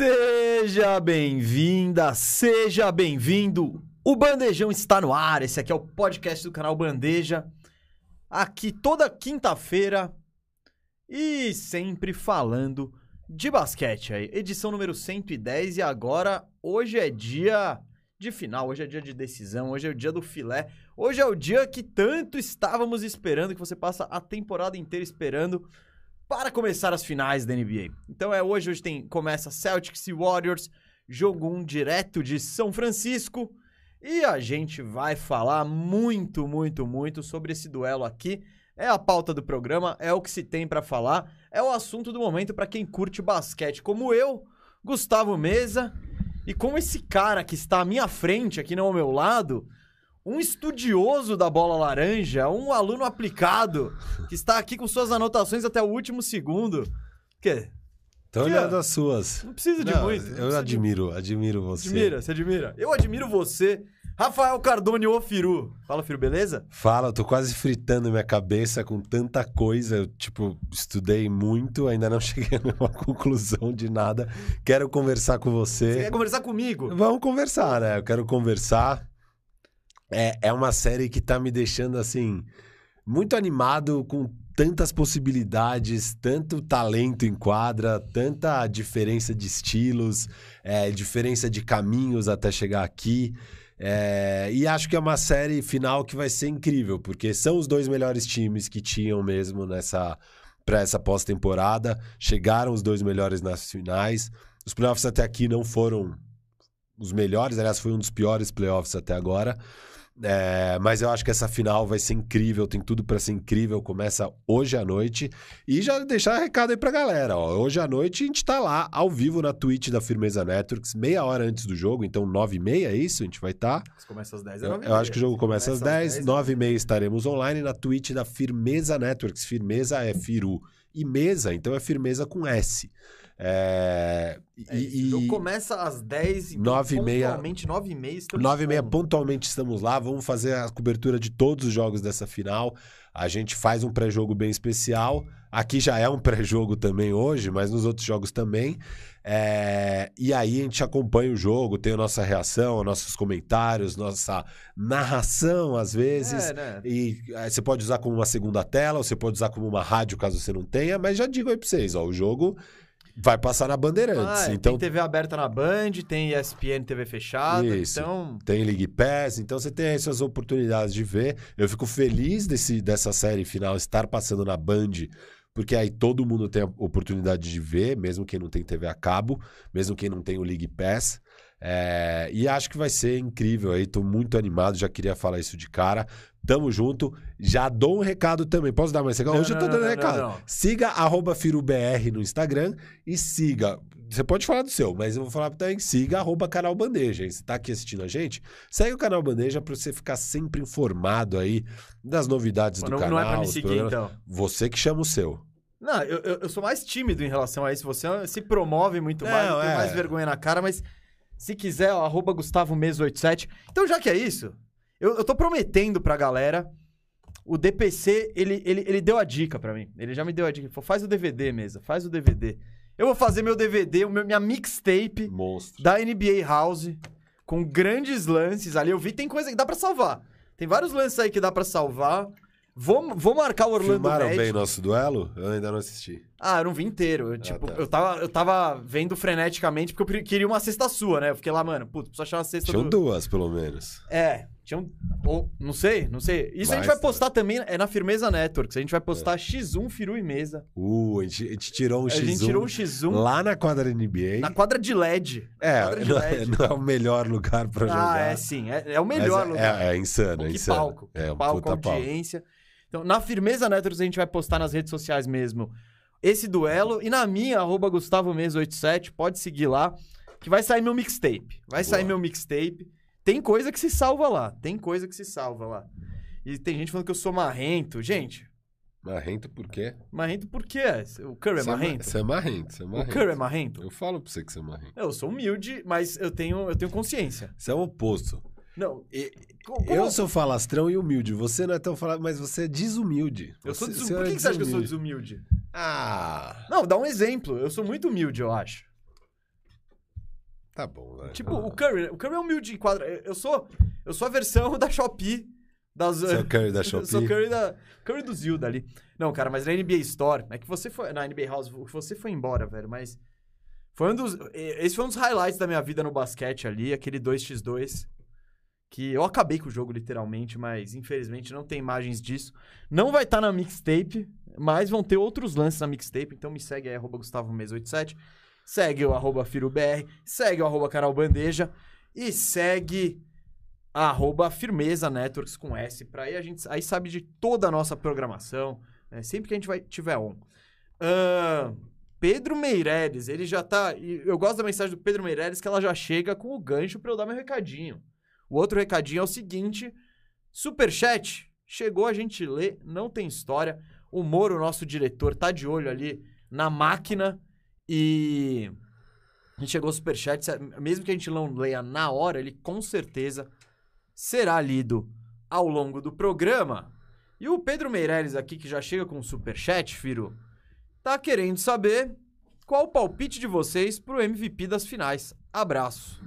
Seja bem-vinda, seja bem-vindo. O Bandejão está no ar. Esse aqui é o podcast do canal Bandeja. Aqui toda quinta-feira e sempre falando de basquete aí. Edição número 110 e agora hoje é dia de final, hoje é dia de decisão, hoje é o dia do filé. Hoje é o dia que tanto estávamos esperando, que você passa a temporada inteira esperando para começar as finais da NBA. Então é hoje, hoje tem começa Celtics e Warriors, jogo 1 um direto de São Francisco, e a gente vai falar muito, muito, muito sobre esse duelo aqui. É a pauta do programa, é o que se tem para falar, é o assunto do momento para quem curte basquete, como eu, Gustavo Mesa, e como esse cara que está à minha frente, aqui não ao meu lado, um estudioso da bola laranja, um aluno aplicado, que está aqui com suas anotações até o último segundo. Que? Tô Que, olhando ó, as suas. Não precisa de Não, muito. não Eu precisa de- admiro, admiro você. Admira, você admira? Eu admiro você. Rafael Cardone, ô Firu. Fala, Firu, beleza? Fala, eu tô quase fritando minha cabeça com tanta coisa. Eu, tipo, estudei muito, ainda não cheguei a uma conclusão de nada. Quero conversar com Você você. quer conversar comigo? Vamos conversar, né? Eu quero conversar. É, é uma série que tá me deixando, assim, muito animado com tantas possibilidades, tanto talento em quadra, tanta diferença de estilos, é, diferença de caminhos até chegar aqui. É, e acho que é uma série final que vai ser incrível, porque são os dois melhores times que tinham mesmo nessa para essa pós-temporada. Chegaram os dois melhores nas finais. Os playoffs até aqui não foram os melhores, aliás, foi um dos piores playoffs até agora. É, mas eu acho que essa final vai ser incrível, tem tudo pra ser incrível. Começa hoje à noite. E já deixar recado aí pra galera: ó, hoje à noite a gente tá lá ao vivo na Twitch da Firmeza Networks, meia hora antes do jogo, então nove e meia, é isso? A gente vai estar. Você começa às 10 Eu, eu acho que o jogo começa às 10, 9 e meia estaremos online na Twitch da Firmeza Networks. Firmeza é Firu. E mesa, então é firmeza com S. É, É isso, o jogo começa às 10 então, Nove e meia- pontualmente, 9 e meia estamos 9 e meia pontualmente estamos lá. Vamos fazer a cobertura de todos os jogos dessa final. A gente faz um pré-jogo bem especial. Aqui já é um pré-jogo também hoje, mas nos outros jogos também. É, E aí a gente acompanha o jogo, tem a nossa reação, nossos comentários, nossa narração às vezes. É, né? E eh, você pode usar como uma segunda tela, ou você pode usar como uma rádio caso você não tenha, mas já digo aí pra vocês, ó, o jogo vai passar na Bandeirantes. Ah, então Tem TV aberta na Band, tem ESPN TV fechada, Isso. então... tem League Pass, então você tem aí suas oportunidades de ver. Eu fico feliz desse, dessa série final estar passando na Band, porque aí todo mundo tem a oportunidade de ver, mesmo quem não tem TV a cabo, mesmo quem não tem o League Pass. É, e acho que vai ser incrível aí, tô muito animado, já queria falar isso de cara. Tamo junto. Já dou um recado também. Posso dar mais recado? Não, Hoje eu não, tô dando não, recado. não. Siga arroba FiruBR no Instagram e siga. Você pode falar do seu, mas eu vou falar também. Siga arroba canal Bandeja. hein? Você tá aqui assistindo a gente? Segue o canal Bandeja pra você ficar sempre informado aí das novidades do canal. não é pra me seguir, então. Você que chama o seu. Não, eu, eu, eu sou mais tímido em relação a isso. Você se promove muito mais, eu tenho é. mais vergonha na cara, mas se quiser, ó, arroba Gustavo Meso 87. Então, já que é isso, eu, eu tô prometendo pra galera. O DPC, ele, ele, ele deu a dica pra mim. Ele já me deu a dica. Ele falou, faz o DVD, mesa, faz o DVD. Eu vou fazer meu DVD, o meu, minha mixtape Monstro. da NBA House, com grandes lances ali. Eu vi, tem coisa que dá pra salvar. Tem vários lances aí que dá pra salvar. Vou, vou marcar o Orlando Filmaram Magic. bem nosso duelo? Eu ainda não assisti. Ah, eu não vi inteiro. Eu, tipo, tá. eu, tava, eu tava vendo freneticamente porque eu queria uma cesta sua, né? Eu fiquei lá, mano, puto, preciso achar uma cesta Tinham do... duas, pelo menos. É, tinha um... Ou, não sei, não sei. Isso a gente Vai, vai postar também, é na Firmeza Networks. A gente vai postar X1, Firu e Mesa. Uh, a gente, a gente tirou um a X1 gente tirou um X1 lá na quadra NBA. na quadra de LED. É, quadra de não é, LED. não é o melhor lugar pra Ah, jogar. é sim. É, é o melhor é, lugar. É, é insano, é insano. palco. É um palco, puta palco. Então, na Firmeza Networks a gente vai postar nas redes sociais mesmo esse duelo. E na minha, arroba Gustavo Mesa 87, pode seguir lá, que vai sair meu mixtape. Vai sair Boa. meu mixtape. Tem coisa que se salva lá. Tem coisa que se salva lá. E tem gente falando que eu sou marrento. Gente, Marrento por quê? marrento por quê? O Curry é ma- marrento? Você é marrento, você é O marrento. Curry é marrento? Eu falo pra você que você é marrento. Eu sou humilde, mas eu tenho, eu tenho consciência. Você é o oposto. Não, E- Eu sou falastrão e humilde. Você não é tão falado, mas você é desumilde. eu sou Você- desum... você Por que, é que você acha que eu sou desumilde? desumilde? Ah, Não, dá um exemplo. Eu sou muito humilde, eu acho. Tá bom, né? Tipo, o Curry, o Curry é humilde em quadra. Eu sou, eu sou a versão da Shopee. Das, Você é o Curry da Shopee? sou o Curry, da, Curry do Zilda ali. Não, cara, mas na NBA Store, é que você foi. Na NBA House, você foi embora, velho, mas. Foi um dos. Esse foi um dos highlights da minha vida no basquete ali, aquele 2x2. Que eu acabei com o jogo, literalmente, mas infelizmente não tem imagens disso. Não vai estar na mixtape, mas vão ter outros lances na mixtape, então me segue aí, arroba GustavoMes87. Segue o arroba FiroBR, segue o arroba Bandeja e segue arroba Firmeza Networks com S, pra aí a gente aí sabe de toda a nossa programação, né? sempre que a gente vai tiver on. Ahn, Pedro Meireles, ele já tá. Eu gosto da mensagem do Pedro Meireles que ela já chega com o gancho pra eu dar meu recadinho. O outro recadinho é o seguinte: Superchat, chegou, a gente lê, não tem história. O Moro, nosso diretor, tá de olho ali na máquina e. A gente chegou o superchat, mesmo que a gente não leia na hora, ele com certeza será lido ao longo do programa. E o Pedro Meireles aqui, que já chega com o superchat, Firo, tá querendo saber qual o palpite de vocês pro MVP das finais. Abraço.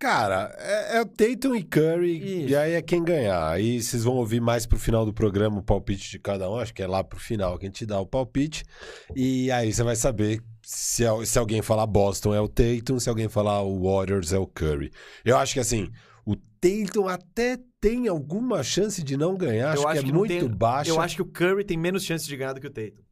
Cara, é, é o Tatum e Curry, Isso. e aí é quem ganhar. Aí vocês vão ouvir mais pro final do programa o palpite de cada um, acho que é lá pro final que a gente dá o palpite. E aí você vai saber se, se alguém falar Boston é o Tatum, se alguém falar o Warriors é o Curry. Eu acho que assim, o Tatum até tem alguma chance de não ganhar, acho, Eu que é não muito tem- baixa. Eu acho que o Curry tem menos chance de ganhar do que o Tatum.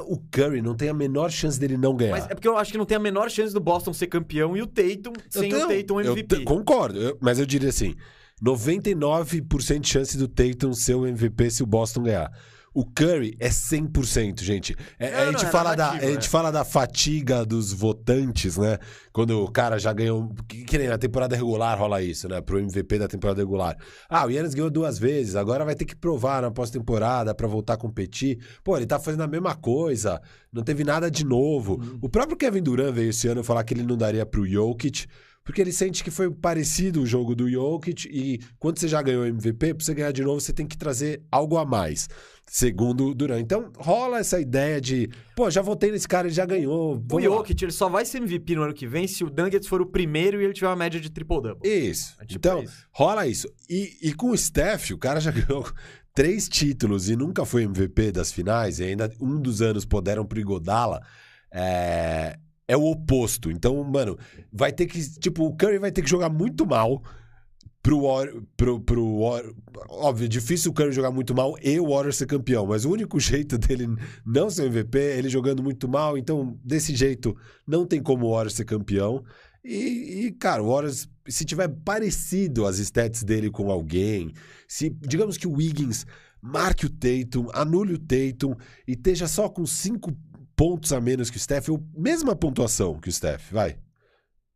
O Curry não tem a menor chance dele não ganhar. Mas é porque eu acho que não tem a menor chance do Boston ser campeão e o Tatum Eu sem tenho- o Tatum eu MVP. te- concordo, eu- mas eu diria assim: 99% de chance do Tatum ser o MVP se o Boston ganhar. O Curry é 100%, gente. É- Não, a, gente é fala da, a narrativa, gente é. fala da fatiga dos votantes, né? Quando o cara já ganhou. Que, que nem na temporada regular rola isso, né? Pro MVP da temporada regular. Ah, o Yannis ganhou duas vezes, agora vai ter que provar na pós-temporada pra voltar a competir. Pô, ele tá fazendo a mesma coisa, não teve nada de novo. Uhum. O próprio Kevin Durant veio esse ano falar que ele não daria pro Jokic. Porque ele sente que foi parecido o jogo do Jokic e quando você já ganhou o MVP, pra você ganhar de novo, você tem que trazer algo a mais. Segundo o Durant. Então rola essa ideia de, pô, já votei nesse cara, ele já ganhou. O. Jokic, ele só vai ser MVP no ano que vem se o Nuggets for o primeiro e ele tiver uma média de triple-double. Isso. É tipo então, isso. rola isso. E, e com o Steph, o cara já ganhou três títulos e nunca foi MVP das finais, e ainda um dos anos puderam pro Igodala. É, é o oposto. Então, mano, vai ter que. Tipo, o Curry vai ter que jogar muito mal. Pro, pro, Óbvio, difícil o Curry jogar muito mal e o Warriors ser campeão, mas o único jeito dele não ser MVP é ele jogando muito mal. Então, desse jeito, não tem como o Warriors ser campeão. E, e, cara, o Warriors, se tiver parecido as stats dele com alguém, se digamos que o Wiggins marque o Tatum, anule o Tatum e esteja só com cinco pontos a menos que o Steph, ou mesma pontuação que o Steph, vai.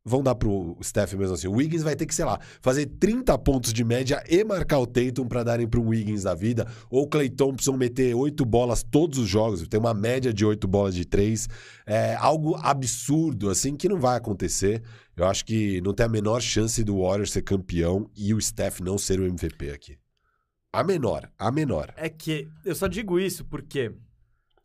Vão dar pro Steph mesmo assim. O Wiggins vai ter que, sei lá, fazer 30 pontos de média e marcar o Tatum pra darem pro Wiggins da vida. Ou o Clay Thompson meter 8 bolas todos os jogos, tem uma média de 8 bolas de 3. É algo absurdo, assim, que não vai acontecer. Eu acho que não tem a menor chance do Warriors ser campeão e o Steph não ser o MVP aqui. A menor, a menor. É que eu só digo isso porque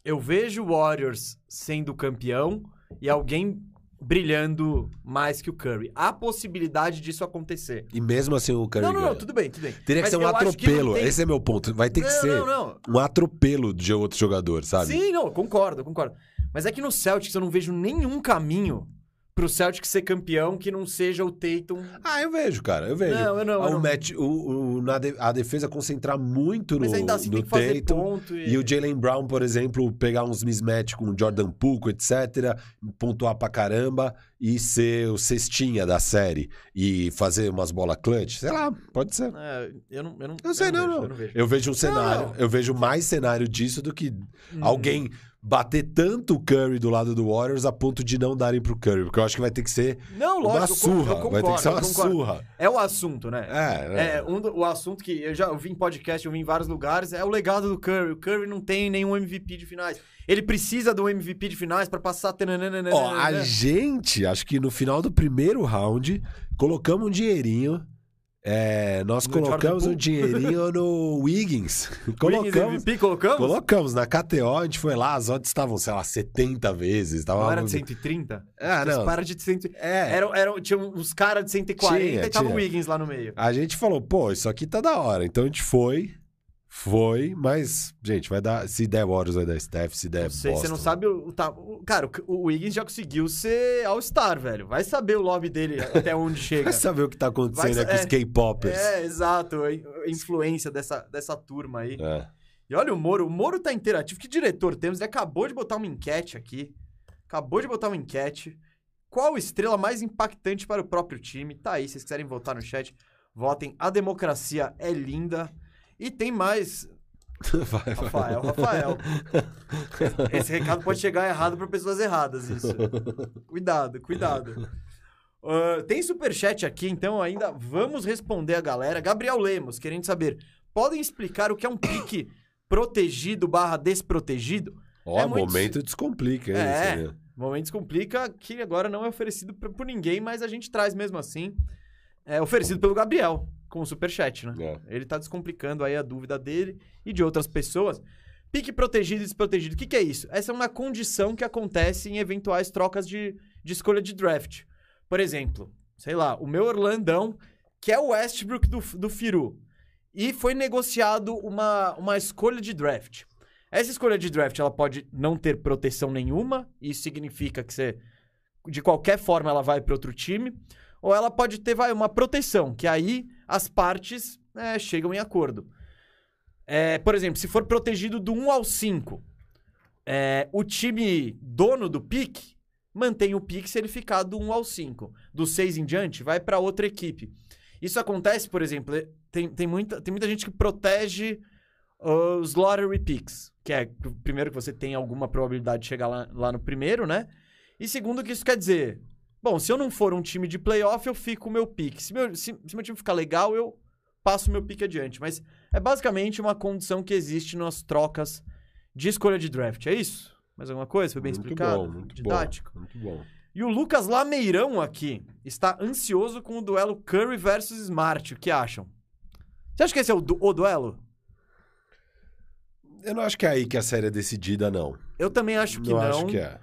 eu vejo o Warriors sendo campeão e alguém brilhando mais que o Curry. Há possibilidade disso acontecer. E mesmo assim o Curry Não, não, não, tudo bem, tudo bem. Teria que Mas ser um que atropelo. tem- Esse é meu ponto. Vai ter que não, ser Não, não, um atropelo de outro jogador, sabe? Sim, não, concordo, concordo. Mas é que no Celtics eu não vejo nenhum caminho pro Celtics ser campeão que não seja o Tatum. Ah, eu vejo, cara, eu vejo. Não, eu não, eu não. match, o, o- na de- a defesa concentrar muito no, Mas ainda assim no tem que fazer Tatum. ponto. E... E o Jalen Brown, por exemplo, pegar uns mismatch com o Jordan Poole, etc., pontuar pra caramba e ser o cestinha da série e fazer umas bolas clutch, sei lá, pode ser. É, eu não, eu não, Eu sei, não, vejo, não. Eu não vejo. Eu vejo um cenário, eu vejo mais cenário disso do que Hum. alguém bater tanto o Curry do lado do Warriors a ponto de não darem pro Curry, porque eu acho que vai ter que ser Não, uma lógico, con- surra, eu concordo, vai ter que ser uma surra. É o assunto, né? É, é. É, um o assunto que eu já ouvi em podcast, eu vi em vários lugares, é o legado do Curry. O Curry não tem nenhum MVP de finais. Ele precisa do MVP de finais pra passar... Ó, a gente, acho que no final do primeiro round, colocamos um dinheirinho É, nós No colocamos um dinheirinho no Wiggins. Colocamos, MVP, colocamos? colocamos na KTO, a gente foi lá, as odds estavam, sei lá, 70 vezes. Tava... Não era de 130? Ah, não. caras de 100... É, Eram, eram, tinha uns caras de 140 Tinha, e tava o. Wiggins lá no meio. A gente falou, pô, isso aqui tá da hora. Então a gente foi, foi, mas, gente, vai dar. Se der Warriors, vai dar Steph, se der Não sei, você não Boston. sabe o, o- Cara, o, o Wiggins já conseguiu ser All-Star, velho. Vai saber o lobby dele até onde chega. Vai saber o que tá acontecendo Vai aí com os K-Poppers. É, exato. A influência dessa, dessa turma aí. É. E olha o Moro. O Moro tá interativo. Que diretor temos? Ele acabou de botar uma enquete aqui. Acabou de botar uma enquete. Qual estrela mais impactante para o próprio time? Tá aí, se vocês quiserem votar no chat, votem. A democracia é linda. E tem mais. Vai, vai. Rafael, Rafael. Esse recado pode chegar errado para pessoas erradas, isso. Cuidado, cuidado. Ah, tem superchat aqui, então ainda vamos responder a galera. Gabriel Lemos, querendo saber, podem explicar o que é um pique protegido barra desprotegido? Ó, É muito- momento descomplica, hein? É. isso aí. Momentos complica, que agora não é oferecido por por ninguém, mas a gente traz mesmo assim. É oferecido pelo Gabriel, com o superchat, né? É. Ele tá descomplicando aí a dúvida dele e de outras pessoas. Pique protegido e desprotegido. O que, que é isso? Essa é uma condição que acontece em eventuais trocas de, de escolha de draft. Por exemplo, sei lá, o meu Orlandão, que é o Westbrook do, do Firu, e foi negociado uma, uma escolha de draft. Essa escolha de draft ela pode não ter proteção nenhuma, isso significa que você, de qualquer forma ela vai para outro time, ou ela pode ter vai, uma proteção, que aí as partes é, chegam em acordo. É, por exemplo, se for protegido do 1 ao 5, é, o time dono do pique mantém o pique se ele ficar do 1 ao 5. Do 6 em diante, vai para outra equipe. Isso acontece, por exemplo, tem, tem, muita, tem muita gente que protege os lottery picks, que é primeiro que você tem alguma probabilidade de chegar lá, lá no primeiro, né? E segundo que isso quer dizer, bom, se eu não for um time de playoff, eu fico com o meu pique. Se meu, se, se meu time ficar legal, eu passo o meu pique adiante. Mas é basicamente uma condição que existe nas trocas de escolha de draft. É isso? Mais alguma coisa? Foi bem muito explicado? bom, muito Didático? bom. Muito bom. E o Lucas Lameirão aqui está ansioso com o duelo Curry versus Smart. O que acham? Você acha que esse é o, du- o duelo? Eu não acho que é aí que a série é decidida, não. Eu também acho que não, não. acho que é.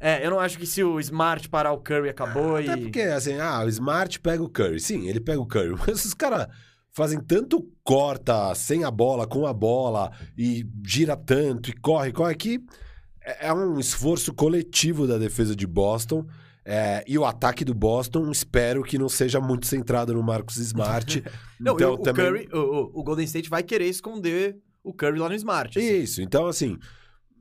É, eu não acho que se o Smart parar o Curry acabou Até e. porque, assim, ah, o Smart pega o Curry. Sim, ele pega o Curry. Mas os caras fazem tanto corta sem a bola, com a bola, e gira tanto, e corre, corre, que é é um esforço coletivo da defesa de Boston. É, e o ataque do Boston, espero que não seja muito centrado no Marcos Smart. Não, então, o, também... Curry, o, o- o Golden State vai querer esconder o Curry lá no Smart. assim. Isso, então assim,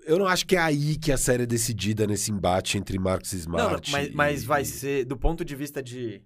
eu não acho que é aí que a série é decidida nesse embate entre Marcos e Smart. Não, mas, mas e- vai ser, do ponto de vista de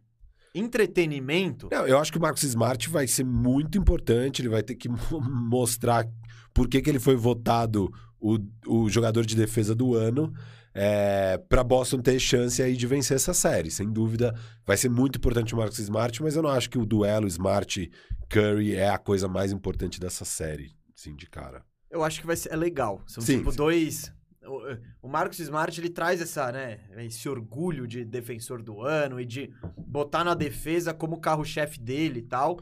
entretenimento. Não, eu acho que o Marcos Smart vai ser muito importante, ele vai ter que mo- mostrar por que, que ele foi votado o, o jogador de defesa do ano. É, para Boston ter chance aí de vencer essa série, sem dúvida. Vai ser muito importante o Marcos Smart, mas eu não acho que o duelo Smart-Curry é a coisa mais importante dessa série, sim, de cara. Eu acho que vai ser é legal. São Sim, tipo sim. dois. O, o Marcos Smart ele traz essa, né, esse orgulho de defensor do ano e de botar na defesa como carro-chefe dele e tal.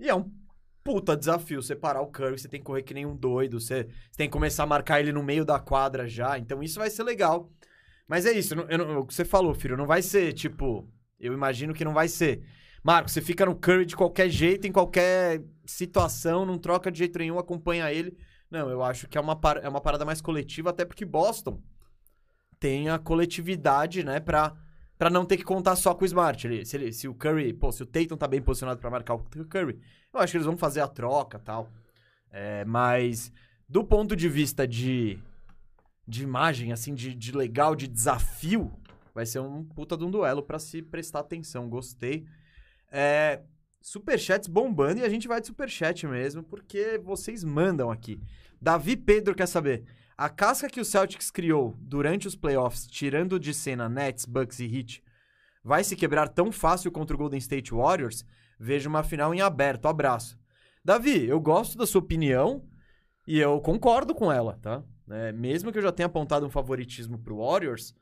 E é um puta desafio separar o Curry, você tem que correr que nem um doido, você, você tem que começar a marcar ele no meio da quadra já. Então isso vai ser legal. Mas é isso, eu eu o que você falou, filho, não vai ser tipo, eu imagino que não vai ser. Marcos, você fica no Curry de qualquer jeito, em qualquer situação, não troca de jeito nenhum, acompanha ele. Não, eu acho que é uma, par- é uma parada mais coletiva, até porque Boston tem a coletividade, né, pra, pra não ter que contar só com o Smart. Ele, se, ele- se o Curry, pô, se o Tatum tá bem posicionado pra marcar o Curry, eu acho que eles vão fazer a troca tal. É, mas, do ponto de vista de, de imagem, assim, de, de legal, de desafio, vai ser um puta de um duelo pra se prestar atenção. Gostei. É, superchats bombando e a gente vai de superchat mesmo, porque vocês mandam aqui. Davi Pedro quer saber. A casca que o Celtics criou durante os playoffs, tirando de cena Nets, Bucks e Heat, vai se quebrar tão fácil contra o Golden State Warriors? Vejo uma final em aberto. Abraço. Davi, eu gosto da sua opinião e eu concordo com ela, tá? É, mesmo que eu já tenha apontado um favoritismo pro Warriors,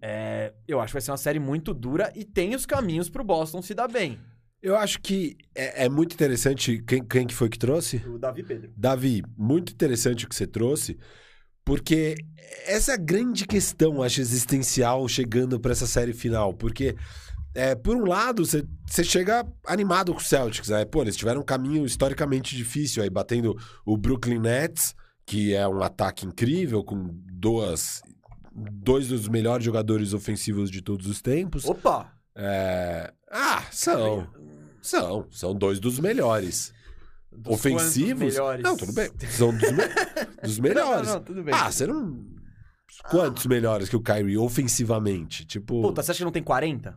é, eu acho que vai ser uma série muito dura e tem os caminhos pro Boston se dar bem. Eu acho que é, é muito interessante. Quem, quem que foi que trouxe? O Davi Pedro. Davi, muito interessante o que você trouxe, porque essa é a grande questão, acho, existencial chegando para essa série final. Porque, é, por um lado, você você chega animado com o Celtics, né? Pô, eles tiveram um caminho historicamente difícil aí, batendo o Brooklyn Nets, que é um ataque incrível, com duas, dois dos melhores jogadores ofensivos de todos os tempos. Opa! É, Ah, são. São. São dois dos melhores. Dos ofensivos. quantos melhores? Não, tudo bem. São dos, me- dos melhores. Não, não, tudo bem. Ah, serão quantos melhores que o Kyrie ofensivamente? Tipo, Puta, você acha que não tem 40?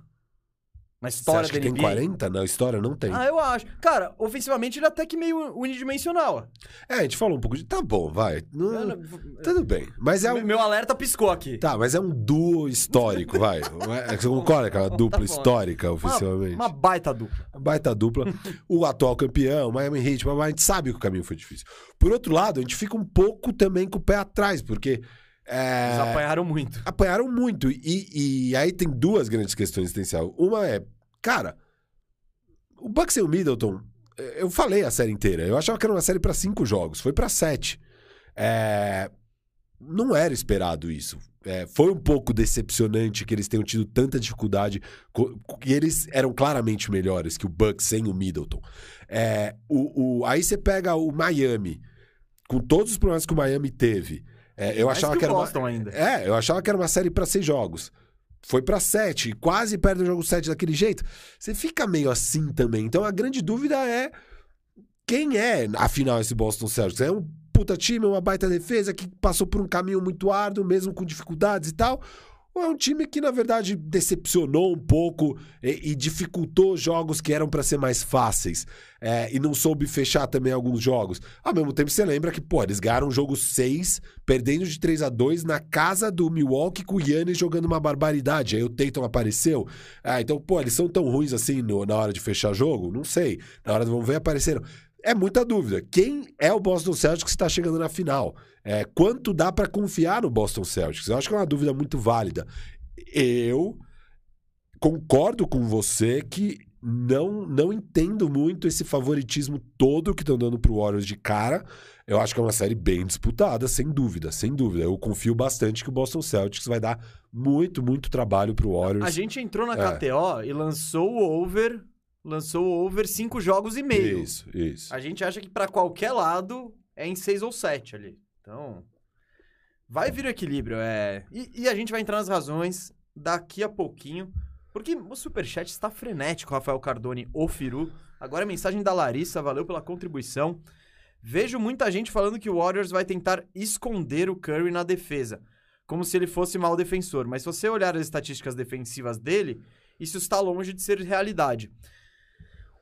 Na você história acha que da tem NBA? 40 na história? Não tem. Ah, eu acho. Cara, ofensivamente ele é até que meio unidimensional. É, a gente falou um pouco de. Tá bom, vai. Não- Eu não- Tudo bem. Mas é um. Meu alerta piscou aqui. Tá, mas é um duo histórico, vai. É, Você concorda com a Tá dupla bom. histórica, Uma, oficialmente? uma baita dupla. Baita dupla. O atual campeão, Miami Heat, mas a gente sabe que o caminho foi difícil. Por outro lado, a gente fica um pouco também com o pé atrás, porque. é, Eles apanharam muito. apanharam muito. E, e aí tem duas grandes questões existenciais. Uma é, cara, o Bucks e o Middleton, eh, eu falei a série inteira. Eu achava que era uma série pra cinco jogos. Foi pra sete. É, Não era esperado isso. É, foi um pouco decepcionante que eles tenham tido tanta dificuldade. E eles eram claramente melhores que o Bucks sem o Middleton. É, o, o- aí você pega o Miami, com todos os problemas que o Miami teve. É, eu achava que que, era uma, ainda. é, eu achava que era uma série pra seis jogos. Foi pra sete, quase perde o jogo sete daquele jeito. Você fica meio assim também. Então a grande dúvida é quem é, afinal, esse Boston Celtics? É um puta time, uma baita defesa que passou por um caminho muito árduo, mesmo com dificuldades e tal? Ou é um time que, na verdade, decepcionou um pouco e, e dificultou jogos que eram pra ser mais fáceis é, e não soube fechar também alguns jogos? Ao mesmo tempo, você lembra que, pô, eles ganharam o jogo 6, perdendo de 3 a 2 na casa do Milwaukee com o Yannis jogando uma barbaridade. Aí o Tatum apareceu. Ah, então, pô, eles são tão ruins assim no- na hora de fechar jogo? Não sei. Na hora do vamos ver, apareceram. É muita dúvida. Quem é o Boston Celtics que está chegando na final? É, quanto dá pra confiar no Boston Celtics? Eu acho que é uma dúvida muito válida. Eu concordo com você que não não entendo muito esse favoritismo todo que estão dando pro Warriors de cara. Eu acho que é uma série bem disputada, sem dúvida, sem dúvida. Eu confio bastante que o Boston Celtics vai dar muito, muito trabalho pro Warriors. A gente entrou na É. KTO e lançou o over. Lançou o over cinco jogos e meio. Isso, isso. A gente acha que pra qualquer lado é em seis ou sete ali. Então. Vai vir o equilíbrio, é. E, e a gente vai entrar nas razões daqui a pouquinho. Porque o superchat está frenético, Rafael Cardone, o Firu. Agora a mensagem da Larissa, valeu pela contribuição. Vejo muita gente falando que o Warriors vai tentar esconder o Curry na defesa, como se ele fosse mau defensor. Mas se você olhar as estatísticas defensivas dele, isso está longe de ser realidade.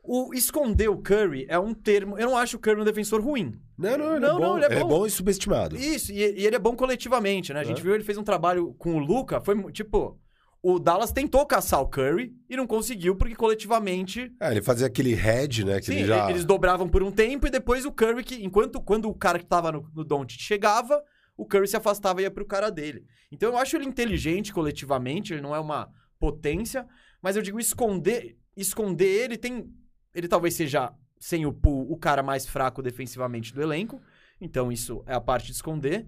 O esconder o Curry é um termo. Eu não acho o Curry um defensor ruim. Não, não, ele Não, é bom. não, ele é ele bom. é bom e subestimado. Isso, e, e ele é bom coletivamente, né? A gente É. viu ele fez um trabalho com o Luca, foi tipo. O Dallas tentou caçar o Curry e não conseguiu, porque coletivamente. É, ele fazia aquele head, né? Que Sim, ele já... eles dobravam por um tempo e depois o Curry, que enquanto quando o cara que tava no, no Don't chegava, o Curry se afastava e ia pro cara dele. Então eu acho ele inteligente coletivamente, ele não é uma potência, mas eu digo esconder, esconder ele tem, ele talvez seja sem o pool, o cara mais fraco defensivamente do elenco. Então isso é a parte de esconder.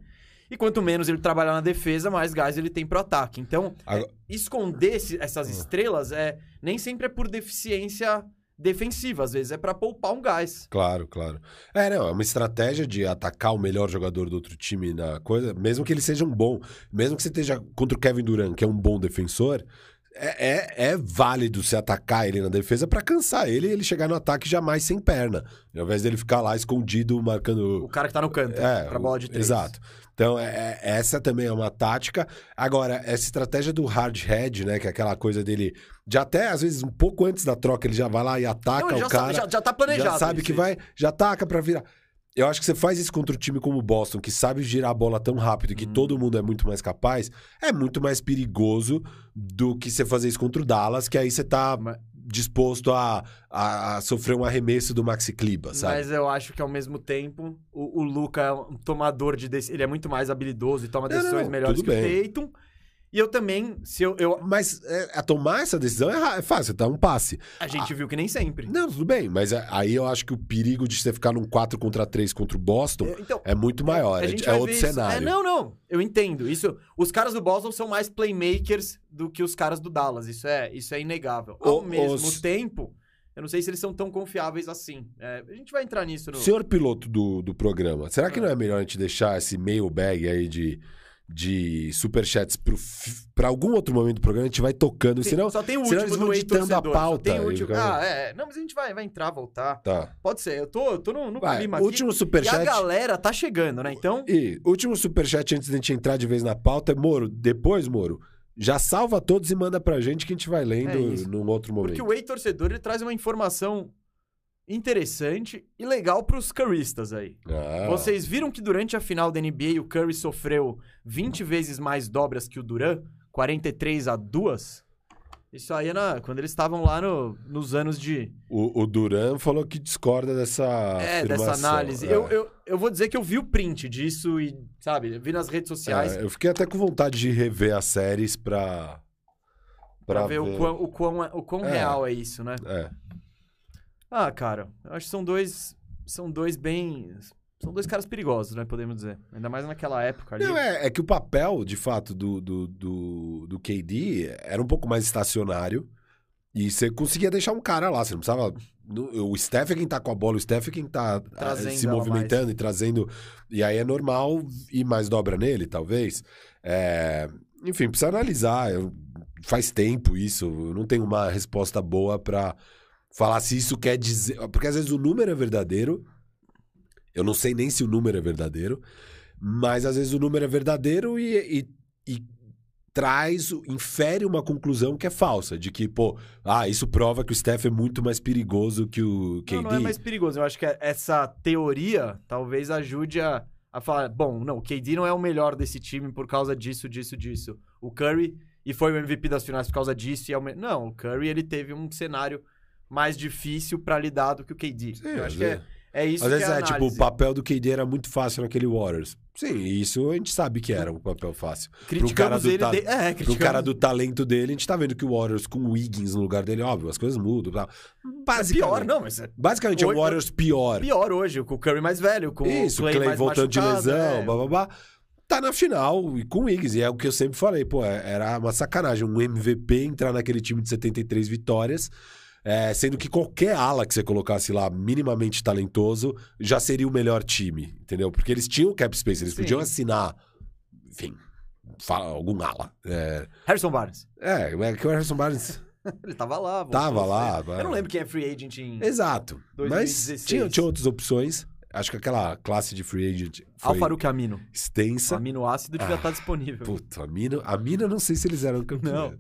E quanto menos ele trabalhar na defesa, mais gás ele tem pro ataque. Então, Agora- é, esconder esse- Ah. essas estrelas é nem sempre é por deficiência defensiva, às vezes é pra poupar um gás. Claro, claro. É, não, é uma estratégia de atacar o melhor jogador do outro time na coisa, mesmo que ele seja um bom, mesmo que você esteja contra o Kevin Durant, que é um bom defensor, é, é, é válido você atacar ele na defesa pra cansar ele e ele chegar no ataque jamais sem perna, ao invés dele ficar lá escondido marcando O cara que tá no canto, é, pra bola de três. Exato. Então, é- é- essa também é uma tática. Agora, essa estratégia do hard head, né? Que é aquela coisa dele. De até, às vezes, um pouco antes da troca, ele já vai lá e ataca Não, o cara. sabe, já, já tá planejado. já sabe que vai, já ataca pra virar. Eu acho que você faz isso contra um time como o Boston, que sabe girar a bola tão rápido e que Hum. todo mundo é muito mais capaz, é muito mais perigoso do que você fazer isso contra o Dallas, que aí você tá Mas- disposto a, a, a sofrer um arremesso do Maxi Kliba, sabe? Mas eu acho que ao mesmo tempo, o, o Luca é um tomador de decisões. Ele é muito mais habilidoso e toma Não, decisões não, melhores que bem. o Tatum. E eu também, se eu. eu- Mas é, a tomar essa decisão é, é fácil, tá um passe. a gente viu que nem sempre. Não, tudo bem, mas é- aí eu acho que o perigo de você ficar num 4 contra 3 contra o Boston Eu- Então, é muito maior. É, é outro cenário. É, não, não. Eu entendo. Isso, os caras do Boston são mais playmakers do que os caras do Dallas. Isso é, isso é inegável. Ao O- mesmo os- tempo, eu não sei se eles são tão confiáveis assim. É, a gente vai entrar nisso no. Senhor piloto do, do programa, será que Ah. não é melhor a gente deixar esse mailbag aí de, de superchats pra algum outro momento do programa? A gente vai tocando, Sim, senão... só tem o senão último eles vão do ditando a pauta tem o último... Ah, é. Não, mas a gente vai, vai entrar, voltar. Tá. Pode ser. Eu tô, eu tô no, no Vai, clima aqui. último E a superchat... galera tá chegando, né? Então, E último superchat antes da gente entrar de vez na pauta é, Moro, depois, Moro, já salva todos e manda pra gente que a gente vai É lendo isso. num outro momento. porque o Ei Torcedor ele traz uma informação interessante e legal pros curristas aí. Ah, Vocês viram que durante a final da NBA o Curry sofreu 20 vezes mais dobras que o Duran? 43 a 2? Isso aí é na, quando eles estavam lá no- nos anos de. O, o Duran falou que discorda dessa é, dessa análise. É. Eu, eu, eu vou dizer que eu vi o print disso e, sabe, vi nas redes sociais É, eu fiquei até com vontade de rever as séries pra... pra, ver, o quão, o quão, o quão É. real é isso, né? É. Ah, cara, eu acho que são dois. São dois bem. São dois caras perigosos, né? Podemos dizer. Ainda mais naquela época ali. Não, é, é que o papel, de fato, do, do, do, do KD era um pouco mais estacionário. E você conseguia deixar um cara lá, você não precisava. O Steph é quem tá com a bola, o Steph é quem tá ah, Trazendo se movimentando e trazendo. E aí é normal ir mais dobra nele, talvez. É, Enfim, precisa analisar. Eu- Faz tempo isso, eu não tenho uma resposta boa pra falar se isso quer dizer. Porque às vezes o número é verdadeiro. Eu não sei nem se o número é verdadeiro. Mas às vezes o número é verdadeiro e, e- e traz, infere uma conclusão que é falsa. De que, pô, ah, isso prova que o Steph é muito mais perigoso que o KD. Não, não é mais perigoso. Eu acho que essa teoria talvez ajude a, a falar: bom, não, o KD não é o melhor desse time por causa disso, disso, disso. O Curry, e foi o MVP das finais por causa disso. E é o. Não, o Curry ele teve um cenário mais difícil pra lidar do que o KD. Sim, Eu acho que é, vezes- é isso Às vezes que é, é, tipo, o papel do KD era muito fácil naquele Warriors. Sim, isso a gente sabe que era um papel fácil. Criticamos cara do ele. ta- de- É, Pro criticamos. cara do talento dele, a gente tá vendo que o Warriors com o Wiggins no lugar dele, óbvio, as coisas mudam. Tá? É Basicamente, pior, não, mas é basicamente é o Warriors pior. pior hoje, com o Curry mais velho, com Isso, o Clay, Clay voltando de lesão, é. blá blá blá. Tá na final e com o Wiggins. E é o que eu sempre falei, pô, é- era uma sacanagem. Um MVP entrar naquele time de 73 vitórias, é, sendo que qualquer ala que você colocasse lá, minimamente talentoso, já seria o melhor time, entendeu? Porque eles tinham cap space, eles Sim. podiam assinar, enfim, fala, algum ala. É, Harrison Barnes. é, é que o Harrison Barnes. Ele tava lá. Tava lá. Eu não lembro quem é free agent em Exato. 2016. Mas tinha, tinha outras opções. Acho que aquela classe de free agent foi Alfaruque Amino. O extensa. aminoácido devia Ah, estar disponível. Puta, a mina, a mina eu não sei se eles eram campeões. Não.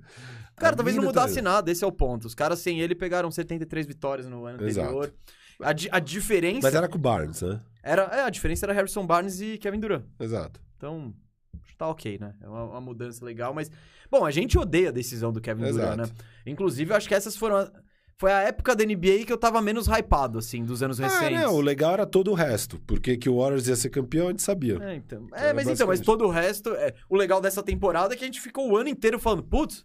A Cara, talvez não mina mudasse tá- nada, esse é o ponto. Os caras sem ele pegaram 73 vitórias no ano Exato. anterior. A, di- a diferença Mas era com o Barnes, né? era, é, a diferença era Harrison Barnes e Kevin Durant. Exato. Então, acho que tá ok, né? É uma, uma mudança legal, mas bom, a gente odeia a decisão do Kevin Durant, né? Exato. Inclusive, eu acho que essas foram a- foi a época da NBA que eu tava menos hypado assim, dos anos Ah, recentes. não, o legal era todo o resto. Porque que o Warriors ia ser campeão, a gente sabia. É, então. É, mas então, mas todo o resto. É, o legal dessa temporada é que a gente ficou o ano inteiro falando, putz,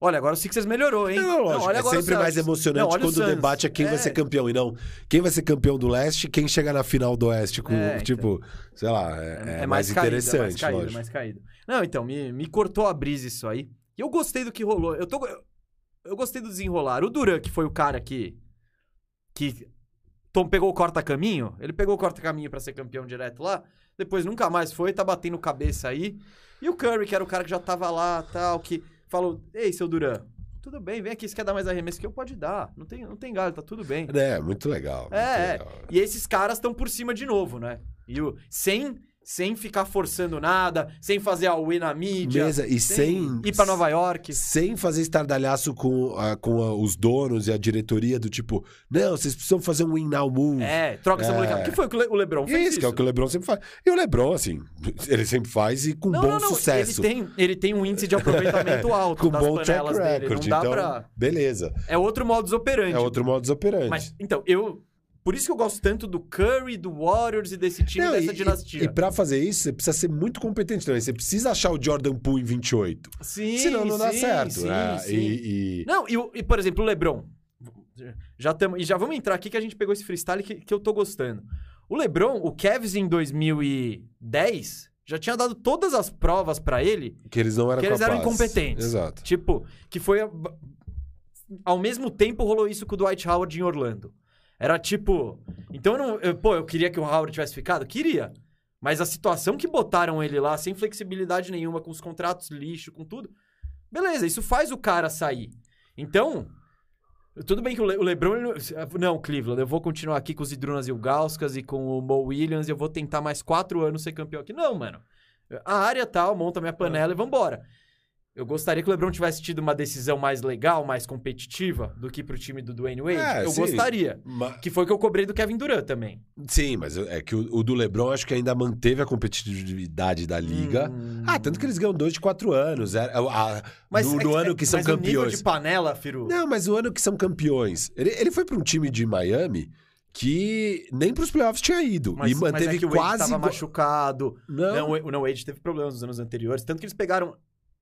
olha, agora o Sixers melhorou, hein? Não, lógico, olha é o sempre mais emocionante Não, quando o Suns. debate é quem vai É. ser campeão e não quem vai ser campeão do leste e quem chega na final do oeste. Com, É, então. tipo, sei lá, é, é mais, caído, interessante, é mais caído, é lógico. mais caído. Não, então, me, me cortou a brisa isso aí. E eu gostei do que rolou. Eu, tô, eu, eu gostei do desenrolar. O Duran, que foi o cara que. que Tom pegou o corta-caminho. Ele pegou o corta-caminho pra ser campeão direto lá. Depois nunca mais foi, tá batendo cabeça aí. E o Curry, que era o cara que já tava lá tal, que falou: Ei, seu Duran, tudo bem, vem aqui, você quer dar mais arremesso que eu? Pode dar. Não tem, não tem galho, tá tudo bem. É, muito legal. muito É, legal. E esses caras estão por cima de novo, né? E o, sem, sem ficar forçando nada, sem fazer a win na mídia. Mesa, e sem- ir pra Nova York. Sem fazer estardalhaço com, a- com a- os donos e a diretoria do tipo, não, vocês precisam fazer um win now move. É, troca essa É. molecada. Que foi o que o Le- o Lebron fez isso, isso. que é o que o LeBron sempre faz. E o LeBron, assim, ele sempre faz e com não, bom não, não. sucesso. Ele tem, ele tem um índice de aproveitamento alto com das bom track panelas dele. record. Não dá então, pra... beleza. É outro modus operandi. É outro modus operandi. Mas, então, eu... Por isso que eu gosto tanto do Curry, do Warriors e desse time Não, dessa e, dinastia. E, pra fazer isso, você precisa ser muito competente também. Você precisa achar o Jordan Poole em 28. sim, Senão não dá sim, certo. sim, né? sim. E, e- Não, e, e, por exemplo, o LeBron. Já tamo, e já vamos entrar aqui que a gente pegou esse freestyle que, que eu tô gostando. O LeBron, o Cavs em 2010 já tinha dado todas as provas pra ele que eles não eram que eles eram capazes. incompetentes. Exato. Tipo, que foi. a- Ao mesmo tempo rolou isso com o Dwight Howard em Orlando. Era tipo. Então, eu não, eu- pô, eu queria que o Howard tivesse ficado? Queria. Mas a situação que botaram ele lá, sem flexibilidade nenhuma, com os contratos lixo, com tudo. Beleza, isso faz o cara sair. Então. Tudo bem que o, Le- o LeBron. não- Não, Cleveland, eu vou continuar aqui com os Idrunas e o Gauskas e com o Mo Williams. Eu vou tentar mais quatro anos ser campeão aqui. Não, mano. A área tal, monta minha panela e vambora. Eu gostaria que o LeBron tivesse tido uma decisão mais legal, mais competitiva do que pro time do Dwayne Wade. É, eu sim. gostaria. Ma- Que foi o que eu cobrei do Kevin Durant também. Sim, mas é que o, o do LeBron acho que ainda manteve a competitividade da liga. Hum. Ah, tanto que eles ganham dois de quatro anos. É, é, a- Mas no, é no ano que são mas o nível campeões. de panela, Firu. Não, mas o ano que são campeões. Ele, ele foi para um time de Miami que nem pros playoffs tinha ido. Mas, e manteve mas é que o Wade quase. tava igual- machucado. Não, Não, o não, Wade teve problemas nos anos anteriores. Tanto que eles pegaram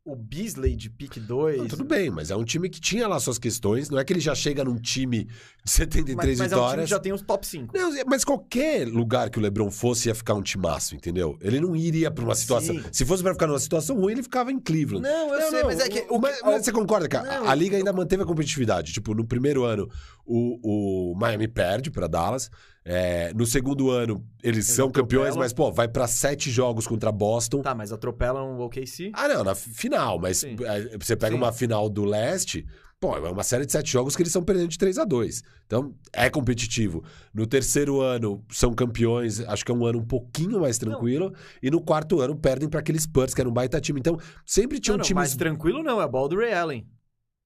o Beasley de pick 2. não, tudo bem, mas é um time que tinha lá suas questões. Não é que ele já chega num time de 73 mas, mas é um time vitórias. que já tem os top 5. Não, mas qualquer lugar que o LeBron fosse ia ficar um timaço, entendeu? Ele não iria pra uma situação. Sim. Se fosse pra ficar numa situação ruim, ele ficava em Cleveland. Não, eu sei, mas é que... O, mas, mas você concorda que a, Não, liga ainda manteve a competitividade? Tipo, no primeiro ano, o, o Miami perde pra Dallas. É, no segundo ano, eles são campeões, mas, pô, vai pra sete jogos contra Boston. Tá, mas atropelam o OKC. Ah, não, na fi- final, mas Sim. é, você pega Sim. uma final do leste, pô, é uma série de sete jogos que eles estão perdendo de 3 a 2 Então, é competitivo. No terceiro ano, são campeões, acho que é um ano um pouquinho mais tranquilo. E no quarto ano, perdem para aqueles Spurs, que era um baita time. Então, sempre tinha Não, um não, time. mais tranquilo não, é a bola do Ray Allen.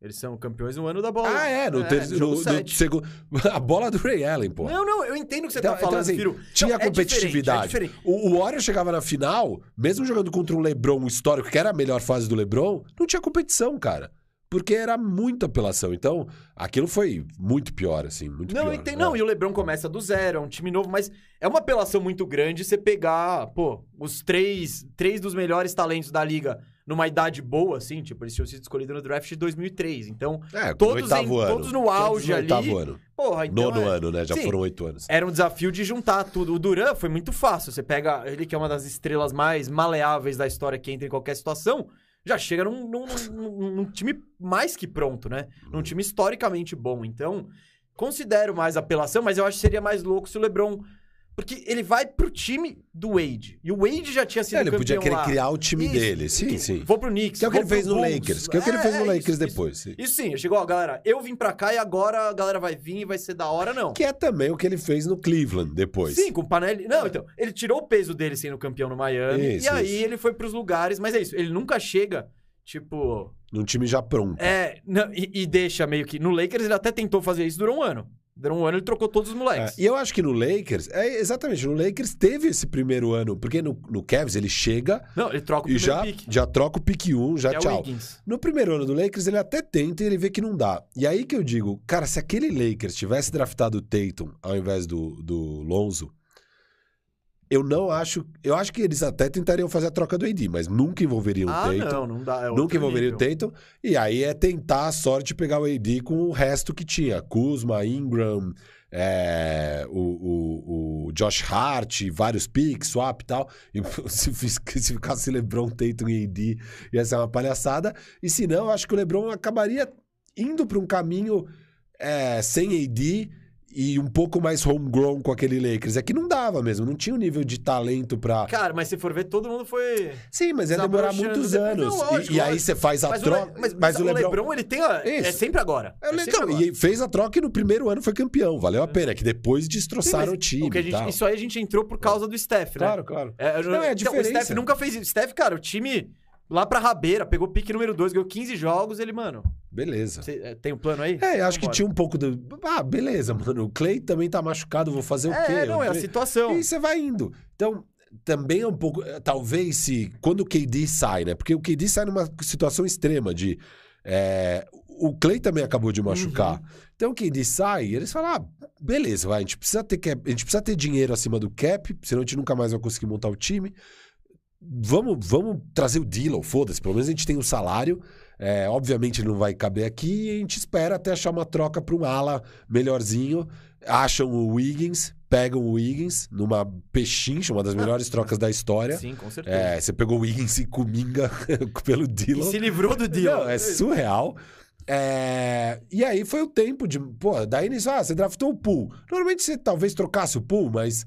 Eles são campeões no ano da bola. Ah, é, no, ter... jogo no, no segundo. A bola do Ray Allen, pô. Não, não, eu entendo o que você Então- tá falando, então, assim, Firu. tinha é competitividade. diferente, é diferente. O, o Warriors chegava na final, mesmo jogando contra um LeBron histórico, que era a melhor fase do LeBron, não tinha competição, cara. Porque era muita apelação. Então, aquilo foi muito pior, assim, muito Não, pior. entendo. né? Não, e o Lebron começa do zero, é um time novo, mas é uma apelação muito grande você pegar, pô, os três, três dos melhores talentos da liga numa idade boa, assim, tipo, eles tinham sido escolhidos no draft de 2003. Então, É, Todos em- ano. todos no auge no ali. oitavo ano. porra, então. Nono é- ano, né? Já Sim. foram oito anos. Era um desafio de juntar tudo. O Duran foi muito fácil. Você pega ele, que é uma das estrelas mais maleáveis da história que entra em qualquer situação, já chega num, num- num- num time mais que pronto, né? Num time historicamente bom. Então, considero mais apelação, mas eu acho que seria mais louco se o LeBron. Porque ele vai pro time do Wade. E o Wade já tinha sido É, ele podia querer lá. criar o time Isso. dele. Sim, Que- sim. Vou pro Knicks. Que é o que ele fez no Bulls. Lakers. Que é o que ele fez no é, Lakers isso, depois. sim. Isso, isso sim, chegou, ó, galera, eu vim pra cá e agora a galera vai vir e vai ser da hora, não. Que é também o que ele fez no Cleveland depois. Sim, com o Panelli. Não, então, ele tirou o peso dele sendo campeão no Miami. Isso, e aí isso. ele foi pros lugares. Mas é isso, ele nunca chega, tipo. Num time já pronto. É. não, e, e deixa meio que. No Lakers ele até tentou fazer isso, durou um ano. Durou um ano ele trocou todos os moleques. É, E eu acho que no Lakers, é exatamente, no Lakers teve esse primeiro ano, porque no, no Cavs ele chega Não, ele troca o e já, pick. já troca o pique 1, já que é tchau. No primeiro ano do Lakers, ele até tenta e ele vê que não dá. E aí que eu digo, cara, se aquele Lakers tivesse draftado o Tatum ao invés do, do Lonzo, eu não acho. Eu acho que eles até tentariam fazer a troca do AD, mas nunca envolveriam o Ah, Tatum. não, não dá. É Nunca outro envolveria nível. o Tatum. E aí é tentar a sorte de pegar o AD com o resto que tinha. Kuzma, Ingram, é, o, o, o Josh Hart, vários picks, swap e tal. E se, se ficasse LeBron, Tatum e AD, ia ser uma palhaçada. E se não, eu acho que o LeBron acabaria indo para um caminho é, sem AD e um pouco mais homegrown com aquele Lakers. É que não dava mesmo, não tinha o nível de talento pra... Cara, mas se for ver, todo mundo foi. Sim, mas ia demorar muitos Não, anos. lógico, e, e aí você faz a Mas, troca. o, mas, mas o LeBron, ele tem. A, é sempre agora. É sempre legal. agora. E fez a troca e no primeiro ano foi campeão. Valeu a pena. Que depois Sim, destroçaram mas o time. o gente-. Isso aí a gente entrou por causa do Steph, né? Claro, claro. É, Não, é a então, o diferença. Steph nunca fez isso. Steph, cara, o time lá pra rabeira, pegou pique número 2, ganhou 15 jogos, ele, mano. Beleza. Você, é, tem um plano aí? É, acho que tinha um pouco do. Ah, beleza, mano. O Clay também tá machucado, vou fazer o quê? É, não, O é a situação. E você vai indo. Então, também é um pouco. eh, Talvez se. Quando o KD sai, né? Porque o KD sai numa situação extrema de. é, o Clay também acabou de machucar. Uhum. Então, quem diz sai, eles falam: ah, beleza, vai, a gente, precisa ter cap, a gente precisa ter dinheiro acima do cap, senão a gente nunca mais vai conseguir montar o time. Vamos, vamos trazer o Dillon, foda-se, pelo menos a gente tem o salário. É, obviamente ele não vai caber aqui e a gente espera até achar uma troca para um ala melhorzinho. Acham o Wiggins, pegam o Wiggins numa pechincha, uma das melhores trocas da história. Sim, com certeza. É, você pegou o Wiggins e cominga pelo e Dillon. se livrou do deal. Não, é surreal. É, E aí foi o tempo de. Pô, daí nisso, ah, você draftou o pool. Normalmente você talvez trocasse o pool, mas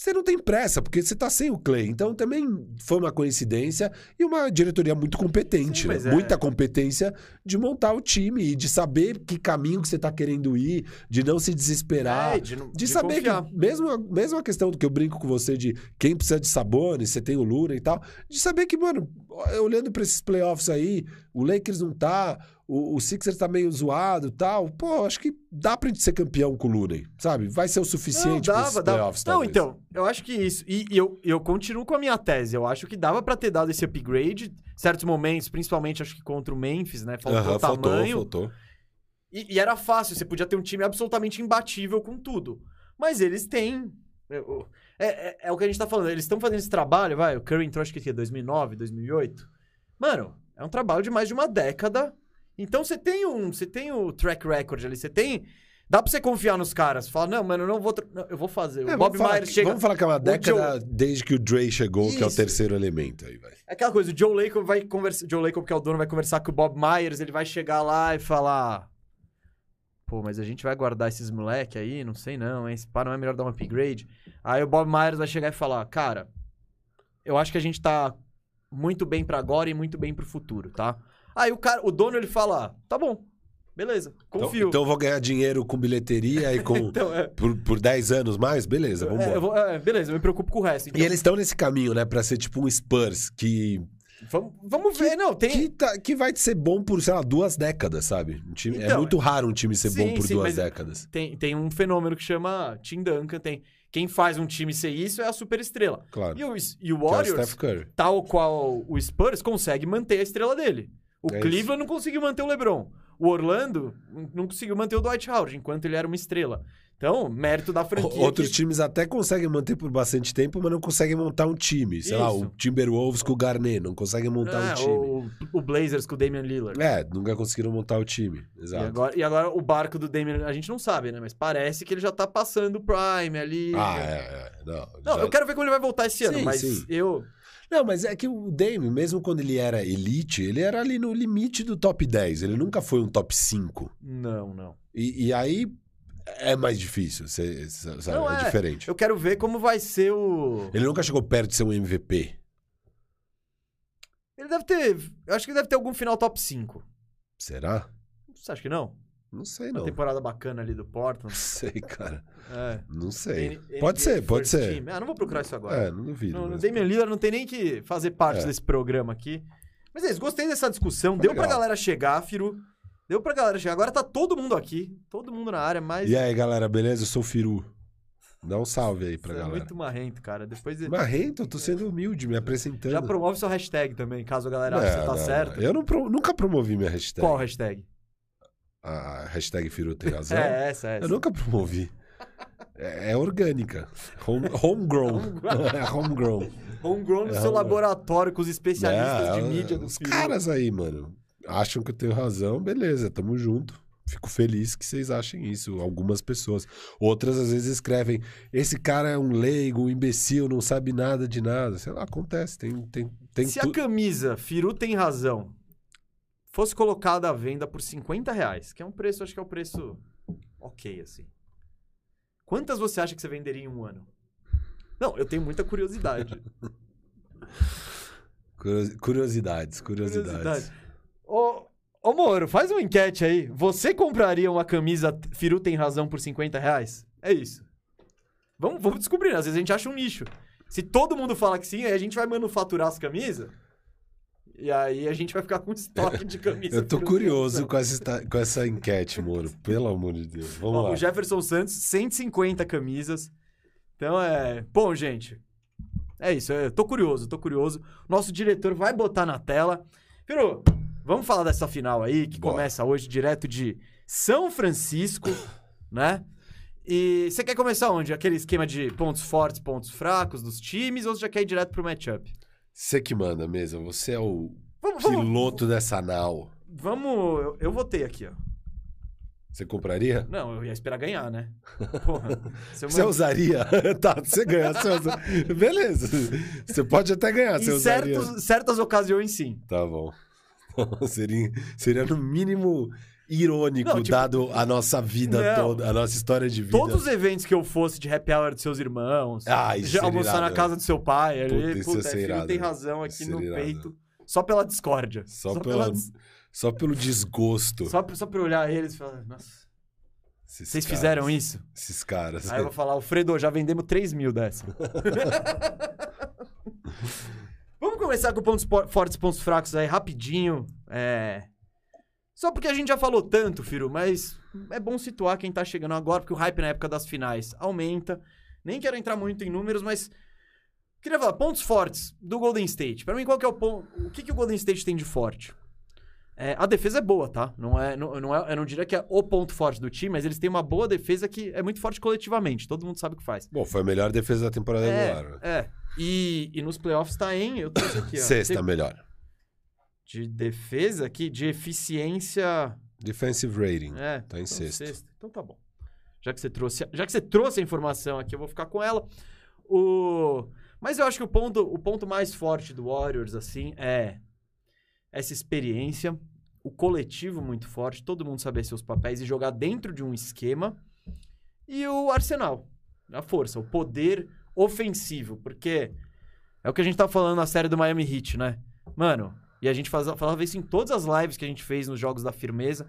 você não tem pressa, porque você tá sem o Clay. Então também foi uma coincidência e uma diretoria muito competente, Sim, né? é- Muita competência de montar o time e de saber que caminho que você tá querendo ir, de não se desesperar. É, de, não- De, de saber confiar. que, mesmo, a- mesmo a questão do que eu brinco com você de quem precisa de Sabonis, você tem o Lura e tal, de saber que, mano, olhando pra esses playoffs aí, o Lakers não tá, o, o Sixers tá meio zoado e tal, pô, acho que dá pra gente ser campeão com o Looney, sabe? Vai ser o suficiente não, dava, dava. playoffs, Não, talvez. então, eu acho que isso. E, e eu, eu continuo com a minha tese. Eu acho que dava pra ter dado esse upgrade. Certos momentos, principalmente acho que contra o Memphis, né? Faltou faltou, tamanho. faltou. E, e era fácil, você podia ter um time absolutamente imbatível com tudo. Mas eles têm. É, o- é, é- é o que a gente tá falando. Eles estão fazendo esse trabalho, vai. O Curry entrou, acho que é 2009, 2008. Mano, é um trabalho de mais de uma década. Então você tem um. Você tem o track record ali, você tem. Dá pra você confiar nos caras. Fala, não, mano, eu não vou. não, eu vou fazer. O É, Bob vamos, falar Myers chega. vamos falar que é uma década desde que o Dre chegou, que é o Isso. terceiro elemento aí, vai. É aquela coisa, o Joe Lacob vai conversar. Joe Lacob, que é o dono, vai conversar com o Bob Myers, ele vai chegar lá e falar. Pô, mas a gente vai guardar esses moleque aí? Não sei não, hein? Esse pá não é melhor dar um upgrade. Aí o Bob Myers vai chegar e falar, cara, eu acho que a gente tá muito bem pra agora e muito bem pro futuro, tá? Aí o cara, o dono ele fala, tá bom, beleza, Então, confio. então eu vou ganhar dinheiro com bilheteria e com. Então, é, por, por 10 anos mais? Beleza, vamos é, vou- é, beleza, eu me preocupo com o resto. Então, E eles estão nesse caminho, né? Pra ser tipo um Spurs que, vamos, vamos ver, não, tem... que, tá- que vai ser bom por, sei lá, duas décadas, sabe? Um time- é Então, muito raro um time ser bom sim, por sim, duas décadas. Tem, tem um fenômeno que chama Tim Duncan, tem... Quem faz um time ser isso é a superestrela. Claro. E o, e o Que é o Warriors, tal qual o Spurs, consegue manter a estrela dele. O É Cleveland não conseguiu manter o LeBron. O Orlando não conseguiu manter o Dwight Howard, enquanto ele era uma estrela. Então, mérito da franquia. Outros que- times até conseguem manter por bastante tempo, mas não conseguem montar um time. Sei lá, Isso. o Timberwolves com o Garnet, não conseguem montar um É, time. o, o Blazers com o Damian Lillard. É, nunca conseguiram montar o time. E Exato. agora, e agora o barco do Damian, a gente não sabe, né? Mas parece que ele já tá passando o Prime ali. Ah, né? é, é. Não, Não, já- eu quero ver como ele vai voltar esse ano, Sim, mas sim. eu. Não, mas é que o Dame, mesmo quando ele era elite, ele era ali no limite do top 10. Ele nunca foi um top 5. Não, não. E, e aí é mais difícil, cê- sabe? Não, é, é. diferente. Eu quero ver como vai ser o. Ele nunca chegou perto de ser um MVP. Ele deve ter. Eu acho que ele deve ter algum final top 5. Será? Você acha que não? Não sei, Uma não. temporada bacana ali do Não Portland. sei, cara. É. Não sei. N- Pode NBA ser, pode First ser. Team. Ah, não vou procurar isso agora. É, não duvido. No mas- Damian Lillard não tem nem que fazer parte É. desse programa aqui. Mas é isso, gostei dessa discussão. Deu pra legal. galera chegar, Firu. Deu pra galera chegar. Agora tá todo mundo aqui. Todo mundo na área, mas. E aí, galera, beleza? Eu sou o Firu. Dá um salve aí pra Você é galera. muito marrento, cara. Depois. Marrento, eu tô sendo humilde, me apresentando. Já promove sua hashtag também, caso a galera ache que Não, você tá não, certo. não. Eu não pro- nunca promovi minha hashtag. Qual hashtag? A hashtag Firu tem razão. É, essa, essa. Eu nunca promovi. É, é orgânica. Home, homegrown. é homegrown. Homegrown no É, seu laboratório com os especialistas É, de é, mídia do Os Firu. caras aí, mano, acham que eu tenho razão, beleza, tamo junto. Fico feliz que vocês achem isso, algumas pessoas. Outras às vezes escrevem: esse cara é um leigo, um imbecil, não sabe nada de nada. Sei lá, acontece. Tem, tem, tem Se tu- a camisa Firu tem razão fosse colocada à venda por 50 reais, que é um preço, acho que é o preço ok, assim. Quantas você acha que você venderia em um ano? Não, eu tenho muita curiosidade. Curiosi- Curiosidades, curiosidades. curiosidade. Ô, ô Moro, faz uma enquete aí. Você compraria uma camisa Firu tem razão por 50 reais? É isso. Vamos, vamos descobrir, às vezes a gente acha um nicho. Se todo mundo fala que sim, aí a gente vai manufaturar as camisas. E aí a gente vai ficar com estoque de camisas. Eu tô curioso com essa, com essa enquete, Moro. Pelo amor de Deus. Vamos Ó, lá. o Jefferson Santos, 150 camisas. Então é. Bom, gente. É isso. Eu tô curioso, tô curioso. Nosso diretor vai botar na tela. Firu, Vamos falar dessa final aí, que Bora. começa hoje direto de São Francisco, né? E você quer começar onde? Aquele esquema de pontos fortes, pontos fracos dos times, ou você já quer ir direto pro matchup? Você que manda mesmo. Você é o Vamos, vamos, piloto dessa nau. vamos eu, eu votei aqui, ó. Você compraria? Não, eu ia esperar ganhar, né? Porra. Você usaria? tá, você ganha. Você usa... Beleza. Você pode até ganhar, você Em usaria. certos, certas ocasiões, sim. Tá bom. seria, seria no mínimo irônico, Não, tipo- dado a nossa vida Não. toda, a nossa história de vida. Todos os eventos que eu fosse de happy hour dos seus irmãos, Ah, de seria almoçar irado, na né? casa do seu pai, ali, Puta, isso puta, ia ser é, irado, tem razão aqui no irado. peito, só pela discórdia. Só, pela, pela- só pelo desgosto. Só, pra- só pra olhar eles e falar, nossa, Esses vocês caras, fizeram isso? Esses caras. Aí eu vou falar, Alfredo, já vendemos 3 mil dessa. Vamos começar com pontos po- fortes e pontos fracos aí, rapidinho. É... Só porque a gente já falou tanto, Firo, mas é bom situar quem tá chegando agora, porque o hype na época das finais aumenta. Nem quero entrar muito em números, mas... Queria falar, pontos fortes do Golden State. Pra mim, qual que é o ponto... O que, que o Golden State tem de forte? É, a defesa é boa, tá? Não é, não, não é, eu não diria que é o ponto forte do time, mas eles têm uma boa defesa que é muito forte coletivamente. Todo mundo sabe o que faz. Bom, foi a melhor defesa da temporada regular. É, é. E, e nos playoffs tá em, eu trouxe aqui, ó. Sexta melhor. De defesa aqui, de eficiência. Defensive rating. É, Tá em então, sexto. Então tá bom. Já que você trouxe, já que você trouxe a informação aqui, eu vou ficar com ela. O mas eu acho que o ponto, o ponto mais forte do Warriors assim é essa experiência, o coletivo muito forte, todo mundo saber seus papéis e jogar dentro de um esquema e o arsenal, a força, o poder ofensivo, porque é o que a gente tá falando na série do Miami Heat, né? Mano, e a gente faz, falava isso em todas as lives que a gente fez nos jogos da firmeza.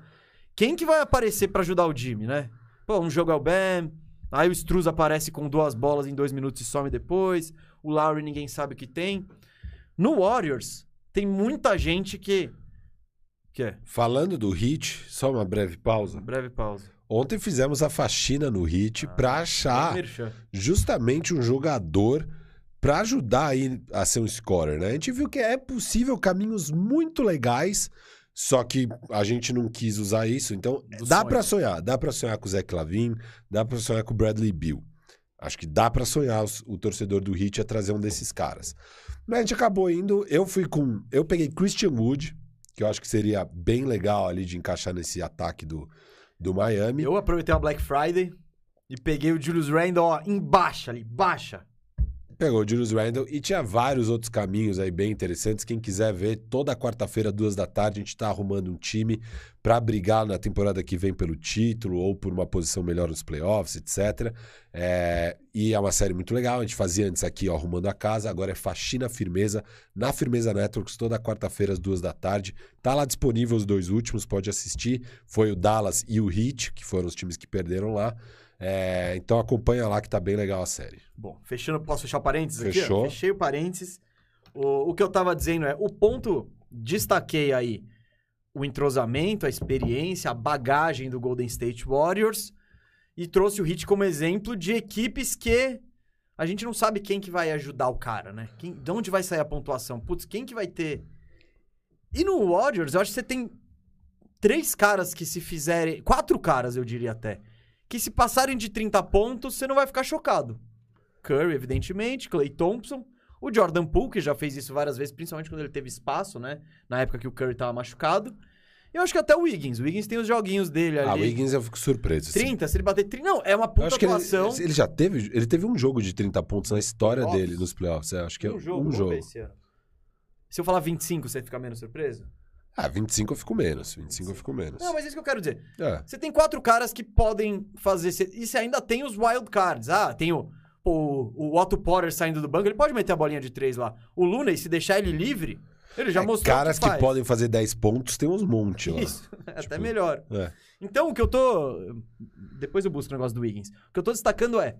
Quem que vai aparecer pra ajudar o Jimmy, né? Pô, um jogo é o Bam, aí o Struz aparece com duas bolas em dois minutos e some depois. O Lowry ninguém sabe o que tem. No Warriors, tem muita gente que... Que é? Falando do Hit, só uma breve pausa. Breve pausa. Ontem fizemos a faxina no Hit Ah, pra Bem achar justamente um jogador pra ajudar aí a ser um scorer, né? A gente viu que é possível caminhos muito legais, só que a gente não quis usar isso. Então, Do dá pra sonhar. Dá pra sonhar com o Zach Lavin, dá pra sonhar com o Bradley Bill. Acho que dá pra sonhar os- o torcedor do Heat a trazer um desses caras. Mas a gente acabou indo, eu fui com, eu peguei Christian Wood, que eu acho que seria bem legal ali de encaixar nesse ataque do, do Miami. Eu aproveitei a Black Friday e peguei o Julius Randle, ó, em baixa ali, baixa. Pegou o Julius Randle e tinha vários outros caminhos aí bem interessantes. Quem quiser ver, toda quarta-feira, duas da tarde, a gente tá arrumando um time para brigar na temporada que vem pelo título ou por uma posição melhor nos playoffs, etc. É, E é uma série muito legal. A gente fazia antes aqui, ó, arrumando a casa. Agora é Faxina Firmeza, na Firmeza Networks, toda quarta-feira, às duas da tarde. Tá lá disponível os dois últimos, pode assistir. Foi o Dallas e o Heat, que foram os times que perderam lá. É, Então acompanha lá que tá bem legal a série. Bom, fechando, posso fechar parênteses aqui? Fechou. Fechei o parênteses. O, o que eu tava dizendo é, o ponto, destaquei aí o entrosamento, a experiência, a bagagem do Golden State Warriors e trouxe o Heat como exemplo de equipes que a gente não sabe quem que vai ajudar o cara, né? Quem, de onde vai sair a pontuação? Putz, quem que vai ter... E no Warriors, eu acho que você tem três caras que se fizerem... Quatro caras, eu diria até. Que se passarem de 30 pontos, você não vai ficar chocado. Curry, evidentemente, Clay Thompson, o Jordan Poole, que já fez isso várias vezes, principalmente quando ele teve espaço, né? Na época que o Curry tava machucado. E eu acho que até o Wiggins. O Wiggins tem os joguinhos dele ali. Ah, o Wiggins eu fico surpreso. assim. 30, se ele bater 30. Não, é uma Eu puta que ele, atuação. ele já teve. Ele teve um jogo de 30 pontos na história Playoffs? dele nos playoffs. é, acho que é um jogo. esse ano. Se eu falar 25, você fica menos surpreso? Ah, 25 eu fico menos. 25 eu fico menos. Não, mas é isso que eu quero dizer. É. Você tem quatro caras que podem fazer. E você ainda tem os wild cards. Ah, tem o, o, o Otto Porter saindo do banco. Ele pode meter a bolinha de três lá. O Looney, se deixar ele livre, ele já É, mostrou caras que, que, podem fazer 10 pontos tem uns monte lá. Isso, é até Tipo, melhor. É. Então, o que eu tô. Depois eu busco o negócio do Wiggins. O que eu tô destacando é.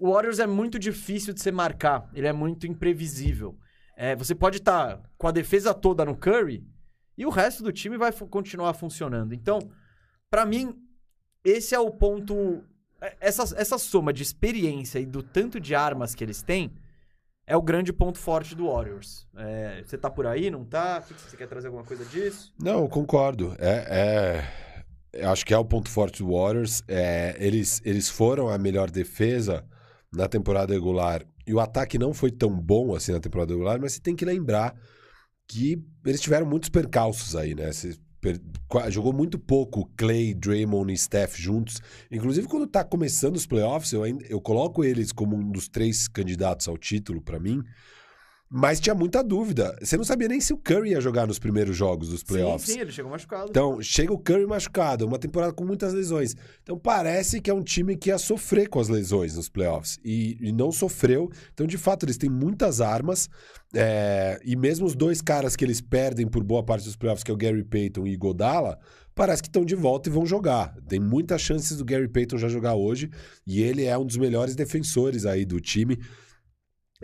O Warriors é muito difícil de se marcar. Ele é muito imprevisível. É, você pode estar com a defesa toda no Curry e o resto do time vai continuar funcionando. Então, pra mim, esse é o ponto. é- Essa, essa soma de experiência e do tanto de armas que eles têm é o grande ponto forte do Warriors. É, você tá por aí, não tá? Você quer trazer alguma coisa disso? Não, concordo. É, é- acho que é o ponto forte do Warriors. É, eles, eles foram a melhor defesa na temporada regular. E o ataque não foi tão bom assim na temporada regular, mas você tem que lembrar que eles tiveram muitos percalços aí, né? Per- jogou muito pouco Clay, Draymond e Steph juntos. Inclusive, quando tá começando os playoffs, eu, ainda, eu coloco eles como um dos três candidatos ao título pra mim. Mas tinha muita dúvida. Você não sabia nem se o Curry ia jogar nos primeiros jogos dos playoffs. Sim, sim, ele chegou machucado. Então, chega o Curry machucado, uma temporada com muitas lesões. Então, parece que é um time que ia sofrer com as lesões nos playoffs. E, e não sofreu. Então, de fato, eles têm muitas armas. é, e mesmo os dois caras que eles perdem por boa parte dos playoffs, que é o Gary Payton e Godala, parece que estão de volta e vão jogar. Tem muitas chances do Gary Payton já jogar hoje. E ele é um dos melhores defensores aí do time.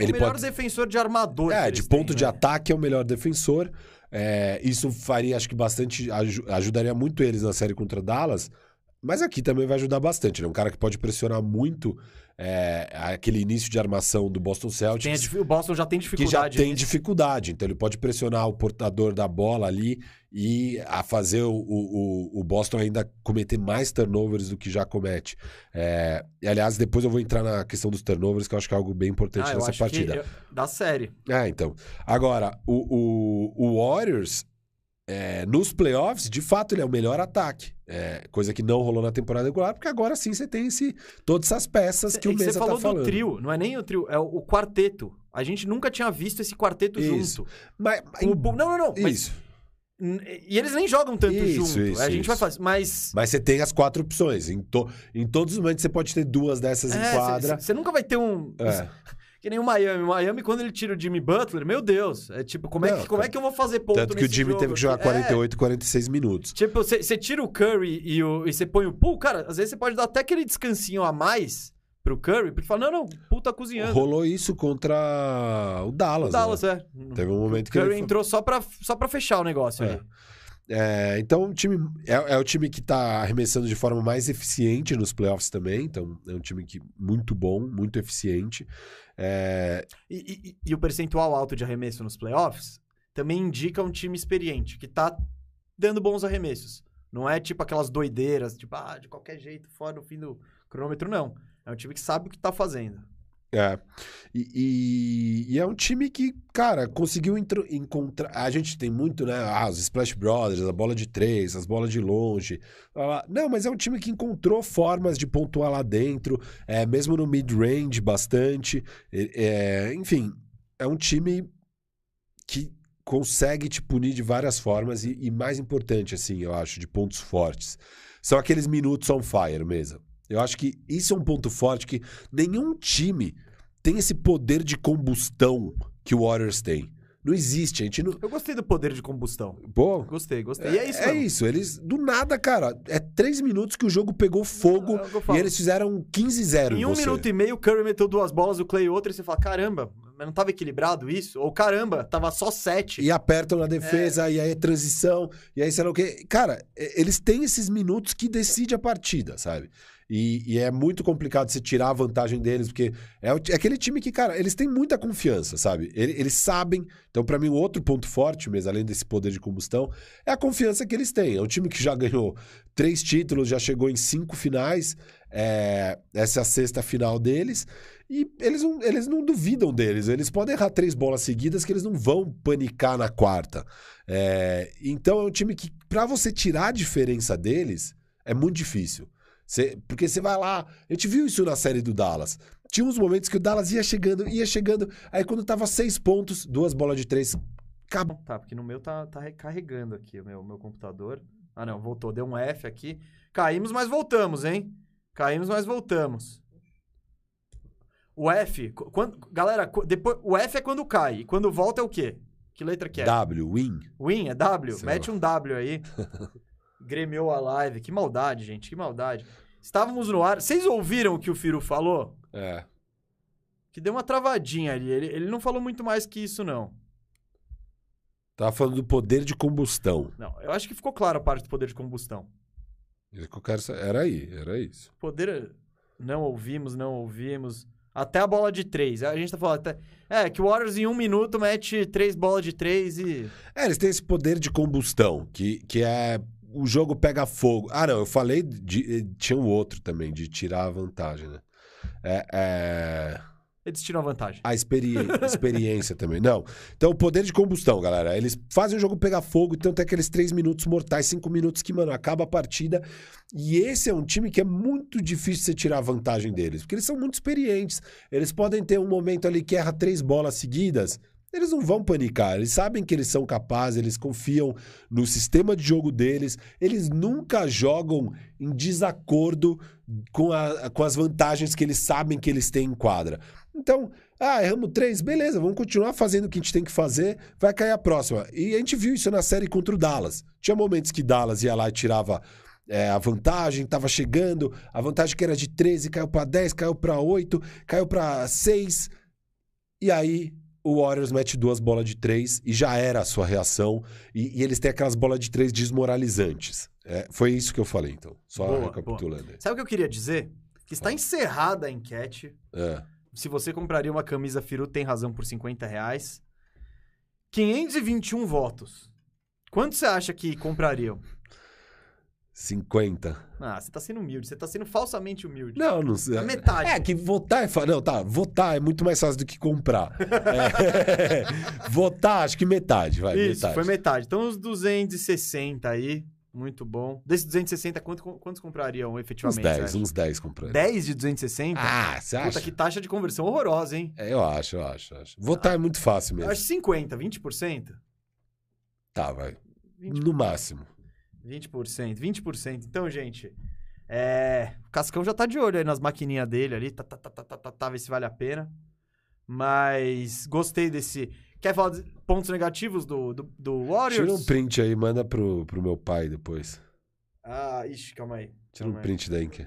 O melhor defensor de armador. É, de ponto têm, de né? ataque é o melhor defensor. É, isso faria, acho que bastante. aju- ajudaria muito eles na série contra Dallas. Mas aqui também vai ajudar bastante. Ele é um cara que pode pressionar muito é, aquele início de armação do Boston Tem Celtics. difi- o Boston já tem Que já dificuldade. tem nisso. dificuldade. Então ele pode pressionar o portador da bola ali e a fazer o, o, o Boston ainda cometer mais turnovers do que já comete. É, e aliás, depois eu vou entrar na questão dos turnovers, que eu acho que é algo bem importante Ah, nessa partida. que eu- da série. É, então. Agora, o, o, o Warriors, é, nos playoffs, de fato, ele é o melhor ataque. É, coisa que não rolou na temporada regular, porque agora sim você tem esse, todas essas peças que É o você Mesa falou tá falando. do trio, não é nem o trio, é o, o quarteto. A gente nunca tinha visto esse quarteto Isso. junto. Mas, O não, não, não. Mas, isso. n- e eles nem jogam tanto Isso, junto. isso, a gente isso. vai fazer. Mas. Mas você tem as quatro opções. Em, to- em todos os momentos você pode ter duas dessas em quadra. Você nunca vai ter um. É. Que nem o Miami. O Miami, quando ele tira o Jimmy Butler, meu Deus. É tipo, como, é, Não, que, como é cara. que eu vou fazer ponto Tanto que o Jimmy jogo teve que jogar aqui? 48, 46 minutos. É, tipo, você tira o Curry e, o- e você põe o Poole, cara, às vezes você pode dar até aquele descansinho a mais pro Curry, porque fala, não, não, o Poole tá cozinhando. Rolou isso contra o Dallas. o Dallas, né? é. Teve um momento O que Curry ele foi- entrou só pra, só pra fechar o negócio É. ali. É, então, o time é, é o time que tá arremessando de forma mais eficiente nos playoffs também. Então, é um time que, muito bom, muito eficiente. É, E, e- e o percentual alto de arremesso nos playoffs também indica um time experiente, que tá dando bons arremessos. Não é tipo aquelas doideiras, tipo, ah, de qualquer jeito, fora no fim do cronômetro, não. É um time que sabe o que tá fazendo. é. E, e- e é um time que, cara, conseguiu encontrar. A gente tem muito, né? Ah, os Splash Brothers, a bola de três, as bolas de longe. blá. Não, mas é um time que encontrou formas de pontuar lá dentro, é, mesmo no mid-range, bastante. É, enfim, é um time que consegue te punir de várias formas e, e mais importante, assim, eu acho, de pontos fortes. São aqueles minutos on fire mesmo. Eu acho que isso é um ponto forte que nenhum time tem esse poder de combustão que o Warriors tem. Não existe, a gente não... Eu gostei do poder de combustão. Pô, Gostei, gostei. e é isso, é mesmo. isso, eles do nada, cara, é três minutos que o jogo pegou fogo É e eles fizeram 15-0 em Em um você. minuto e meio, o Curry meteu duas bolas, o Clay outra, e você fala, caramba, mas não tava equilibrado isso? Ou caramba, tava só sete. E apertam na defesa, É. e aí é transição, e aí sei lá o quê. Cara, eles têm esses minutos que decide a partida, sabe? E, e é muito complicado você tirar a vantagem deles, porque é, é aquele time que, cara, eles têm muita confiança, sabe? Ele- Eles, sabem. Então, pra mim, o outro ponto forte, mesmo, além desse poder de combustão, é a confiança que eles têm. É um time que já ganhou três títulos, já chegou em cinco finais. é, essa é a sexta final deles. E eles não, eles não duvidam deles. Eles podem errar três bolas seguidas que eles não vão panicar na quarta. É, então é um time que, pra você tirar a diferença deles, é muito difícil. Você- porque você vai lá. A gente viu isso na série do Dallas. Tinha uns momentos que o Dallas ia chegando, ia chegando. Aí quando tava seis pontos, duas bolas de três. Acabou. Tá, porque no meu tá, tá recarregando aqui o meu, meu computador. Ah, não, voltou. Deu um F aqui. Caímos, mas voltamos, hein? Caímos, mas voltamos. O F, qu- quando, galera, depois, o F é quando cai. E quando volta é o quê? Que letra que é? W, win. Win, é W? Mete um W aí. Gremiou a live. Que maldade, gente, que maldade. Estávamos no ar. Vocês ouviram o que o Firu falou? É. Que deu uma travadinha ali. Ele, ele não falou muito mais que isso, não. Tava falando do poder de combustão. Não, eu acho que ficou claro a parte do poder de combustão. Isso que eu quero sa- Era aí, era isso. Poder. Não ouvimos, não ouvimos. Até a bola de três. A gente tá falando até. É, que o Warriors em um minuto mete três bolas de três e. É, eles têm esse poder de combustão, que, que é. O jogo pega fogo. Ah, não, eu falei. De, tinha um outro também, de tirar a vantagem, né? É. é... Eles tiram a vantagem. A experi experiência também. Não. Então, o poder de combustão, galera. Eles fazem o jogo pegar fogo, então tem aqueles três minutos mortais, cinco minutos que, mano, acaba a partida. E esse é um time que é muito difícil você tirar a vantagem deles, porque eles são muito experientes. Eles podem ter um momento ali que erra três bolas seguidas. Eles não vão panicar, eles sabem que eles são capazes, eles confiam no sistema de jogo deles, eles nunca jogam em desacordo com, a, com as vantagens que eles sabem que eles têm em quadra. Então, ah, erramos três, beleza, vamos continuar fazendo o que a gente tem que fazer, vai cair a próxima. E a gente viu isso na série contra o Dallas. Tinha momentos que Dallas ia lá e tirava é, a vantagem, estava chegando, a vantagem que era de 13 caiu para 10, caiu para 8, caiu para 6. E aí o Warriors mete duas bolas de três e já era a sua reação. E, e eles têm aquelas bolas de três desmoralizantes. É, foi isso que eu falei, então. Só boa, recapitulando. Boa. Sabe o que eu queria dizer? Que está encerrada a enquete. É. Se você compraria uma camisa Firu, tem razão por 50 reais. 521 votos. Quanto você acha que comprariam? 50. Ah, você tá sendo humilde. Você tá sendo falsamente humilde. Não, não sei. A metade. É que votar é fácil. Não, tá. Votar é muito mais fácil do que comprar. é. Votar, acho que metade, vai. Isso, metade. foi metade. Então, uns 260 aí. Muito bom. Desses 260, quanto, quantos comprariam efetivamente? Uns 10, uns 10 comprariam. 10 de 260? Ah, você acha? Puta, que taxa de conversão horrorosa, hein? É, eu acho, eu acho, eu acho. Votar ah, é muito fácil mesmo. Eu acho 50, 20%. Tá, vai. 20%. No máximo. 20%, 20%. Então, gente, é... o Cascão já tá de olho aí nas maquininhas dele ali, tá, tá, tá, tá, tá, tá, tá, ver se vale a pena. Mas gostei desse... Quer falar de pontos negativos do, do, do Warriors? Tira um print aí, manda pro, pro meu pai depois. Ah, ixi, calma aí. Tira calma um print daí. Que...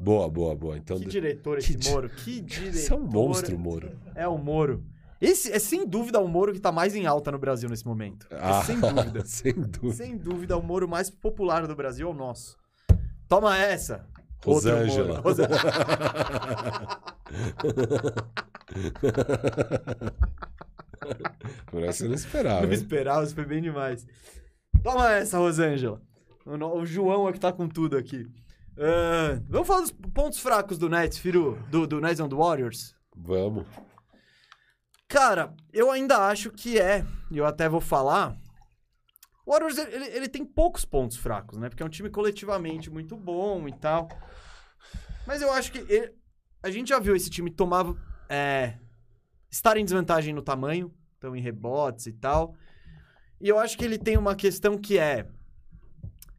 Boa, boa, boa. Então, que diretor esse que Moro, que diretor. Esse é um monstro, Moro. É o Moro. Esse é sem dúvida o Moro que tá mais em alta no Brasil nesse momento. É ah, sem dúvida. sem dúvida. Sem dúvida, o Moro mais popular do Brasil é o nosso. Toma essa. Rosângela. Rosângela. Por essa eu não esperava. Não esperava, isso foi bem demais. Toma essa, Rosângela. O, o João é que tá com tudo aqui. Uh, vamos falar dos pontos fracos do Nets, Firu? Do, do Nets and Warriors? Vamos. Cara, eu ainda acho que é, e eu até vou falar. O Warriors, ele, ele tem poucos pontos fracos, né? Porque é um time coletivamente muito bom e tal. Mas eu acho que ele, a gente já viu esse time tomar. É, estar em desvantagem no tamanho, então em rebotes e tal. E eu acho que ele tem uma questão que é.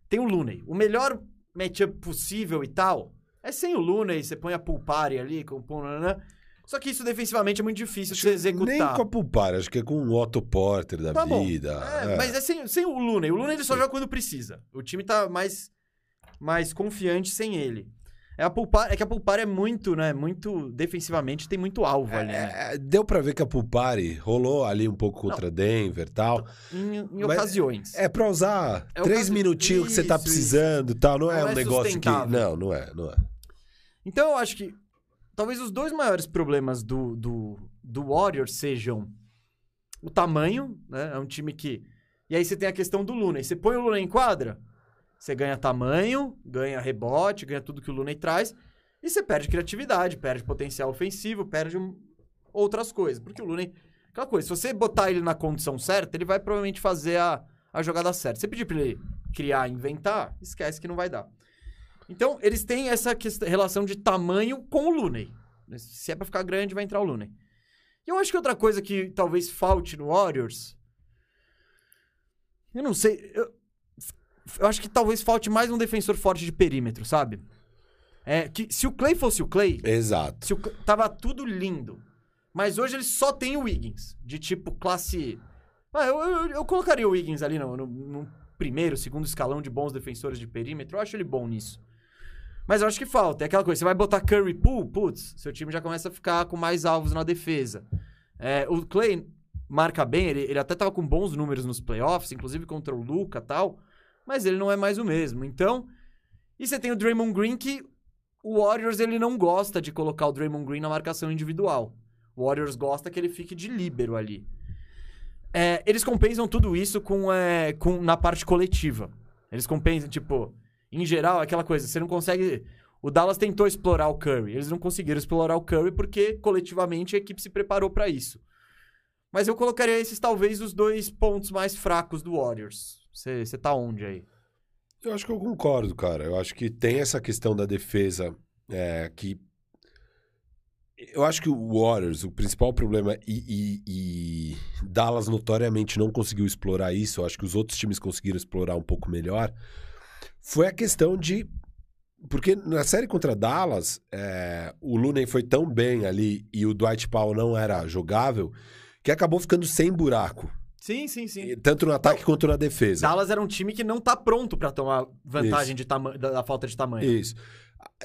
Tem o Looney. O melhor matchup possível e tal é sem o Looney, você põe a Pulpari ali com o. Só que isso defensivamente é muito difícil de você executar. Nem com a Pulpar, acho que é com o Otto Porter da tá vida. É, é. Mas é sem, sem o Luna. O Luna ele só Sim. joga quando precisa. O time tá mais, mais confiante sem ele. É, a Pulpar, é que a Pulpar é muito, né? Muito defensivamente, tem muito alvo é, ali. Né? É, deu para ver que a Pulpari rolou ali um pouco contra Não. Denver tal. Em, em ocasiões. É para usar é três minutinhos isso, que você tá precisando e tal. Não, não, é um é negócio que. Não, não é, não é. Então eu acho que talvez os dois maiores problemas do, do, do Warriors sejam o tamanho, né? É um time que. E aí você tem a questão do Luna. E você põe o Luna em quadra, você ganha tamanho, ganha rebote, ganha tudo que o Luna traz. E você perde criatividade, perde potencial ofensivo, perde outras coisas. Porque o Luna. Aquela coisa, se você botar ele na condição certa, ele vai provavelmente fazer a, a jogada certa. Se você pedir pra ele criar, inventar, esquece que não vai dar. Então, eles têm essa relação de tamanho com o Looney. Se é pra ficar grande, vai entrar o Looney. E eu acho que outra coisa que talvez falte no Warriors. Eu não sei. Eu, eu acho que talvez falte mais um defensor forte de perímetro, sabe? É, que se o Clay fosse o Clay. Exato. Se o, tava tudo lindo. Mas hoje ele só tem o Wiggins. De tipo classe. Ah, eu, eu, eu colocaria o Wiggins ali no, no, no primeiro, segundo escalão de bons defensores de perímetro. Eu acho ele bom nisso. Mas eu acho que falta. É aquela coisa, você vai botar Curry Pool, putz, seu time já começa a ficar com mais alvos na defesa. É, o Clay marca bem, ele, ele até tava com bons números nos playoffs, inclusive contra o Luca tal, mas ele não é mais o mesmo. Então, e você tem o Draymond Green que o Warriors ele não gosta de colocar o Draymond Green na marcação individual. O Warriors gosta que ele fique de líbero ali. É, eles compensam tudo isso com, é, com na parte coletiva. Eles compensam, tipo, em geral, aquela coisa, você não consegue. O Dallas tentou explorar o Curry. Eles não conseguiram explorar o Curry porque coletivamente a equipe se preparou para isso. Mas eu colocaria esses talvez os dois pontos mais fracos do Warriors. Você tá onde aí? Eu acho que eu concordo, cara. Eu acho que tem essa questão da defesa é, que. Eu acho que o Warriors, o principal problema, e, e, e, Dallas notoriamente não conseguiu explorar isso, eu acho que os outros times conseguiram explorar um pouco melhor, foi a questão de. Porque na série contra Dallas, é, o Looney foi tão bem ali e o Dwight Powell não era jogável, que acabou ficando sem buraco. Sim, sim, sim. Tanto no ataque quanto na defesa. Dallas era um time que não tá pronto para tomar vantagem de da, da falta de tamanho. Isso.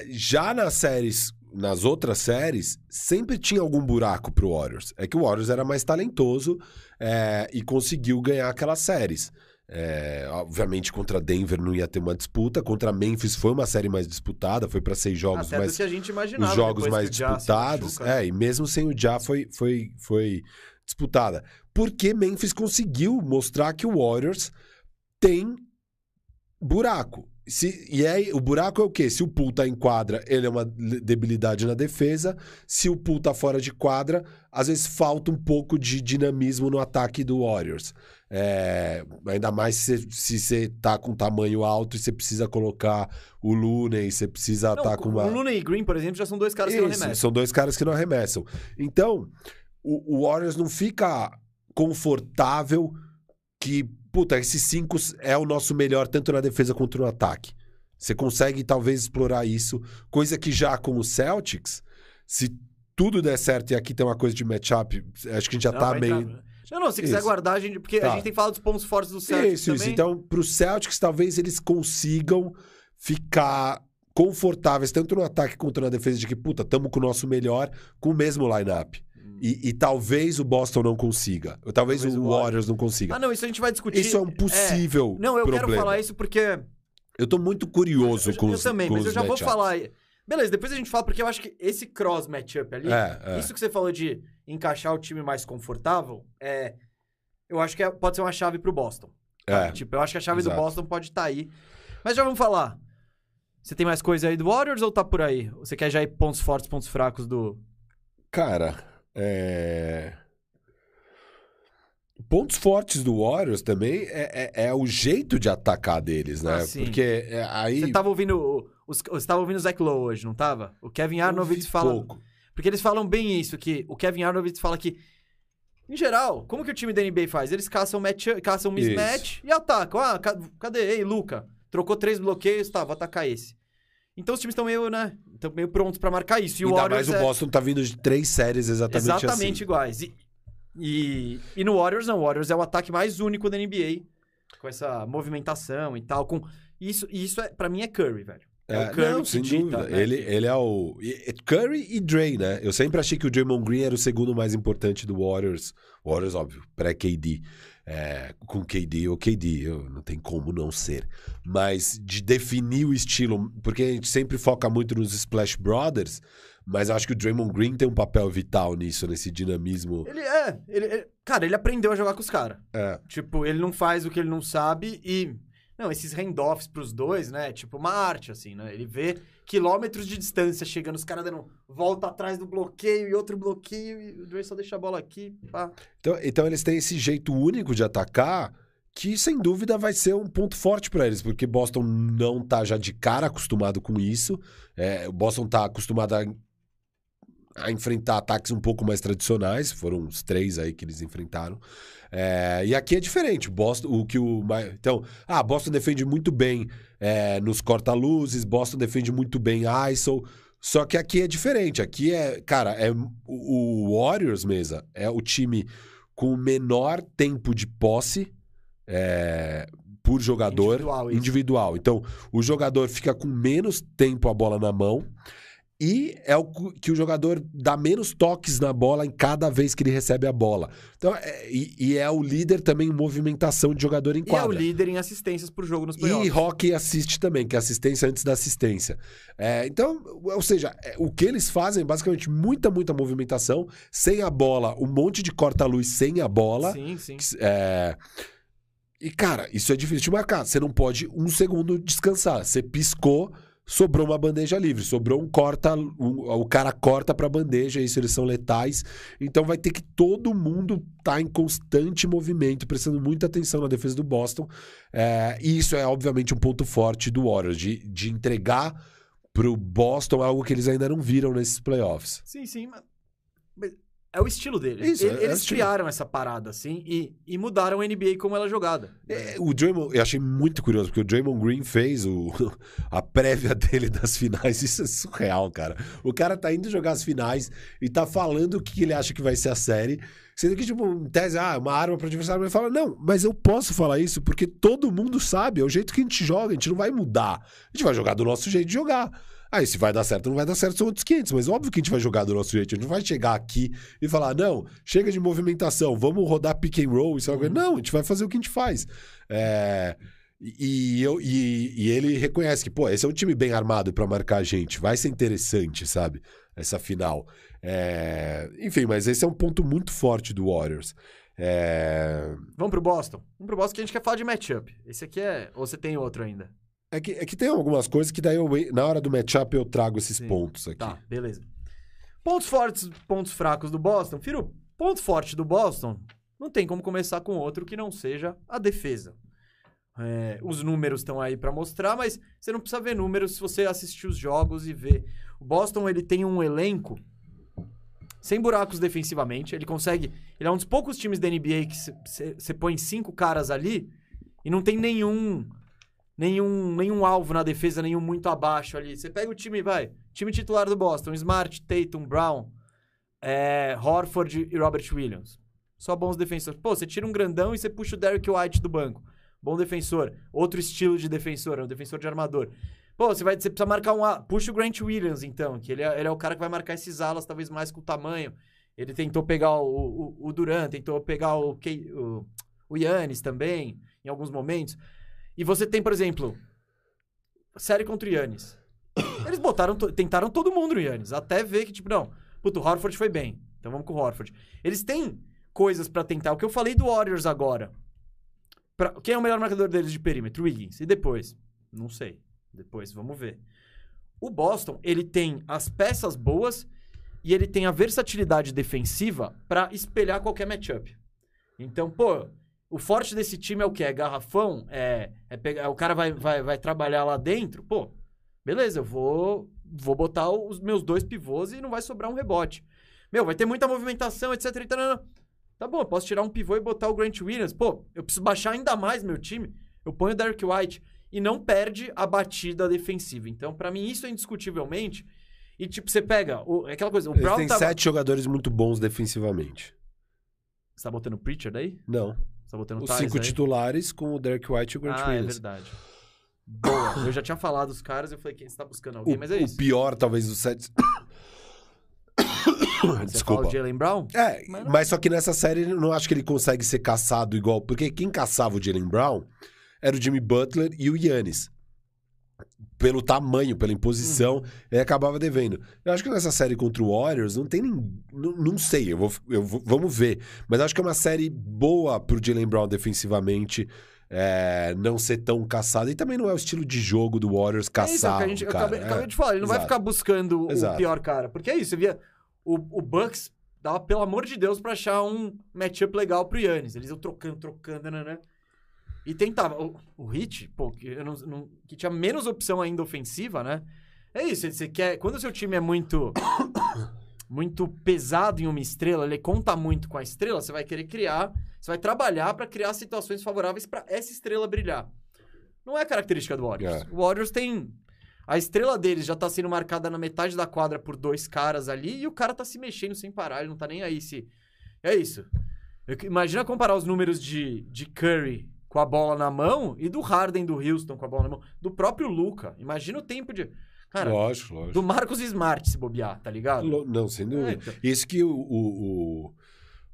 Já nas séries, nas outras séries, sempre tinha algum buraco pro Warriors. É que o Warriors era mais talentoso é, e conseguiu ganhar aquelas séries. É, obviamente contra Denver não ia ter uma disputa, contra Memphis foi uma série mais disputada, foi para seis jogos Até mais que a gente imaginava, os jogos mais disputados, machuca, né? é, e mesmo sem o Ja foi, foi, foi disputada. Porque Memphis conseguiu mostrar que o Warriors tem buraco. Se, e aí, o buraco é o quê? Se o pool tá em quadra, ele é uma debilidade na defesa. Se o pool tá fora de quadra, às vezes falta um pouco de dinamismo no ataque do Warriors. É, ainda mais se você tá com tamanho alto e você precisa colocar o Looney, você precisa estar tá com uma... O Looney e Green, por exemplo, já são dois caras Isso, que não arremessam. São dois caras que não arremessam. Então, o, o Warriors não fica confortável que, puta, esses cinco é o nosso melhor, tanto na defesa quanto no ataque. Você consegue talvez explorar isso, coisa que já com o Celtics, se tudo der certo e aqui tem uma coisa de matchup, acho que a gente já não, tá meio. Entrar. Não, não, se quiser isso. guardar, a gente. Porque tá. a gente tem falado dos pontos fortes do Celtics. Isso, também. isso. Então, pro Celtics, talvez eles consigam ficar confortáveis, tanto no ataque quanto na defesa, de que, puta, tamo com o nosso melhor, com o mesmo line-up. E, e, talvez o Boston não consiga. Ou talvez, talvez o Warriors não consiga. Ah, não, isso a gente vai discutir. Isso é um possível é... Não, eu problema. quero falar isso porque... Eu tô muito curioso eu, com eu os Eu também, mas eu já vou falar... Beleza, depois a gente fala, porque eu acho que esse cross matchup ali, é, é. isso que você falou de encaixar o time mais confortável, é, eu acho que é, pode ser uma chave pro Boston. É. Tipo, eu acho que a chave Exato. do Boston pode estar tá aí. Mas já vamos falar. Você tem mais coisa aí do Warriors ou tá por aí? Você quer já ir pontos fortes, pontos fracos do. Cara, é... Pontos fortes do Warriors também é, é, é, o jeito de atacar deles, né? Ah, Porque é, aí. Você tava ouvindo. Os, você tava ouvindo o Zach Lowe hoje, não tava? O Kevin Arnovitz fala. Pouco. Porque eles falam bem isso, que o Kevin Arnovitz fala que. Em geral, como que o time da NBA faz? Eles caçam, match, caçam mismatch isso. e atacam. Ah, cadê? Ei, Luca. Trocou três bloqueios, tá, vou atacar esse. Então os times estão meio, né? Estão meio prontos para marcar isso. E Ainda o Warriors mais o é Boston tá vindo de três séries exatamente, exatamente assim. iguais. E, e, e, no Warriors, não. O Warriors é o ataque mais único da NBA. Com essa movimentação e tal. Com... Isso, isso é, para mim é Curry, velho. É, o Curry não, sem dita, dúvida. Né? Ele, ele é o. Curry e Dre, né? Eu sempre achei que o Draymond Green era o segundo mais importante do Warriors. Warriors, óbvio, pré-KD é, com KD ou KD, eu, não tem como não ser. Mas de definir o estilo, porque a gente sempre foca muito nos Splash Brothers, mas acho que o Draymond Green tem um papel vital nisso, nesse dinamismo. Ele é, ele, ele cara, ele aprendeu a jogar com os caras. É. Tipo, ele não faz o que ele não sabe e não, esses handoffs pros dois, né? Tipo uma arte assim, né? Ele vê quilômetros de distância chegando, os caras dando volta atrás do bloqueio e outro bloqueio, e o Dre só deixa a bola aqui. Pá. Então, então eles têm esse jeito único de atacar que sem dúvida vai ser um ponto forte para eles, porque Boston não tá já de cara acostumado com isso. É, Boston tá acostumado a, a, enfrentar ataques um pouco mais tradicionais, foram os três aí que eles enfrentaram. É, e aqui é diferente. Boston, o que o então, ah, Boston defende muito bem é, nos corta-luzes, Boston defende muito bem ISO. Só que aqui é diferente. Aqui é, cara, é o Warriors mesa é o time com o menor tempo de posse é, por jogador individual, individual. Então, o jogador fica com menos tempo a bola na mão. E é o que o jogador dá menos toques na bola em cada vez que ele recebe a bola. Então, é- e, e é o líder também em movimentação de jogador em E é o quadra. líder em assistências por jogo nos E playoffs. hockey assiste também, que é assistência antes da assistência. É, então, ou seja, é, o que eles fazem é basicamente muita, muita movimentação, sem a bola, um monte de corta-luz sem a bola. Sim, sim. É, E, cara, isso é difícil de marcar. Você não pode um segundo descansar. Você piscou, sobrou uma bandeja livre. Sobrou um corta. um- o cara corta pra bandeja, isso eles são letais. Então vai ter que todo mundo estar em constante movimento, prestando muita atenção na defesa do Boston. É, e isso é, obviamente, um ponto forte do Warriors, de, de entregar pro Boston algo que eles ainda não viram nesses playoffs. Sim, sim, mas... mas É o estilo deles. Isso, é- é Eles estilo. criaram essa parada, assim, e, e mudaram a NBA como ela é jogada. É, o Draymond, eu achei muito curioso, porque o Draymond Green fez o, a prévia dele das finais. Isso é surreal, cara. O cara tá indo jogar as finais e tá falando o que ele acha que vai ser a série. Sendo que, tipo, em tese, ah, uma arma pro adversário. Ele fala, não, mas eu posso falar isso porque todo mundo sabe, é o jeito que a gente joga, a gente não vai mudar. A gente vai jogar do nosso jeito de jogar. Aí, se vai dar certo ou não vai dar certo, são outros 500. Mas óbvio que a gente vai jogar do nosso jeito. A gente não vai chegar aqui e falar, não, chega de movimentação, vamos rodar pick and roll. Isso coisa. Não, a gente vai fazer o que a gente faz. É, E, eu, e, e ele reconhece que, pô, esse é um time bem armado pra marcar a gente. Vai ser interessante, sabe? Essa final. É, Enfim, mas esse é um ponto muito forte do Warriors. É, Vamos pro Boston? Vamos pro Boston que a gente quer falar de matchup. Esse aqui é... Ou você tem outro ainda? É que, é que tem algumas coisas que daí eu, na hora do matchup eu trago esses Sim. pontos aqui. Tá, beleza. Pontos fortes, pontos fracos do Boston. Firo, ponto forte do Boston, não tem como começar com outro que não seja a defesa. É, os números estão aí pra mostrar, mas você não precisa ver números se você assistir os jogos e ver. O Boston ele tem um elenco sem buracos defensivamente. Ele consegue. Ele é um dos poucos times da NBA que você põe cinco caras ali e não tem nenhum nenhum, nenhum alvo na defesa, nenhum muito abaixo ali. Você pega o time, vai, time titular do Boston, Smart, Tatum, Brown, é, Horford e Robert Williams. Só bons defensores. Pô, você tira um grandão e você puxa o Derrick White do banco. Bom defensor. Outro estilo de defensor, é um defensor de armador. Pô, você, vai, você precisa marcar um... a- Puxa o Grant Williams, então, que ele é, ele é o cara que vai marcar esses alas, talvez mais com o tamanho. Ele tentou pegar o, o, o tentou pegar o, o, o Yannis também, em alguns momentos. E você tem, por exemplo, série contra o Yannis. Eles botaram, tentaram todo mundo no Yannis, até ver que, tipo, não, puto, o Horford foi bem, então vamos com o Horford. Eles têm coisas pra tentar. O que eu falei do Warriors agora. Pra- quem é o melhor marcador deles de perímetro? Wiggins. E depois? Não sei. Depois, vamos ver. O Boston, ele tem as peças boas e ele tem a versatilidade defensiva pra espelhar qualquer matchup. Então, pô, o forte desse time é o quê? É garrafão? É, é pegar, o cara vai, vai, vai trabalhar lá dentro? Pô, beleza, eu vou, vou botar os meus dois pivôs e não vai sobrar um rebote. Meu, vai ter muita movimentação, etc. E tarana. Tá bom, eu posso tirar um pivô e botar o Grant Williams. Pô, eu preciso baixar ainda mais meu time. Eu ponho o Derek White e não perde a batida defensiva. Então, pra mim, isso é indiscutivelmente. E, tipo, você pega. O, é aquela coisa. O Eles Brown tava... sete jogadores muito bons defensivamente. Você tá botando o Preacher daí? Não. Você tá botando o Os cinco aí? titulares com o Derek White e o Grant Ah, é Williams. verdade. Boa. Eu já tinha falado dos caras, eu falei, quem você tá buscando alguém, o, mas é o isso. pior, talvez, dos sete. Você fala Desculpa. o Jalen Brown? É, Mas mas, não- só que nessa série eu não acho que ele consegue ser caçado igual. Porque quem caçava o Jalen Brown era o Jimmy Butler e o Yannis. Pelo tamanho, pela imposição, Uhum. ele acabava devendo. Eu acho que nessa série contra o Warriors não tem nem. Não, não sei, eu vou, eu vou- vamos ver. Mas acho que é uma série boa pro Jalen Brown defensivamente. é, não ser tão caçado. E também não é o estilo de jogo do Warriors é isso, é o caçar. que a gente, o eu cara. acabei, É. acabei de falar, ele não vai exato. ficar buscando o Exato. pior cara. Porque é isso, você via. O, o Bucks dava, pelo amor de Deus, pra achar um matchup legal pro Yannis. Eles iam trocando, trocando, né? E tentava. O, o Hit, pô, que, não- não- que tinha menos opção ainda ofensiva, né? É isso, você quer. Quando o seu time é muito. muito pesado em uma estrela, ele conta muito com a estrela, você vai querer criar, você vai trabalhar pra criar situações favoráveis pra essa estrela brilhar. Não é característica do Warriors. É. O Warriors tem a estrela deles já tá sendo marcada na metade da quadra por dois caras ali e o cara tá se mexendo sem parar, ele não tá nem aí se É isso. Eu- Imagina comparar os números de, de Curry com a bola na mão e do Harden do Houston com a bola na mão, do próprio Luca. Imagina o tempo de Cara, lógico, lógico. do Marcos Smart se bobear, tá ligado? Lo- Não, sem dúvida. É, então. Isso que o, o,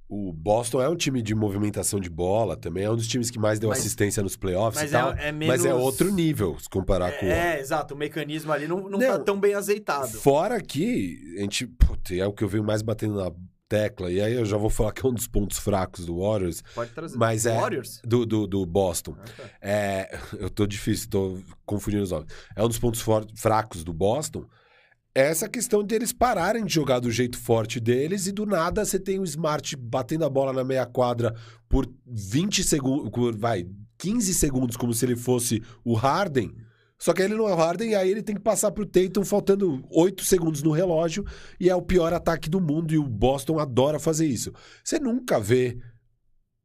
o, o Boston é um time de movimentação de bola também, é um dos times que mais deu Mas- assistência nos playoffs mas e tal. é- é Mas é menos- outro nível se comparar com o É, exato. O mecanismo ali não, não, Não. tá tão bem azeitado. Fora que a gente. Putz, é o que eu venho mais batendo na tecla, e aí eu já vou falar que é um dos pontos fracos do Warriors, Pode trazer. Mas é- Warriors? do, do, do Boston. Ah, tá. É, eu tô difícil, tô confundindo os nomes. É um dos pontos for- fracos do Boston. É essa questão deles pararem de jogar do jeito forte deles e do nada você tem o Smart batendo a bola na meia quadra por 20 segundos, vai, 15 segundos, como se ele fosse o Harden. Só que ele não é o Harden e aí ele tem que passar pro Tatum faltando 8 segundos no relógio e é o pior ataque do mundo e o Boston adora fazer isso. Você nunca vê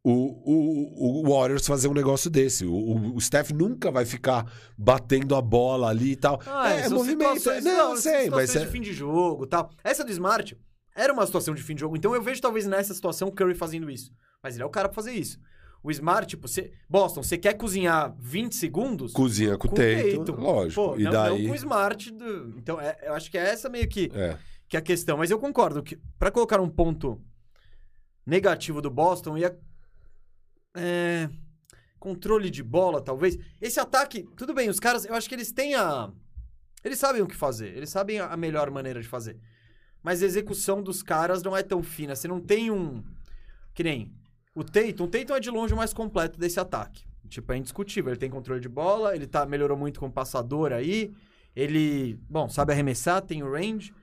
o, o, o Warriors fazer um negócio desse. O, o, Steph nunca vai ficar batendo a bola ali e tal. Ah, é, são movimento. situações- Não, são sei, mas é, de fim de jogo tal. Essa do Smart era uma situação de fim de jogo. Então eu vejo talvez nessa situação o Curry fazendo isso. Mas ele é o cara pra fazer isso. O Smart, tipo, você... Boston, você quer cozinhar 20 segundos? cozinha com o com Tatum, Tatum. lógico. Pô, e não, daí... não com o Smart. do- Então é- eu acho que é essa meio que, É. que a questão. Mas eu concordo que pra colocar um ponto negativo do Boston ia... É... Controle de bola, talvez. Esse ataque, tudo bem, os caras, eu acho que eles têm a. Eles sabem o que fazer, eles sabem a a melhor maneira de fazer. Mas a execução dos caras não é tão fina. Você não tem um. Que nem. O Tatum, o Tatum é de longe o mais completo desse ataque. Tipo, é indiscutível. Ele tem controle de bola, ele tá, melhorou muito como passador aí. Ele, bom, sabe arremessar, tem o range.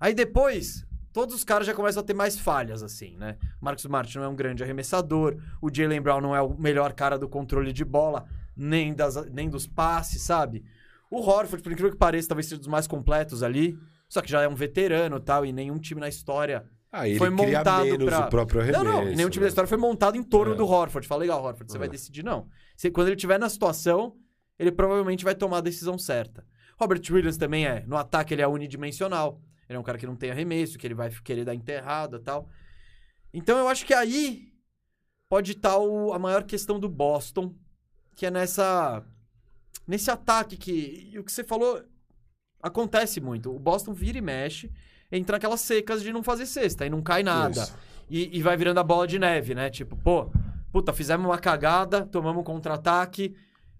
Aí depois, todos os caras já começam a ter mais falhas, assim, né? Marcos Smart não é um grande arremessador, o Jalen Brown não é o melhor cara do controle de bola, nem, das, nem dos passes, sabe? O Horford, por incrível que pareça, talvez seja dos mais completos ali, só que já é um veterano tal, e nenhum time na história... Ah, ele Foi montado menos pra- o próprio arremesso. não, não, nenhum time da né? história foi montado em torno É. do Horford. Fala, legal, Horford, você vai É. decidir, não. Você- quando ele estiver na situação, ele provavelmente vai tomar a decisão certa. Robert Williams também é. No ataque ele é unidimensional. Ele é um cara que não tem arremesso, que ele vai querer dar enterrada e tal. Então eu acho que aí pode estar o- a maior questão do Boston, que é nessa nesse ataque que e o que você falou acontece muito. O Boston vira e mexe, entra naquelas secas de não fazer cesta e não cai nada. E, e vai virando a bola de neve, né? Tipo, pô, puta, fizemos uma cagada, tomamos um contra-ataque,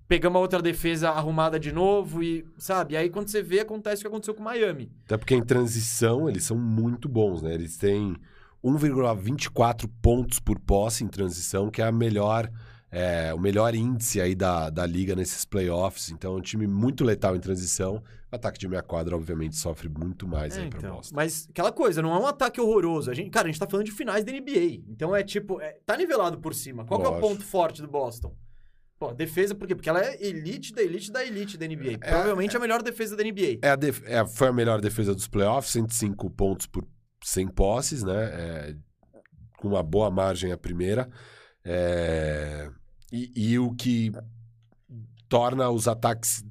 pegamos a outra defesa arrumada de novo e, sabe? Aí quando você vê, acontece o que aconteceu com o Miami. Até porque em transição eles são muito bons, né? Eles têm 1,24 pontos por posse em transição, que é a melhor, é, o melhor índice aí da, da liga nesses playoffs. Então é um time muito letal em transição. Ataque de meia quadra, obviamente, sofre muito mais É, aí pra então. Boston. Mas aquela coisa, não é um ataque horroroso. A gente, cara, a gente tá falando de finais da NBA. Então é tipo, é- tá nivelado por cima. Qual que é o ponto forte do Boston? Pô, defesa, por quê? Porque ela é elite da elite da elite da NBA. Provavelmente a melhor defesa da NBA. É a def- é, foi a melhor defesa dos playoffs, 105 pontos por 100 posses, né? É, com uma boa margem a primeira. É, e, e o que torna os ataques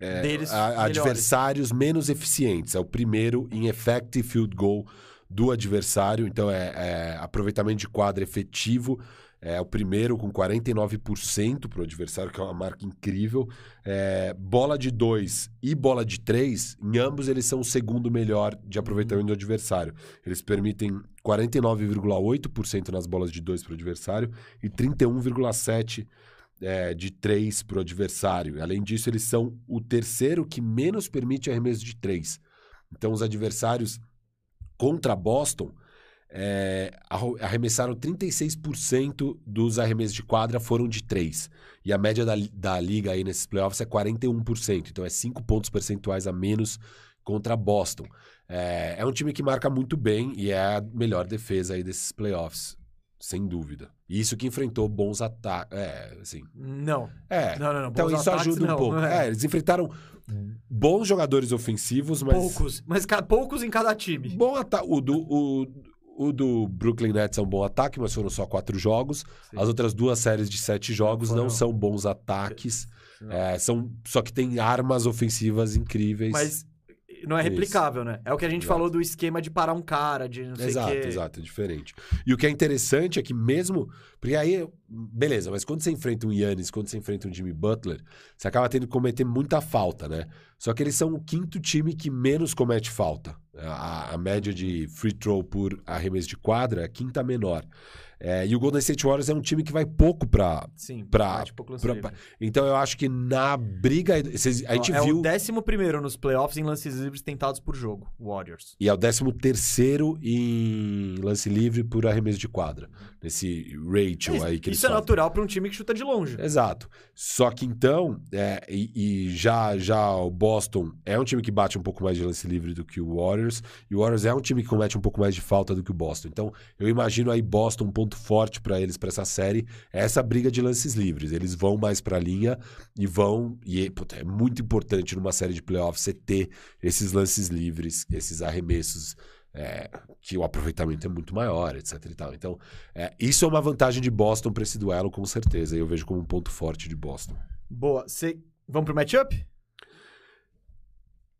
é, Deles a- adversários menos eficientes. É o primeiro em effective field goal do adversário, então é, é aproveitamento de quadra efetivo. É o primeiro com 49% para o adversário, que é uma marca incrível. É, bola de 2 e bola de 3, em ambos eles são o segundo melhor de aproveitamento do adversário. Eles permitem 49,8% nas bolas de 2 para o adversário e 31,7% é, de 3 para o adversário. Além disso, eles são o terceiro que menos permite arremesso de 3. Então, os adversários contra Boston é, arremessaram 36% dos arremessos de quadra foram de 3. E a média da, da liga aí nesses playoffs é 41%. Então é 5 pontos percentuais a menos contra Boston. É, é um time que marca muito bem e é a melhor defesa aí desses playoffs, sem dúvida. E isso que enfrentou bons ataques. É, assim. Não. É. Não, não, não. Então Bons isso ataques, ajuda um não, pouco. não é. É, eles enfrentaram bons jogadores ofensivos, mas. Poucos. Mas poucos em cada time. Bom ata o, do, o, o do Brooklyn Nets é um bom ataque, mas foram só quatro jogos. Sim. As outras duas séries de sete jogos Foram. não são bons ataques. Não. É, são, só que tem armas ofensivas incríveis. Mas não é Isso. replicável, né? É o que a gente Exato. falou do esquema de parar um cara, de não sei o Exato, quê. exato, é diferente. E o que é interessante é que mesmo. Porque aí, beleza, mas quando você enfrenta um Yannis, quando você enfrenta um Jimmy Butler, você acaba tendo que cometer muita falta, né? Só que eles são o quinto time que menos comete falta. A, a média de free throw por arremesso de quadra é a quinta menor. É, e o Golden State Warriors é um time que vai pouco pra. Sim, Pra- pouco pra- livre. Então eu acho que na briga. vocês- a gente é viu. o décimo primeiro nos playoffs em lances livres tentados por jogo, Warriors. E é o décimo terceiro em lance livre por arremesso de quadra. Nesse ratio Isso, aí que isso é fazem. natural para um time que chuta de longe. Exato. Só que então, é, e, e já, já o Boston é um time que bate um pouco mais de lance livre do que o Warriors, e o Warriors é um time que comete um pouco mais de falta do que o Boston. Então, eu imagino aí Boston um ponto forte para eles para essa série, é essa briga de lances livres. Eles vão mais para a linha e vão, e puta, é muito importante numa série de playoffs você ter esses lances livres, esses arremessos. é, que o aproveitamento é muito maior, etc e tal. Então, é, isso é uma vantagem de Boston para esse duelo, com certeza. E eu vejo como um ponto forte de Boston. Boa. Cê... Vamos pro matchup?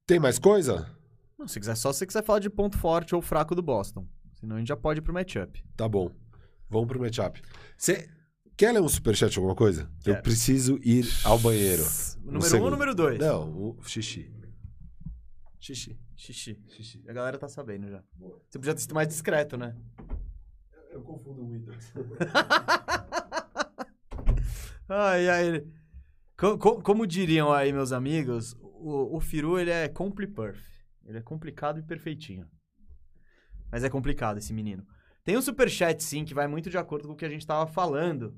Tem mais coisa? Não, se quiser, só se quiser falar de ponto forte ou fraco do Boston. Senão a gente já pode ir pro matchup. Tá bom. Vamos pro matchup. Você quer ler um superchat alguma coisa? Eu Quero. preciso ir ao banheiro. Número um segundo. ou número dois? Não, o xixi. Xixi. Xixi. Xixi. A galera tá sabendo já. Você podia ser mais discreto, né? Eu confundo muito. Ai, ai. Co- co- como diriam aí meus amigos, o, o Firu, ele é compli-perf. Ele é complicado e perfeitinho. Mas é complicado esse menino. Tem um superchat, sim, que vai muito de acordo com o que a gente tava falando.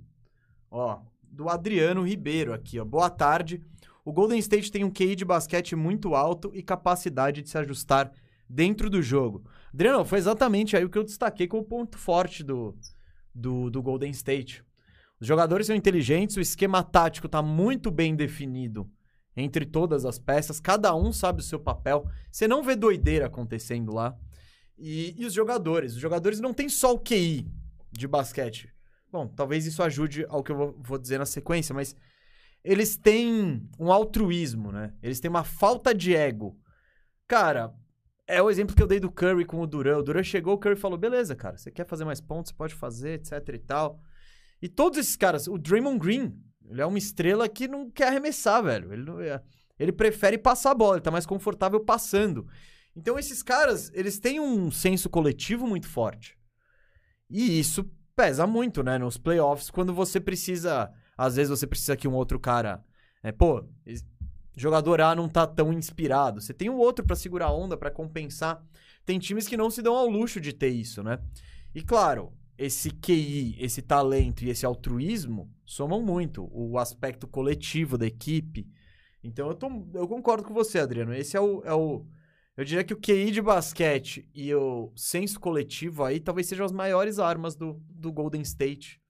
Ó, do Adriano Ribeiro aqui, ó. Boa tarde. O Golden State tem um QI de basquete muito alto e capacidade de se ajustar dentro do jogo. Adriano, foi exatamente aí o que eu destaquei como ponto forte do, do, do Golden State. Os jogadores são inteligentes, o esquema tático tá muito bem definido entre todas as peças, cada um sabe o seu papel. Você não vê doideira acontecendo lá. E, e os jogadores? Os jogadores não têm só o QI de basquete. Bom, talvez isso ajude ao que eu vou, dizer na sequência, mas eles têm um altruísmo, né? Eles têm uma falta de ego. Cara, é o exemplo que eu dei do Curry com o Duran. O Duran chegou, o Curry falou: beleza, cara, você quer fazer mais pontos, pode fazer, etc e tal. E todos esses caras, o Draymond Green, ele é uma estrela que não quer arremessar, velho. Ele, é- ele prefere passar a bola, ele tá mais confortável passando. Então esses caras, eles têm um senso coletivo muito forte. E isso pesa muito, né? Nos playoffs, quando você precisa. Às vezes você precisa que um outro cara. É, pô, jogador A não tá tão inspirado. Você tem um outro pra segurar a onda, pra compensar. Tem times que não se dão ao luxo de ter isso, né? E claro, esse QI, esse talento e esse altruísmo somam muito. O aspecto coletivo da equipe. Então eu, tô, eu concordo com você, Adriano. Esse é o, é o. Eu diria que o QI de basquete e o senso coletivo aí talvez sejam as maiores armas do, do Golden State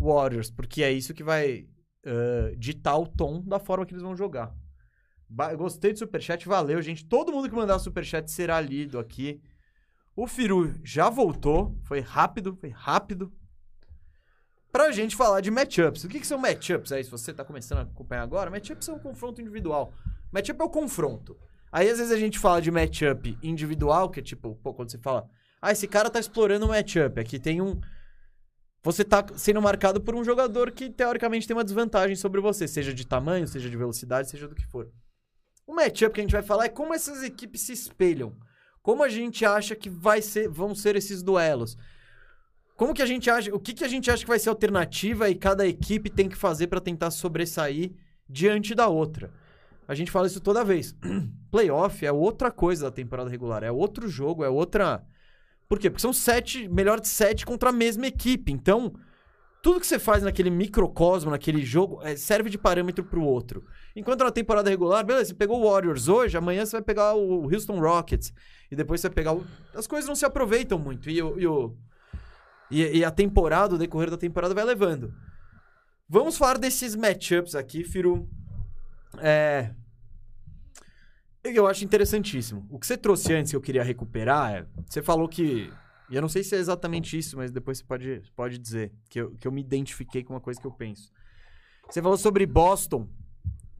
Warriors, porque é isso que vai eh, ditar o tom da forma que eles vão jogar. Ba- Gostei do superchat, valeu, gente. Todo mundo que mandar superchat será lido aqui. O Firu já voltou, foi rápido, foi rápido. Pra gente falar de matchups. O que, que são matchups aí? Se você tá começando a acompanhar agora, matchups é um confronto individual. Matchup é o confronto. Aí às vezes a gente fala de matchup individual, que é tipo, pô, quando você fala, ah, esse cara tá explorando um matchup. Aqui tem um. Você tá sendo marcado por um jogador que teoricamente tem uma desvantagem sobre você, seja de tamanho, seja de velocidade, seja do que for. O matchup que a gente vai falar é como essas equipes se espelham. Como a gente acha que vai ser, vão ser esses duelos. Como que a gente acha, o que, que a gente acha que vai ser alternativa e cada equipe tem que fazer pra tentar sobressair diante da outra. A gente fala isso toda vez. Playoff é outra coisa da temporada regular, é outro jogo, é outra. Por quê? Porque são sete, melhor de sete contra a mesma equipe. Então, tudo que você faz naquele microcosmo, naquele jogo, é, serve de parâmetro pro outro. Enquanto na temporada regular, beleza, você pegou o Warriors hoje, amanhã você vai pegar o Houston Rockets. E depois você vai pegar o... As coisas não se aproveitam muito. E, o, e, e- e a temporada, o decorrer da temporada vai levando. Vamos falar desses matchups aqui, Firu. É... Eu acho interessantíssimo. O que você trouxe antes que eu queria recuperar é... Você falou que... E eu não sei se é exatamente isso, mas depois você pode, pode dizer. Que eu, que eu me identifiquei com uma coisa que eu penso. Você falou sobre Boston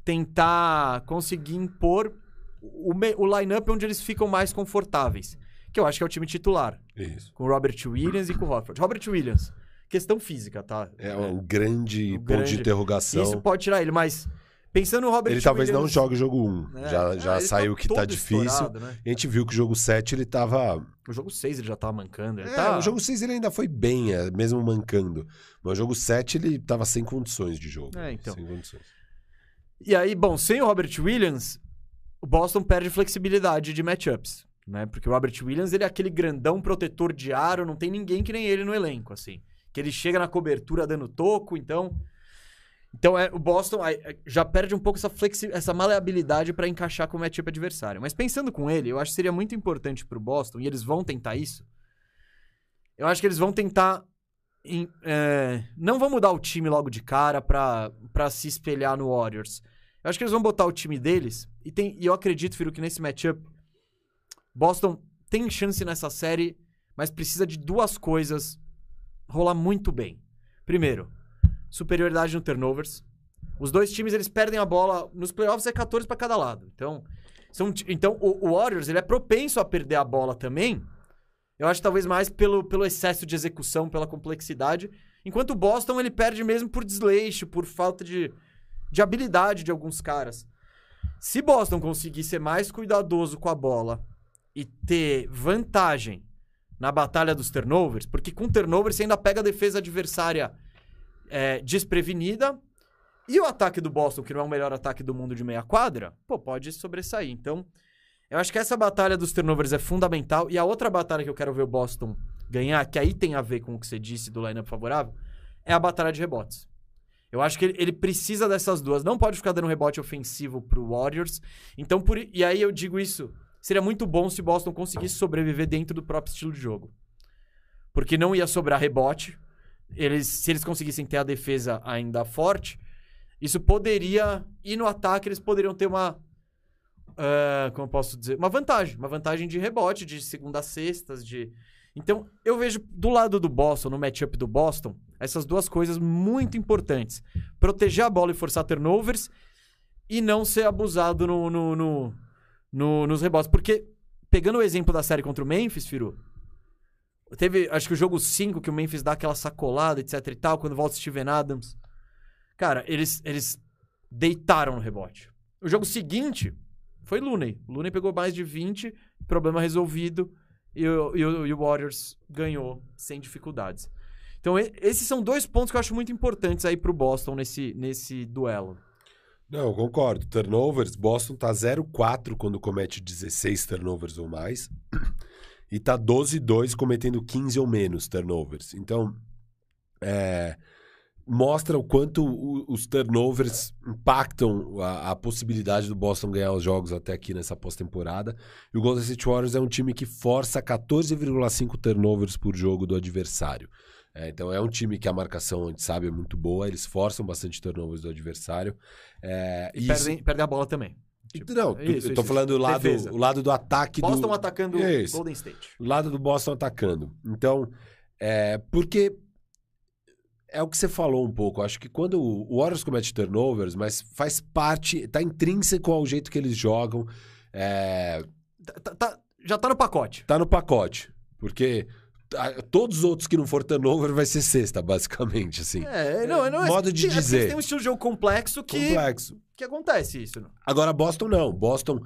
tentar conseguir impor o, o line-up onde eles ficam mais confortáveis. Que eu acho que é o time titular. Isso. Com o Robert Williams e com o Horford. Robert Williams, questão física, tá? É um grande Um ponto grande- de interrogação. Isso pode tirar ele, mas pensando no Robert Ele talvez não Williams, jogue o jogo 1. né, Já, é, já ele saiu que tá difícil. né? A gente viu que o jogo 7 ele tava. O jogo 6 ele já tava mancando. É, tá... O jogo 6 ele ainda foi bem, é, mesmo mancando. Mas o jogo 7 ele tava sem condições de jogo. É, então. Sem condições. E aí, bom, sem o Robert Williams, o Boston perde flexibilidade de matchups, né? Porque o Robert Williams, ele é aquele grandão protetor de aro, não tem ninguém que nem ele no elenco, assim. Que ele chega na cobertura dando toco, então... Então, é, o Boston é, já perde um pouco essa, flexi essa maleabilidade para encaixar com o matchup adversário. Mas pensando com ele, eu acho que seria muito importante pro Boston, e eles vão tentar isso, eu acho que eles vão tentar... em- é, não vão mudar o time logo de cara pra se espelhar no Warriors. Eu acho que eles vão botar o time deles. E, tem, e eu acredito, Firo, que nesse matchup, Boston tem chance nessa série, mas precisa de duas coisas rolar muito bem. Primeiro, superioridade no turnovers. Os dois times eles perdem a bola nos playoffs é 14 para cada lado. Então, são, então o, o Warriors ele é propenso a perder a bola também. Eu acho talvez mais pelo, pelo excesso de execução, pela complexidade, enquanto o Boston ele perde mesmo por desleixo, por falta de, de habilidade de alguns caras. Se Boston conseguir ser mais cuidadoso com a bola e ter vantagem na batalha dos turnovers, porque com turnovers você ainda pega a defesa adversária é, desprevenida e o ataque do Boston, que não é o melhor ataque do mundo de meia quadra, pô, pode sobressair. Então, eu acho que essa batalha dos turnovers é fundamental. E a outra batalha que eu quero ver o Boston ganhar, que aí tem a ver com o que você disse do lineup favorável, é a batalha de rebotes. Eu acho que ele, precisa dessas duas. Não pode ficar dando rebote ofensivo pro Warriors. Então, por, e aí eu digo isso. Seria muito bom se o Boston conseguisse sobreviver dentro do próprio estilo de jogo. Porque não ia sobrar rebote. Eles, se eles conseguissem ter a defesa ainda forte, isso poderia. E no ataque eles poderiam ter uma. ah, como eu posso dizer? Uma vantagem. Uma vantagem de rebote, de segunda a sextas, de. Então, eu vejo do lado do Boston, no matchup do Boston, essas duas coisas muito importantes. Proteger a bola e forçar turnovers e não ser abusado no, no, no- no- nos rebotes. Porque, pegando o exemplo da série contra o Memphis, Firu, teve, acho que o jogo 5 que o Memphis dá aquela sacolada, etc e tal, quando volta o Steven Adams. Cara, eles, eles deitaram no rebote. O jogo seguinte foi Looney. O Looney pegou mais de 20, problema resolvido, e o, e o- e o Warriors ganhou sem dificuldades. Então, esses são dois pontos que eu acho muito importantes aí pro Boston nesse, nesse duelo. Não, concordo. Turnovers, Boston tá 0-4 quando comete 16 turnovers ou mais. E tá 12-2 cometendo 15 ou menos turnovers. Então, é, mostra o quanto o- os turnovers impactam a, a possibilidade do Boston ganhar os jogos até aqui nessa pós-temporada. E o Golden State Warriors é um time que força 14,5 turnovers por jogo do adversário. É, então é um time que a marcação, a gente sabe, é muito boa. Eles forçam bastante turnovers do adversário. É, E isso- perdem, perdem a bola também. Tipo, não, tu- isso, eu tô isso, falando do isso. lado, Defesa. o lado do ataque Boston do atacando Isso. Golden State. o lado do Boston atacando. Então, é, porque é o que você falou um pouco. Acho que quando o Warriors comete turnovers, mas faz parte, tá intrínseco ao jeito que eles jogam, é, Tá- tá- tá- já tá no pacote. tá no pacote. Porque todos os outros que não for turnover vai ser sexta, basicamente, assim. É, não, não é Modo de tem- é dizer. têm um estilo de jogo complexo que, Complexo. Que acontece isso. Não? Agora, Boston não. Boston,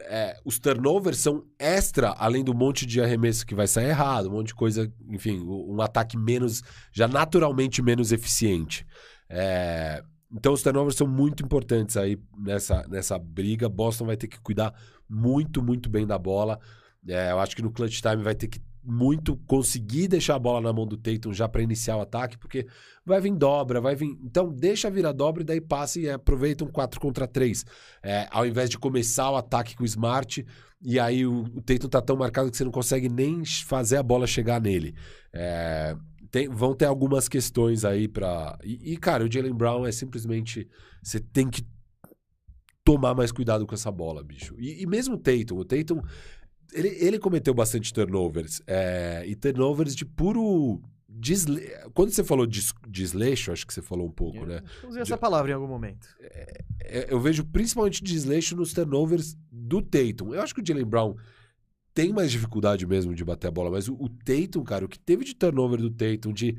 é, os turnovers são extra, além do monte de arremesso que vai sair errado, um monte de coisa, enfim, um ataque menos, já naturalmente menos eficiente. É, então, os turnovers são muito importantes aí nessa, nessa briga. Boston vai ter que cuidar muito, muito bem da bola. É, eu acho que no clutch time vai ter que muito conseguir deixar a bola na mão do Tatum já para iniciar o ataque, porque vai vir dobra, vai vir. Então, deixa vir a dobra e daí passa e aproveita um 4 contra 3. É, ao invés de começar o ataque com o Smart, e aí o, o Tatum tá tão marcado que você não consegue nem fazer a bola chegar nele. É, tem- vão ter algumas questões aí pra. E, e, cara, o Jalen Brown é simplesmente. Você tem que tomar mais cuidado com essa bola, bicho. E, e mesmo o Tatum, o Tatum. Ele, ele cometeu bastante turnovers. é, e turnovers de puro. Desle... Quando você falou de des- desleixo, acho que você falou um pouco, né? Eu usei essa palavra em algum momento. É, eu vejo principalmente desleixo nos turnovers do Tatum. Eu acho que o Jalen Brown tem mais dificuldade mesmo de bater a bola, mas o, o Tatum, cara, o que teve de turnover do Tatum, de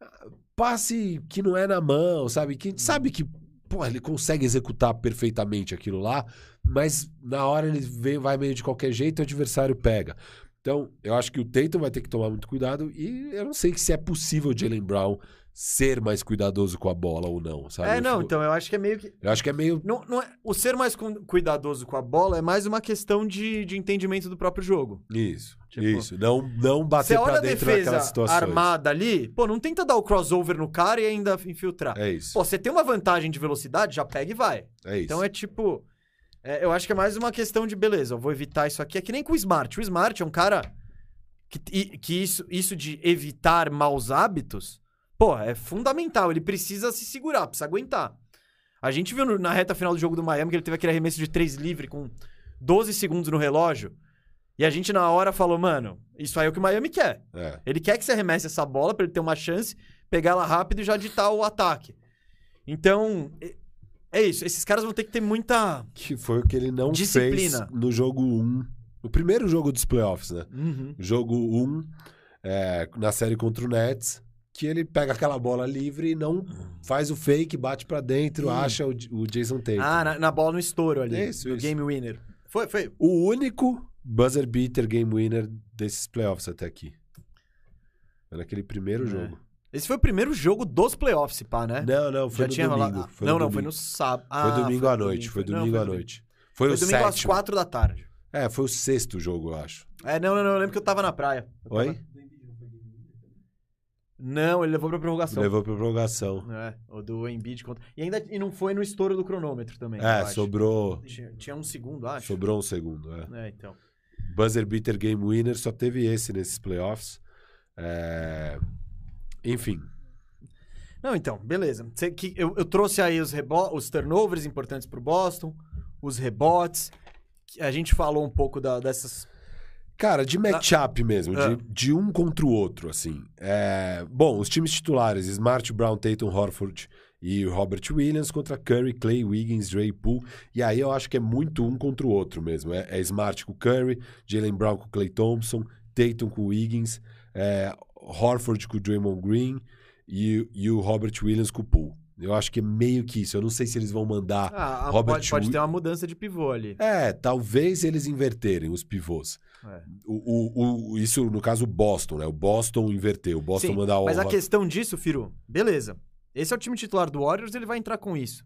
ah, passe que não é na mão, sabe? Que sabe que pô, ele consegue executar perfeitamente aquilo lá, mas na hora ele vem, vai meio de qualquer jeito e o adversário pega. Então, eu acho que o Tatum vai ter que tomar muito cuidado e eu não sei se é possível o Jalen Brown ser mais cuidadoso com a bola ou não, sabe? É, Eu não, fico- então eu acho que é meio que. Eu acho que é meio. Não, não é, o ser mais cu- cuidadoso com a bola é mais uma questão de, de entendimento do próprio jogo. Isso, Tipo, isso. Não, não bater pra dentro defesa naquelas situações. armada ali, pô, não tenta dar o crossover no cara e ainda infiltrar. É isso. Pô, você tem uma vantagem de velocidade, já pega e vai. é isso. Então é tipo. É, eu acho que é mais uma questão de beleza, eu vou evitar isso aqui. É que nem com o Smart. O Smart é um cara que, que isso, isso de evitar maus hábitos, pô, é fundamental. Ele precisa se segurar, precisa aguentar. A gente viu na reta final do jogo do Miami que ele teve aquele arremesso de três livre com 12 segundos no relógio. E a gente na hora falou, mano, isso aí é o que o Miami quer. É. Ele quer que você arremesse essa bola pra ele ter uma chance, pegar ela rápido e já ditar o ataque. Então, é- isso. Esses caras vão ter que ter muita. Que foi o que ele não Disciplina. fez no jogo 1. No primeiro jogo dos playoffs, né? Uhum. Jogo 1, é, na série contra o Nets, que ele pega aquela bola livre e não faz o fake, bate pra dentro, Ih. acha o, o Jason Tatum. Ah, na, na bola no estouro ali. Isso, no isso. game winner. Foi, foi. O único buzzer beater game winner desses playoffs até aqui. Naquele primeiro É. jogo. Esse foi o primeiro jogo dos playoffs, pá, né? Não, não, foi Já no tinha domingo. rolado. Foi não, no não, foi domingo. no sábado. Foi Ah, domingo à noite, foi domingo à noite. Foi, Foi o domingo às sétimo. quatro da tarde. É, foi o sexto jogo, eu acho. É, não, não, não. Eu lembro que eu tava na praia. Eu Oi? tava- Não, ele levou pra prorrogação. Levou pra prorrogação. É, o do Embiid contra. E ainda e não foi no estouro do cronômetro também. É, sobrou, Tinha, tinha um segundo, acho. sobrou um segundo. É. É, então. Buzzer beater game winner só teve esse nesses playoffs. É, Enfim, Não, então, beleza. Que, eu, eu trouxe aí os, rebo os turnovers importantes pro Boston, os rebotes. A gente falou um pouco da- dessas. Cara, de matchup mesmo, Ah. de, de um contra o outro, assim. É, Bom, os times titulares, Smart, Brown, Tatum, Horford e Robert Williams contra Curry, Clay, Wiggins, Dre, Poole. E aí eu acho que é muito um contra o outro mesmo. É, é Smart com Curry, Jalen Brown com Clay Thompson, Tatum com Wiggins, é, Horford com Draymond Green e, e o Robert Williams com o Poole. Eu acho que é meio que isso. Eu não sei se eles vão mandar... Ah, a- Robert pode, pode Wi- ter uma mudança de pivô ali. É, talvez eles inverterem os pivôs. É. O, o- o- isso, no caso, o Boston, né? O Boston inverteu. O Boston Sim, manda a mas a questão disso, Firu, beleza. Esse é o time titular do Warriors, ele vai entrar com isso.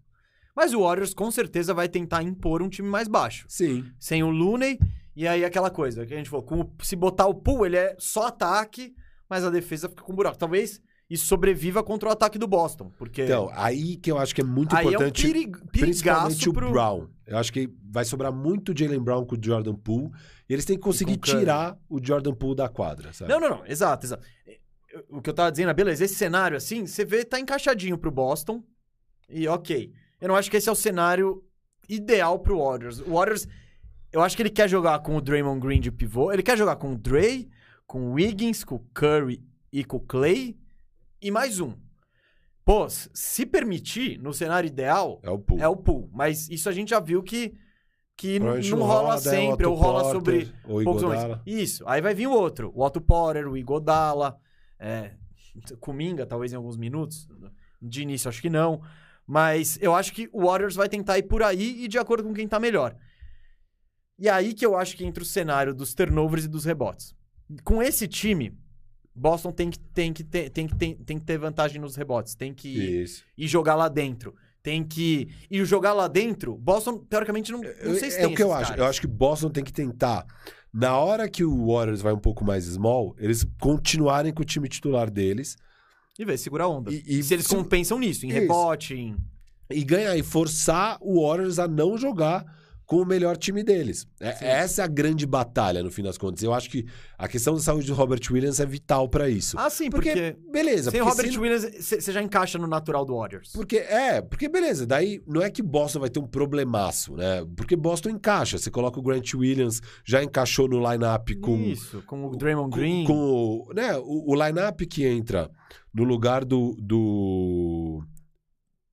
Mas o Warriors com certeza vai tentar impor um time mais baixo. Sim. Sem o Looney, e aí aquela coisa que a gente falou, com o- se botar o Poole, ele é só ataque, mas a defesa fica com buraco. Talvez isso sobreviva contra o ataque do Boston, porque Então, aí que eu acho que é muito aí importante, é um peri principalmente o pro... Brown. Eu acho que vai sobrar muito o Jalen Brown com o Jordan Poole. E eles têm que conseguir tirar o Jordan Poole da quadra, sabe? Não, não, não, exato, exato. O que eu tava dizendo é, beleza, esse cenário assim, você vê, tá encaixadinho pro Boston, e ok. Eu não acho que esse é o cenário ideal pro Warriors. O Warriors, eu acho que ele quer jogar com o Draymond Green de pivô, ele quer jogar com o Dre, com o Wiggins, com o Curry e com o Clay, e mais um. Pô, se permitir, no cenário ideal, É o Poole. é o pool. Mas isso a gente já viu que, que não rola é sempre, ou rola Porter, sobre ou poucos momentos. Isso. Aí vai vir o outro. O Otto Porter, o Igodala, é, Kuminga, talvez em alguns minutos. De início, acho que não. Mas eu acho que o Warriors vai tentar ir por aí e de acordo com quem tá melhor. E aí que eu acho que entra o cenário dos turnovers e dos rebotes. Com esse time, Boston tem que, tem que, ter, tem que, tem, tem que ter vantagem nos rebotes. Tem que Isso. e jogar lá dentro. Tem que. E jogar lá dentro, Boston, teoricamente, não, não sei se é tem o que eu esses acho. caras. Eu acho que Boston tem que tentar, na hora que o Warriors vai um pouco mais small, eles continuarem com o time titular deles E ver, segura a onda. E, e se eles se- compensam nisso, em Isso. rebote, em. e ganhar e forçar o Warriors a não jogar com o melhor time deles. É- essa é a grande batalha, no fim das contas. Eu acho que a questão da saúde do Robert Williams é vital pra isso. Ah, sim, porque, porque. beleza. sem o porque Robert se- Williams, você já encaixa no natural do Warriors. Porque, é, porque beleza, daí não é que Boston vai ter um problemaço, né? Porque Boston encaixa. Você coloca o Grant Williams, já encaixou no line-up com, Isso, com o Draymond com, Green. com o, né, o, o line-up que entra no lugar do. do.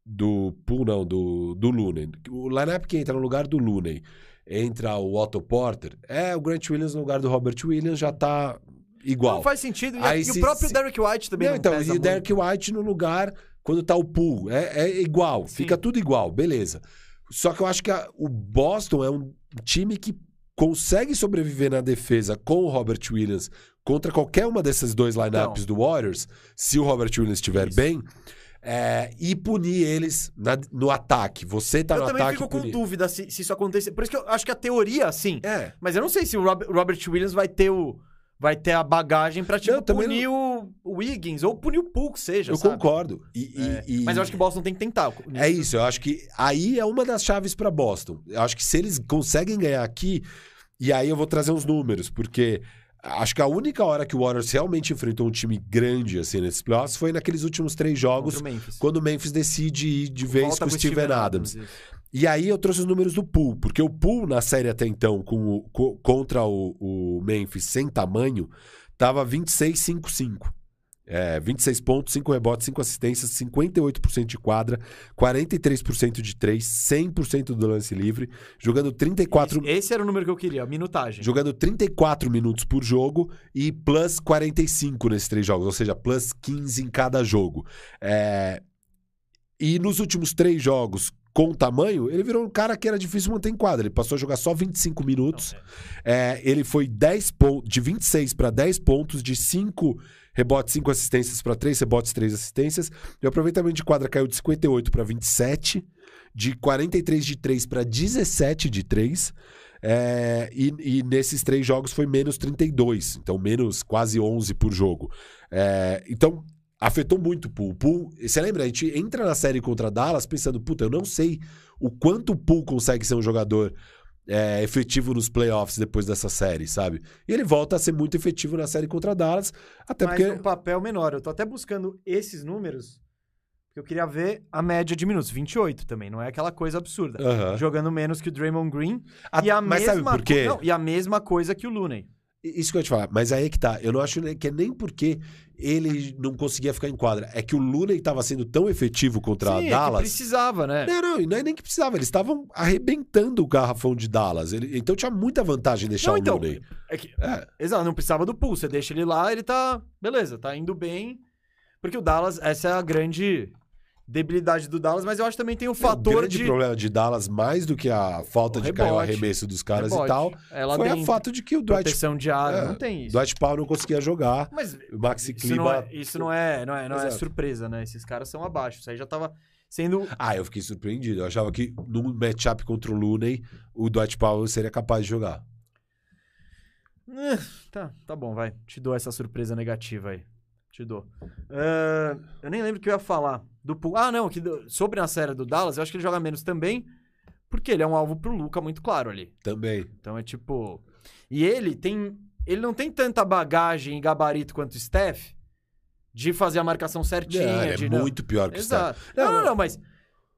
Do. Poole, não, do, do Looney. O line-up que entra no lugar do Looney entra o Otto Porter, é o Grant Williams no lugar do Robert Williams já tá igual. Não faz sentido. E, Aí e se- o próprio se- Derek White também Não, não, então, e o. Derek White no lugar quando tá o pool. É, é igual, Sim. fica tudo igual, beleza. Só que eu acho que a- o Boston é um time que consegue sobreviver na defesa com o Robert Williams contra qualquer uma desses dois lineups do Warriors, se o Robert Williams estiver bem, é, e punir eles na- no ataque. Você tá Eu no também ataque fico com punir. dúvida se, se isso acontecer. Por isso que eu acho que a teoria, assim. É, Mas eu não sei se o Rob- Robert Williams vai ter o. Vai ter a bagagem pra, tipo, Não, também punir o, o Wiggins ou punir o que seja, eu sabe? concordo. E- e- É. e- Mas eu acho que o Boston tem que tentar. É isso, eu acho que aí é uma das chaves para Boston. Eu acho que se eles conseguem ganhar aqui, e aí eu vou trazer uns números, porque acho que a única hora que o Warriors realmente enfrentou um time grande assim nesses playoffs foi naqueles últimos três jogos, o Memphis. quando o Memphis decide ir de vez Volta com o Steven Adams. isso. E aí eu trouxe os números do Pool, porque o Pool na série até então com o- contra o, o Memphis sem tamanho tava 26-5-5. É, 26 pontos, 5 rebotes, 5 assistências, 58% de quadra, 43% de 3, 100% do lance livre, jogando 34 Esse, esse era o número que eu queria, a minutagem. jogando 34 minutos por jogo e plus 45 nesses três jogos, ou seja, plus 15 em cada jogo. É, E nos últimos três jogos com tamanho, ele virou um cara que era difícil manter em quadra. Ele passou a jogar só 25 minutos. É, ele foi 10 pontos, de 26 para 10 pontos, de 5 rebotes, 5 assistências para 3 rebotes, 3 assistências. E o aproveitamento de quadra caiu de 58 para 27, de 43 de 3 para 17 de 3. É, e, e nesses três jogos foi menos 32, então menos quase 11 por jogo. É, então afetou muito o Pool. Pool. Você lembra? A gente entra na série contra Dallas pensando, puta, eu não sei o quanto o Pool consegue ser um jogador é, efetivo nos playoffs depois dessa série, sabe? E ele volta a ser muito efetivo na série contra Dallas, até Mas porque. um papel menor. Eu tô até buscando esses números, porque eu queria ver a média de minutos. 28 também, não é aquela coisa absurda. Jogando menos que o Draymond Green. A- e a mas mesma sabe por quê? Não, e a mesma coisa que o Looney. Isso que eu ia te falar, mas aí é que tá. Eu não acho que é nem porque ele não conseguia ficar em quadra. É que o Looney estava sendo tão efetivo contra Sim, a é Dallas. precisava, né? Não, não, e não é nem que precisava. Eles estavam arrebentando o garrafão de Dallas. Ele- então tinha muita vantagem deixar Não, o então, Looney. É que, É. Exato, não precisava do pull. Você deixa ele lá, ele tá. Beleza, tá indo bem. Porque o Dallas, essa é a grande debilidade do Dallas, mas eu acho que também tem o o fator grande de. problema de Dallas, mais do que a falta O de cair o rebote, arremesso dos caras rebote. e tal, É lá foi o fato de que o Dwight, proteção de ar, É, não tem isso. Dwight Powell não conseguia jogar. Mas O Maxi isso não, é, isso não é, não é, não é surpresa, né? Esses caras são abaixo. Isso aí já tava sendo. Ah, eu fiquei surpreendido. Eu achava que no matchup contra o Looney, o Dwight Powell seria capaz de jogar. Eh, Tá, tá bom, vai. Te dou essa surpresa negativa aí. Te dou. Ah, eu nem lembro o que eu ia falar. Do Poole. Ah, não, que sobre a série do Dallas, eu acho que ele joga menos também, porque ele é um alvo pro Luca muito claro ali. Também. Então é tipo. E ele tem. Ele não tem tanta bagagem e gabarito quanto o Steph de fazer a marcação certinha. É, ele de, é não- muito pior que o Steph. Não, Não, não, não. mas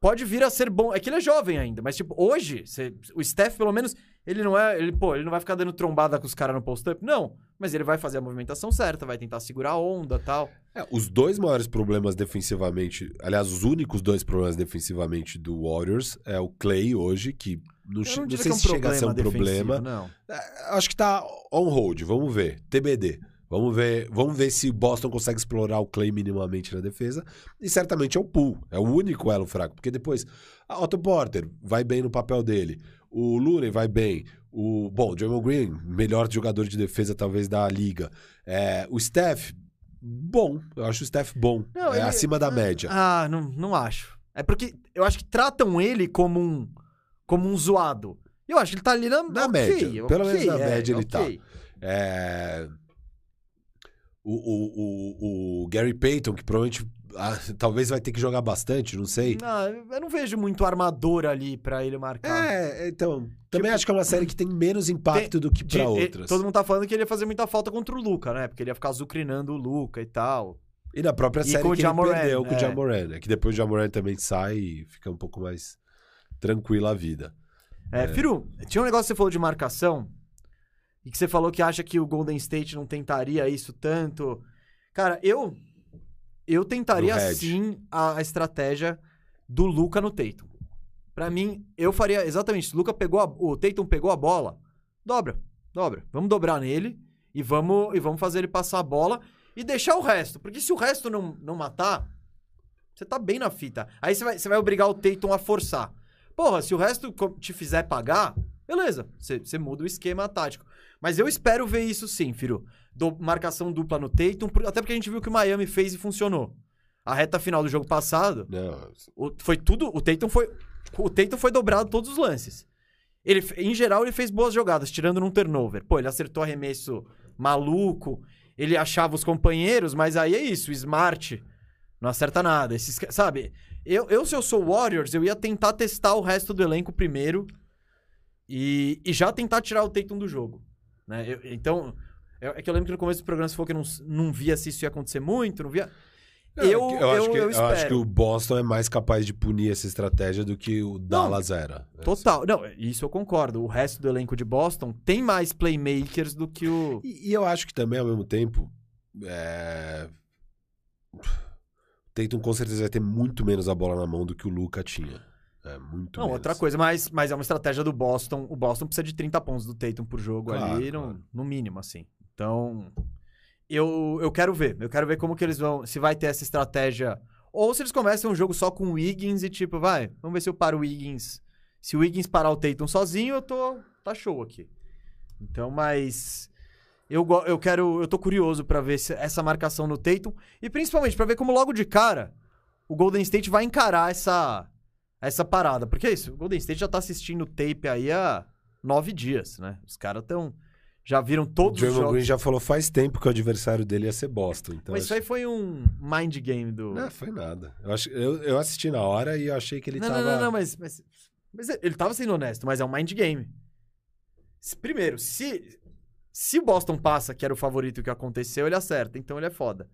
pode vir a ser bom. É que ele é jovem ainda, mas tipo, hoje, cê- o Steph, pelo menos, ele não é. Ele, pô, ele não vai ficar dando trombada com os caras no post-up. Não. Mas ele vai fazer a movimentação certa, vai tentar segurar a onda tal. É, os dois maiores problemas defensivamente, aliás, os únicos dois problemas defensivamente do Warriors é o Clay hoje, que não, não não sei é um se chega a ser um problema. Não. É, Acho que tá on hold, vamos ver. TBD. Vamos ver, vamos ver se Boston consegue explorar o Clay minimamente na defesa. E certamente é o Pool. É o único elo fraco. Porque depois, a Otto Porter vai bem no papel dele. O Looney vai bem. O, bom, o Draymond Green, melhor jogador de defesa talvez da liga. É, o Steph, bom. Eu acho o Steph bom. Não, é ele- acima da média. Ah, não, não acho. É porque eu acho que tratam ele como um, como um zoado. Eu acho que ele tá ali na, Na ok, média. Pelo menos na é, média ele tá. ok. É, O, o, o, o Gary Payton, que provavelmente ah, talvez vai ter que jogar bastante, não sei. Não, eu não vejo muito armador ali pra ele marcar. É, então. Também acho que é uma série que tem menos impacto do que e- outras. todo mundo tá falando que ele ia fazer muita falta contra o Luca, né? Porque ele ia ficar azucrinando o Luca e tal. E na própria E série que ele Jamoran, perdeu com o é. Jamoran, né? Que depois o Jamoran também sai e fica um pouco mais tranquila a vida. É, Firu, tinha um negócio que você falou de marcação e que você falou que acha que o Golden State não tentaria isso tanto. Cara, eu eu tentaria sim a, a estratégia do Luca no Tatum. Pra mim, eu faria exatamente isso. O Luca pegou a, o Tatum pegou a bola, dobra, dobra. Vamos dobrar nele e vamos e vamos fazer ele passar a bola e deixar o resto, porque se o resto não, não matar, você tá bem na fita. Aí você vai, você vai obrigar o Tatum a forçar. Porra, se o resto te fizer pagar, beleza, você, você muda o esquema tático. Mas eu espero ver isso sim, Firu. Do, marcação dupla no Tatum, até porque a gente viu que o Miami fez e funcionou. A reta final do jogo passado, Não, o- foi tudo. O Tatum foi. O Tatum foi dobrado todos os lances. Ele, em geral, ele fez boas jogadas, tirando num turnover. Pô, ele acertou arremesso maluco. Ele achava os companheiros, mas aí é isso. O Smart não acerta nada. Esses, sabe? Eu, eu, se eu sou Warriors, eu ia tentar testar o resto do elenco primeiro. E, e já tentar tirar o Tatum do jogo. Né? Eu- então. É é que eu lembro que no começo do programa você falou que não, não via se isso ia acontecer muito, não via. Não, eu, eu, acho eu- que, eu eu acho que o Boston é mais capaz de punir essa estratégia do que o Dallas era. Total. Não, isso eu concordo. O resto do elenco de Boston tem mais playmakers do que o. E, e eu acho que também, ao mesmo tempo, é... o Tatum com certeza vai ter muito menos a bola na mão do que o Luca tinha. É, muito Não, menos. outra coisa, mas, mas é uma estratégia do Boston. O Boston precisa de 30 pontos do Tatum por jogo Claro, ali, no, claro. no mínimo, assim. Então, eu, eu quero ver. Eu quero ver como que eles vão. Se vai ter essa estratégia. Ou se eles começam um jogo só com o Wiggins e tipo, vai, vamos ver se eu paro o Wiggins. Se o Wiggins parar o Tatum sozinho, eu tô. Tá show aqui. Então, mas. Eu, eu quero. Eu tô curioso pra ver essa marcação no Tatum. E principalmente pra ver como logo de cara o Golden State vai encarar essa. Essa parada. Porque é isso, o Golden State já tá assistindo o tape aí há nove dias, né? Os caras tão. Já viram O todos os jogos. Green já falou faz tempo que o adversário dele ia ser Boston. Então Mas isso acho- aí foi um mind game do. Não, foi nada. Eu, acho- eu, eu assisti na hora e eu achei que ele não, tava... não, não, não, mas, mas, mas ele tava sendo honesto, mas é um mind game. Primeiro, se, se o Boston passa, que era o favorito que aconteceu, ele acerta, então ele é foda.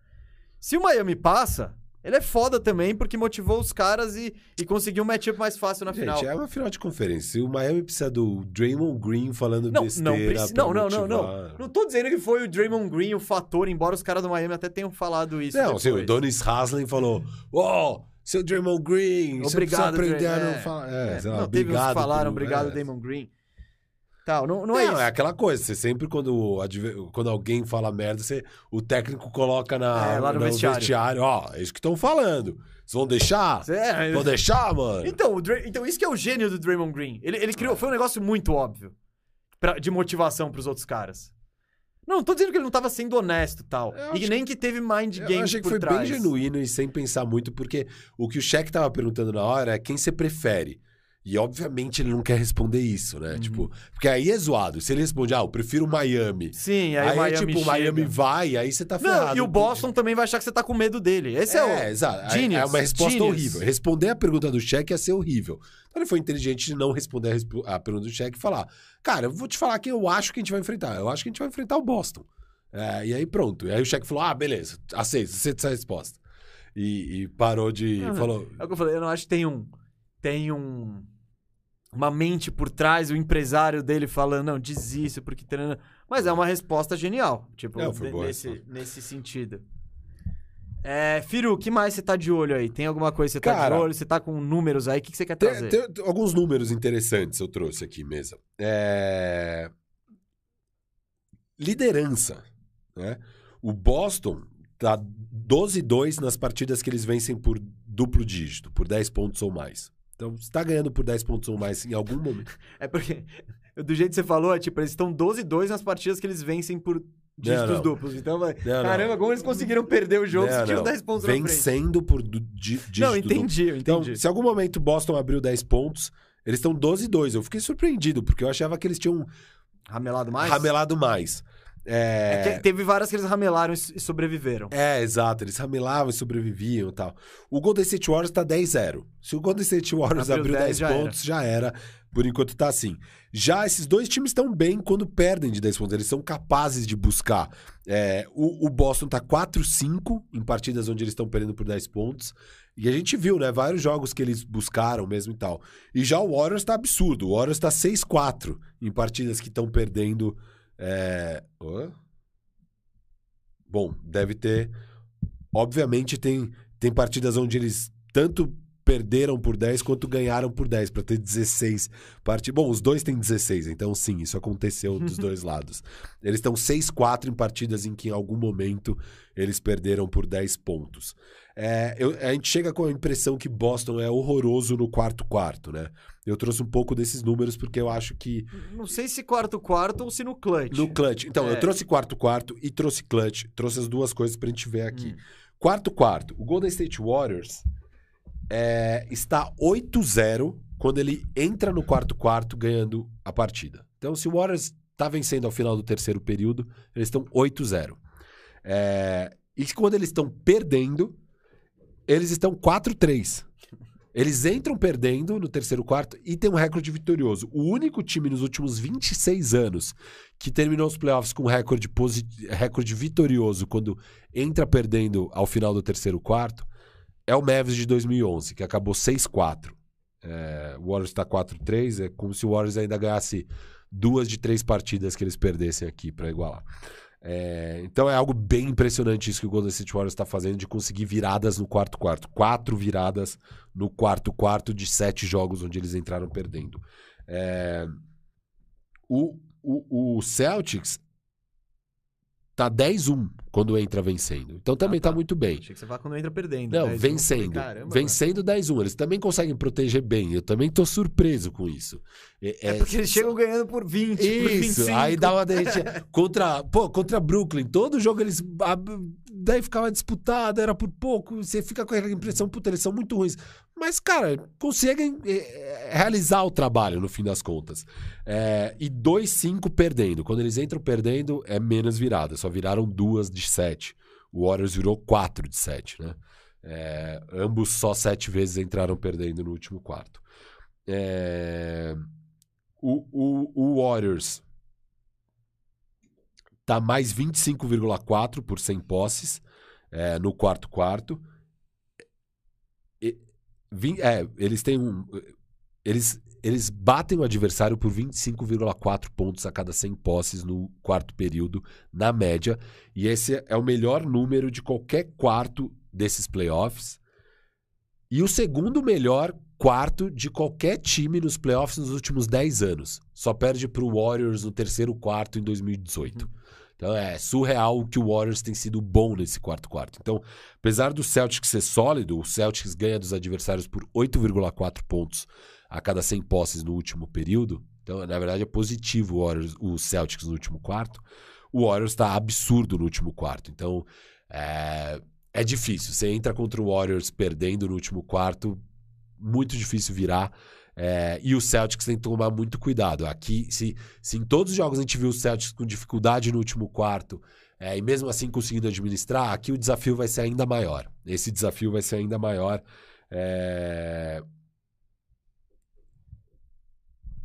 Se o Miami passa, ele é foda também, porque motivou os caras e, e conseguiu um matchup mais fácil na Gente, final. é uma final de conferência. O Miami precisa do Draymond Green falando Não, besteira não, preci- não, não, não, não. Não tô dizendo que foi o Draymond Green o fator, embora os caras do Miami até tenham falado isso. Não, sim, o. Donis Haslem falou: Ó, seu Draymond Green, você Obrigado, aprender a Dray- não é, falar. É, é. lá, não, teve uns que falaram, por- obrigado, é. Damon Green. Tal, não, não, Não, é é, isso. aquela coisa, você sempre quando, quando alguém fala merda, você, o técnico coloca na, É, lá no vestiário. ó, é isso que estão falando. Vocês vão deixar? É, Vão deixar, mano? Então, o Dray- então, isso que é o gênio do Draymond Green. Ele, ele criou, foi um negócio muito óbvio pra- de motivação pros outros caras. Não, não tô dizendo que ele não tava sendo honesto e tal. Eu E nem que teve mind Eu games achei que foi trás. bem genuíno e sem pensar muito, porque o que o Shaq tava perguntando na hora é quem você prefere. E obviamente ele não quer responder isso, né? Uhum. Tipo, porque aí é zoado. Se ele responde, ah, eu prefiro Miami. Sim, aí, Aí, Miami tipo, o chega. Miami vai, aí você tá ferrado. Não, e o Boston também vai achar que você tá com medo dele. Esse é, É, o... exato. Genius, é uma resposta genius. horrível. Responder a pergunta do cheque ia ser horrível. Então ele foi inteligente de não responder a, a pergunta do cheque e falar: Cara, eu vou te falar quem eu acho que a gente vai enfrentar. Eu acho que a gente vai enfrentar o Boston. É, e aí pronto. E aí o cheque falou: Ah, beleza, aceito, aceito essa resposta. E, e parou de. Ah, falou. É o que eu falei, eu não acho que tem um. Tem um. Uma mente por trás, o empresário dele falando, não, diz isso, porque. tarana." Mas é uma resposta genial. Tipo, ne- boa nesse, nesse sentido. É, Firu, o que mais você tá de olho aí? Tem alguma coisa que você tá Cara, de olho? Você tá com números aí? O que, que você quer Tem, trazer? tem- tem alguns números interessantes eu trouxe aqui, mesa. É... Liderança. Né? O Boston tá 12-2 nas partidas que eles vencem por duplo dígito, por 10 pontos ou mais. Então, você tá ganhando por 10 pontos ou mais em algum momento. É porque, do jeito que você falou, é tipo, eles estão 12-2 nas partidas que eles vencem por dígitos não. duplos. Então, Não, não. caramba, como eles conseguiram perder o jogo Não, se tinham não. 10 pontos? Vencendo por du- di- dígito Não, duplo. entendi, eu Então, entendi. se em algum momento o Boston abriu 10 pontos, eles estão 12-2. Eu fiquei surpreendido, porque eu achava que eles tinham Ramelado mais? ramelado mais. É que teve várias que eles ramelaram e sobreviveram. É, exato. Eles ramelavam e sobreviviam e tal. O Golden State Warriors tá 10-0. Se o Golden State Warriors Abriu abriu 10, 10, já pontos, já era. Por enquanto tá assim. Já esses dois times estão bem quando perdem de 10 pontos. Eles são capazes de buscar. É, o, o Boston tá 4-5 em partidas onde eles estão perdendo por 10 pontos. E a gente viu, né? Vários jogos que eles buscaram mesmo e tal. E já o Warriors tá absurdo. O Warriors tá 6-4 em partidas que estão perdendo. É... hã? Bom, deve ter. Obviamente, tem, tem partidas onde eles tanto perderam por 10 quanto ganharam por 10, para ter 16 partidas. Bom, os dois têm 16, então sim, isso aconteceu dos dois lados. Eles estão 6-4 em partidas em que em algum momento eles perderam por 10 pontos. É, eu, a gente chega com a impressão que Boston é horroroso no quarto-quarto, né? Eu trouxe um pouco desses números porque eu acho que. Não sei se quarto-quarto ou se no clutch. No clutch. Então, É. eu trouxe quarto-quarto e trouxe clutch. Trouxe as duas coisas pra gente ver aqui. Hum. Quarto-quarto. O Golden State Warriors é, está 8-0 quando ele entra no quarto-quarto ganhando a partida. Então, se o Warriors tá vencendo ao final do terceiro período, eles estão 8-0. É, e quando eles estão perdendo, eles estão 4-3. Eles entram perdendo no terceiro quarto e tem um recorde vitorioso. O único time nos últimos 26 anos que terminou os playoffs com um recorde, recorde vitorioso quando entra perdendo ao final do terceiro quarto é o Mavis de 2011, que acabou 6-4. É, o Warriors está 4-3, é como se o Warriors ainda ganhasse duas de três partidas que eles perdessem aqui para igualar. É, então é algo bem impressionante isso que o Golden State Warriors está fazendo de conseguir viradas no quarto quarto. Quatro viradas no quarto quarto de sete jogos onde eles entraram perdendo. É, o, o, o Celtics tá 10-1 quando entra vencendo. Então também Ah, tá. muito bem. Achei que você fala quando entra perdendo. Não, 10, eu vencendo. caramba, vencendo 10-1. Eles também conseguem proteger bem. Eu também tô surpreso com isso. É porque eles chegam ganhando por 20, por Isso, 25. aí dá uma derretida. contra, pô, contra Brooklyn, todo jogo eles. ah, Daí ficava disputado, era por pouco. Você fica com aquela impressão, puta, eles são muito ruins. Mas, cara, conseguem eh, realizar o trabalho no fim das contas. É, e 2-5 perdendo. Quando eles entram perdendo, é menos virada. Só viraram duas de 7. O Warriors virou 4 de 7, né? É, ambos só sete vezes entraram perdendo no último quarto. É, o, o, o Warriors tá mais 25,4 por 100 posses é, no quarto quarto. E- vin- é, eles têm um. Eles, eles batem o adversário por 25,4 pontos a cada 100 posses no quarto período, na média. E esse é o melhor número de qualquer quarto desses playoffs. E o segundo melhor quarto de qualquer time nos playoffs nos últimos 10 anos. Só perde para o Warriors no terceiro quarto em 2018. Então é surreal o que o Warriors tem sido bom nesse quarto quarto. Então, apesar do Celtics ser sólido, o Celtics ganha dos adversários por 8,4 pontos a cada 100 posses no último período. Então, na verdade, é positivo o, Warriors, o Celtics no último quarto. O Warriors está absurdo no último quarto. Então, é, é difícil. Você entra contra o Warriors perdendo no último quarto, muito difícil virar. É, e o Celtics tem que tomar muito cuidado. Aqui, se, se em todos os jogos a gente viu o Celtics com dificuldade no último quarto, é, e mesmo assim conseguindo administrar, aqui o desafio vai ser ainda maior. Esse desafio vai ser ainda maior. É,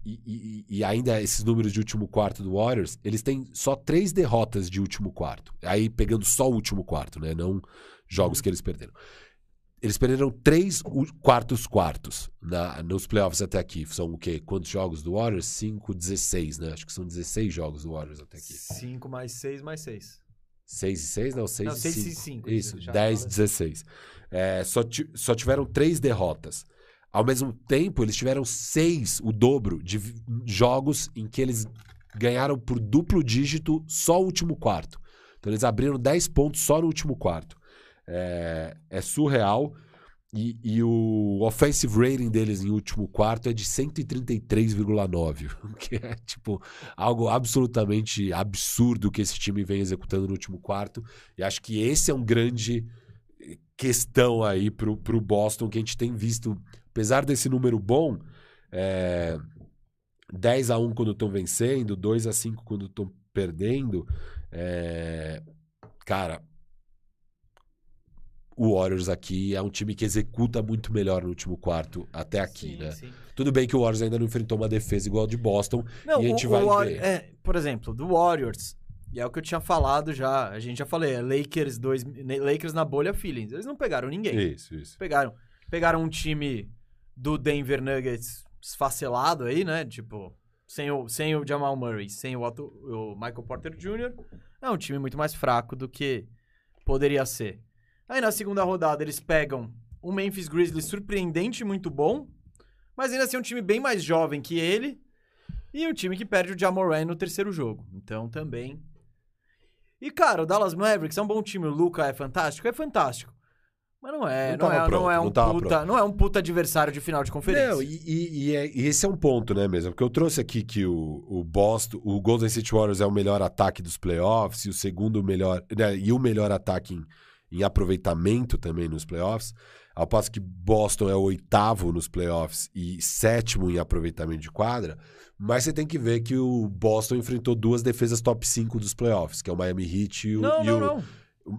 E, e- e ainda esses números de último quarto do Warriors, eles têm só três derrotas de último quarto. Aí pegando só o último quarto, né? Não jogos que eles perderam. Eles perderam três quartos quartos na, nos playoffs até aqui. São o quê? Quantos jogos do Warriors? 5, 16, né? Acho que são 16 jogos do Warriors até aqui. 5 mais 6 mais 6. 6 e 6? Não, 6 Não, e seis 5. e cinco, Isso, já 10 fala. 16. É, só, só tiveram três derrotas. Ao mesmo tempo, eles tiveram seis, o dobro, de jogos em que eles ganharam por duplo dígito só o último quarto. Então, eles abriram 10 pontos só no último quarto. É, é surreal. E, e o offensive rating deles em último quarto é de 133,9, o que é tipo algo absolutamente absurdo que esse time vem executando no último quarto. E acho que esse é um grande questão aí pro, pro Boston que a gente tem visto, apesar desse número bom, é, 10 a 1 quando estão vencendo, 2 a 5 quando estão perdendo, é, cara, o Warriors aqui é um time que executa muito melhor no último quarto até aqui, Sim, né? sim. Tudo bem que o Warriors ainda não enfrentou uma defesa igual a de Boston, Não, E a gente o, vai o War- ver. é, por exemplo, do Warriors, e é o que eu tinha falado já, a gente já falei, é Lakers, dois, Lakers na bolha feelings. Eles não pegaram ninguém. Isso, isso. Pegaram, pegaram um time do Denver Nuggets esfacelado aí, né? Tipo, sem o, sem o Jamal Murray, sem o, Otto- o Michael Porter Jr. É um time muito mais fraco do que poderia ser. Aí na segunda rodada eles pegam um Memphis Grizzlies surpreendente muito bom, mas ainda assim é um time bem mais jovem que ele e um time que perde o Jamoran no terceiro jogo. Então também. E cara, o Dallas Mavericks é um bom time, o Luca é fantástico, é fantástico. Mas não é, Não não, é, pronto, não é um não puta, não é um puta adversário de final de conferência. Não, e, e- e é- e esse é um ponto, né, mesmo? Porque eu trouxe aqui que o, o Boston, o Golden State Warriors é o melhor ataque dos playoffs e o segundo melhor, né, e o melhor ataque em, em aproveitamento também nos playoffs. Ao passo que Boston é o oitavo nos playoffs e sétimo em aproveitamento de quadra. Mas você tem que ver que o Boston enfrentou duas defesas top 5 dos playoffs, que é o Miami Heat e o, não, e não, o, não.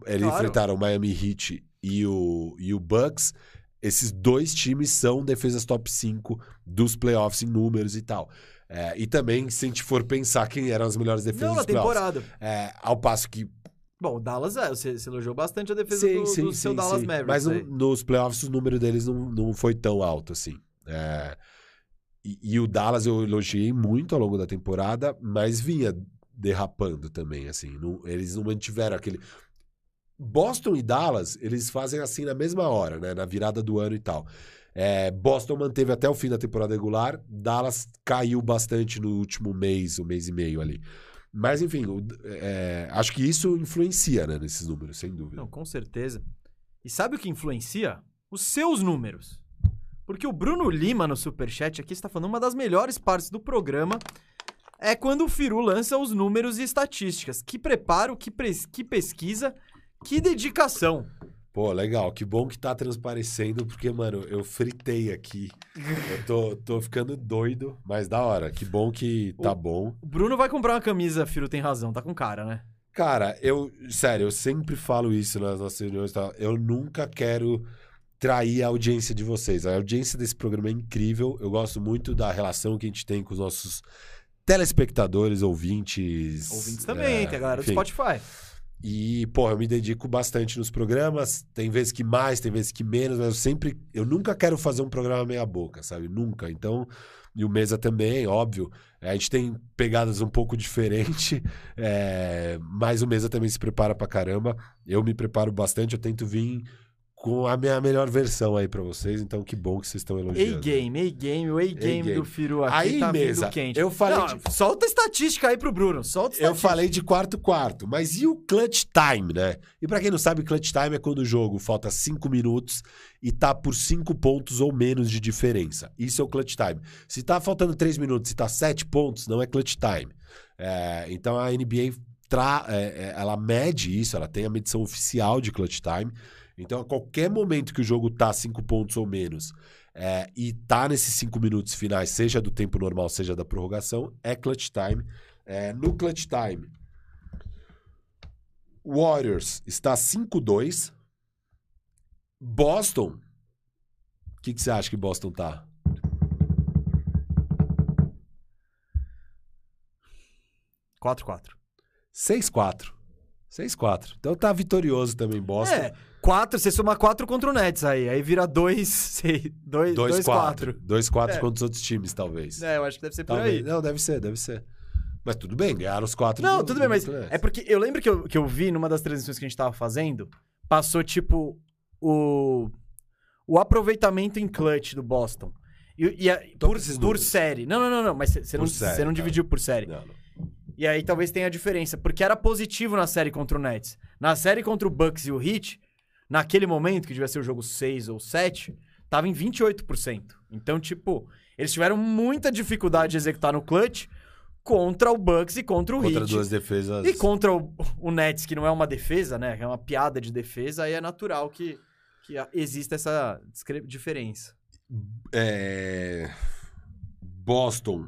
eles Claro. enfrentaram o Miami Heat e o, e o Bucks. Esses dois times são defesas top 5 dos playoffs em números e tal. É, e também, se a gente for pensar quem eram as melhores defesas Não, na temporada. É, ao passo que. Bom, o Dallas é, você, você elogiou bastante a defesa do, do seu Dallas Mavericks. Mas nos playoffs o número deles não, não foi tão alto assim. É, e, e o Dallas eu elogiei muito ao longo da temporada, mas vinha derrapando também, assim. não- eles não mantiveram aquele. Boston e Dallas, eles fazem assim na mesma hora, né? Na virada do ano e tal. É, Boston manteve até o fim da temporada regular, Dallas caiu bastante no último mês, um mês e meio ali. Mas, enfim, é, acho que isso influencia né, nesses números, sem dúvida. Não, com certeza. E sabe o que influencia? Os seus números. Porque o Bruno Lima no Superchat aqui está falando uma das melhores partes do programa é quando o Firu lança os números e estatísticas. Que preparo, que, que pesquisa, que dedicação. Pô, legal. Que bom que tá transparecendo, porque, mano, eu fritei aqui. Eu tô, tô ficando doido, mas da hora. Que bom que tá bom. O Bruno vai comprar uma camisa, Firu tem razão, tá com cara, né? Cara, eu, sério, eu sempre falo isso nas nossas reuniões e tal. Eu nunca quero trair a audiência de vocês. A audiência desse programa é incrível. Eu gosto muito da relação que a gente tem com os nossos telespectadores, ouvintes. Ouvintes também, é, tem a galera do enfim. Spotify. E, pô, eu me dedico bastante nos programas. Tem vezes que mais, tem vezes que menos, mas eu sempre. Eu nunca quero fazer um programa meia-boca, sabe? Nunca. Então. E o Mesa também, óbvio. A gente tem pegadas um pouco diferentes, é, mas o Mesa também se prepara pra caramba. Eu me preparo bastante, eu tento vir com a minha melhor versão aí pra vocês. Então, que bom que vocês estão elogiando. A-game, A-game, o A-game do Firu aqui Aí, tá mesa, quente. eu falei Não, de- Solta a estatística aí pro Bruno, solta a Eu falei de quarto quarto, mas e o clutch time, né? E pra quem não sabe, clutch time é quando o jogo falta cinco minutos e tá por cinco pontos ou menos de diferença. Isso é o clutch time. Se tá faltando três minutos e tá sete pontos, não é clutch time. É, então a NBA tra- é, é, ela mede isso, ela tem a medição oficial de clutch time. Então, a qualquer momento que o jogo tá cinco pontos ou menos é, e tá nesses cinco minutos finais, seja do tempo normal, seja da prorrogação, é clutch time. É, no clutch time, Warriors está 5-2. Boston. O que, que você acha que Boston tá? Quatro, quatro. 6-4. 6-4. Então tá vitorioso também Boston. É, quatro, você soma quatro contra o Nets aí, aí vira dois, seis, dois, dois, 2-4. quatro. 2-4 É. contra os outros times, talvez. É, eu acho que deve ser por Talvez. aí. Não, deve ser, deve ser. Mas tudo bem, ganharam os quatro. Não, do- tudo do bem, mas Nets. é porque eu lembro que eu, que eu vi numa das transmissões que a gente tava fazendo, passou tipo o, o aproveitamento em clutch do Boston. E, e a- por, por série. Não, não, não, não, mas você não, série, você não tá. dividiu por série. Não, não. E aí talvez tenha a diferença, porque era positivo na série contra o Nets. Na série contra o Bucks e o Heat, naquele momento, que devia ser o jogo 6 ou 7, tava em 28%. Então, tipo, eles tiveram muita dificuldade de executar no clutch contra o Bucks e contra o Contra Heat. duas defesas. E contra o, o Nets, que não é uma defesa, né? É uma piada de defesa, aí é natural que, que exista essa diferença. É, Boston,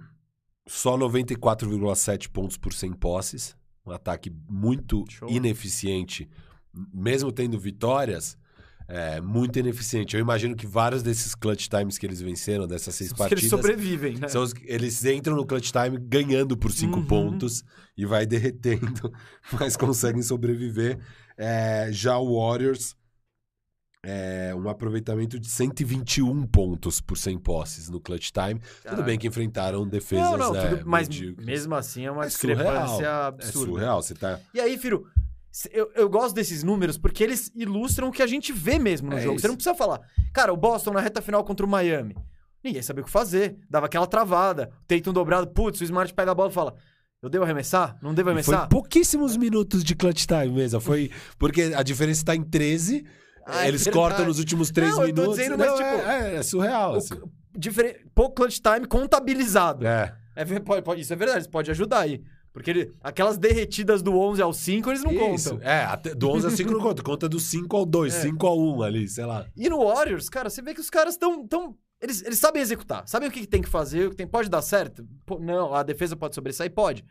só 94,7 pontos por 100 posses. Um ataque muito Show. ineficiente, mesmo tendo vitórias. É, muito ineficiente. Eu imagino que vários desses clutch times que eles venceram, dessas seis Os que eles partidas, sobrevivem, né? são os- eles entram no clutch time ganhando por cinco Uhum. pontos e vai derretendo, mas conseguem sobreviver. É, já o Warriors, é, um aproveitamento de 121 pontos por 100 posses no clutch time. Tudo Caralho. bem que enfrentaram defesas, Não, não, né, tudo- mas medíocres. mesmo assim é uma É discrepância surreal. É absurda. surreal, você tá... E aí, Firo, Eu, eu gosto desses números porque eles ilustram o que a gente vê mesmo no É jogo. isso. Você não precisa falar. Cara, o Boston na reta final contra o Miami. Ninguém sabia o que fazer. Dava aquela travada. Tatum dobrado. Putz, o Smart pega a bola e fala: Eu devo arremessar? Não devo E Foi arremessar? pouquíssimos minutos de clutch time mesmo. Foi porque a diferença tá em 13. Ah, é eles verdade. cortam nos últimos 3 Não, eu tô minutos. dizendo, mas, Não, tipo, é, é surreal. O- assim. diferen- Pouco clutch time contabilizado. É. É, pode- pode- isso é verdade, isso pode ajudar aí. Porque ele- aquelas derretidas do 11 ao 5, eles não Isso. contam. É, até- do 11 ao 5 não conta. Conta do 5 ao 2, É. 5 ao 1 ali, sei lá. E no Warriors, cara, você vê que os caras estão. Tão, eles, eles sabem executar, sabem o que, que tem que fazer, o que tem. Pode dar certo? Pô, não, a defesa pode sobressair? Pode.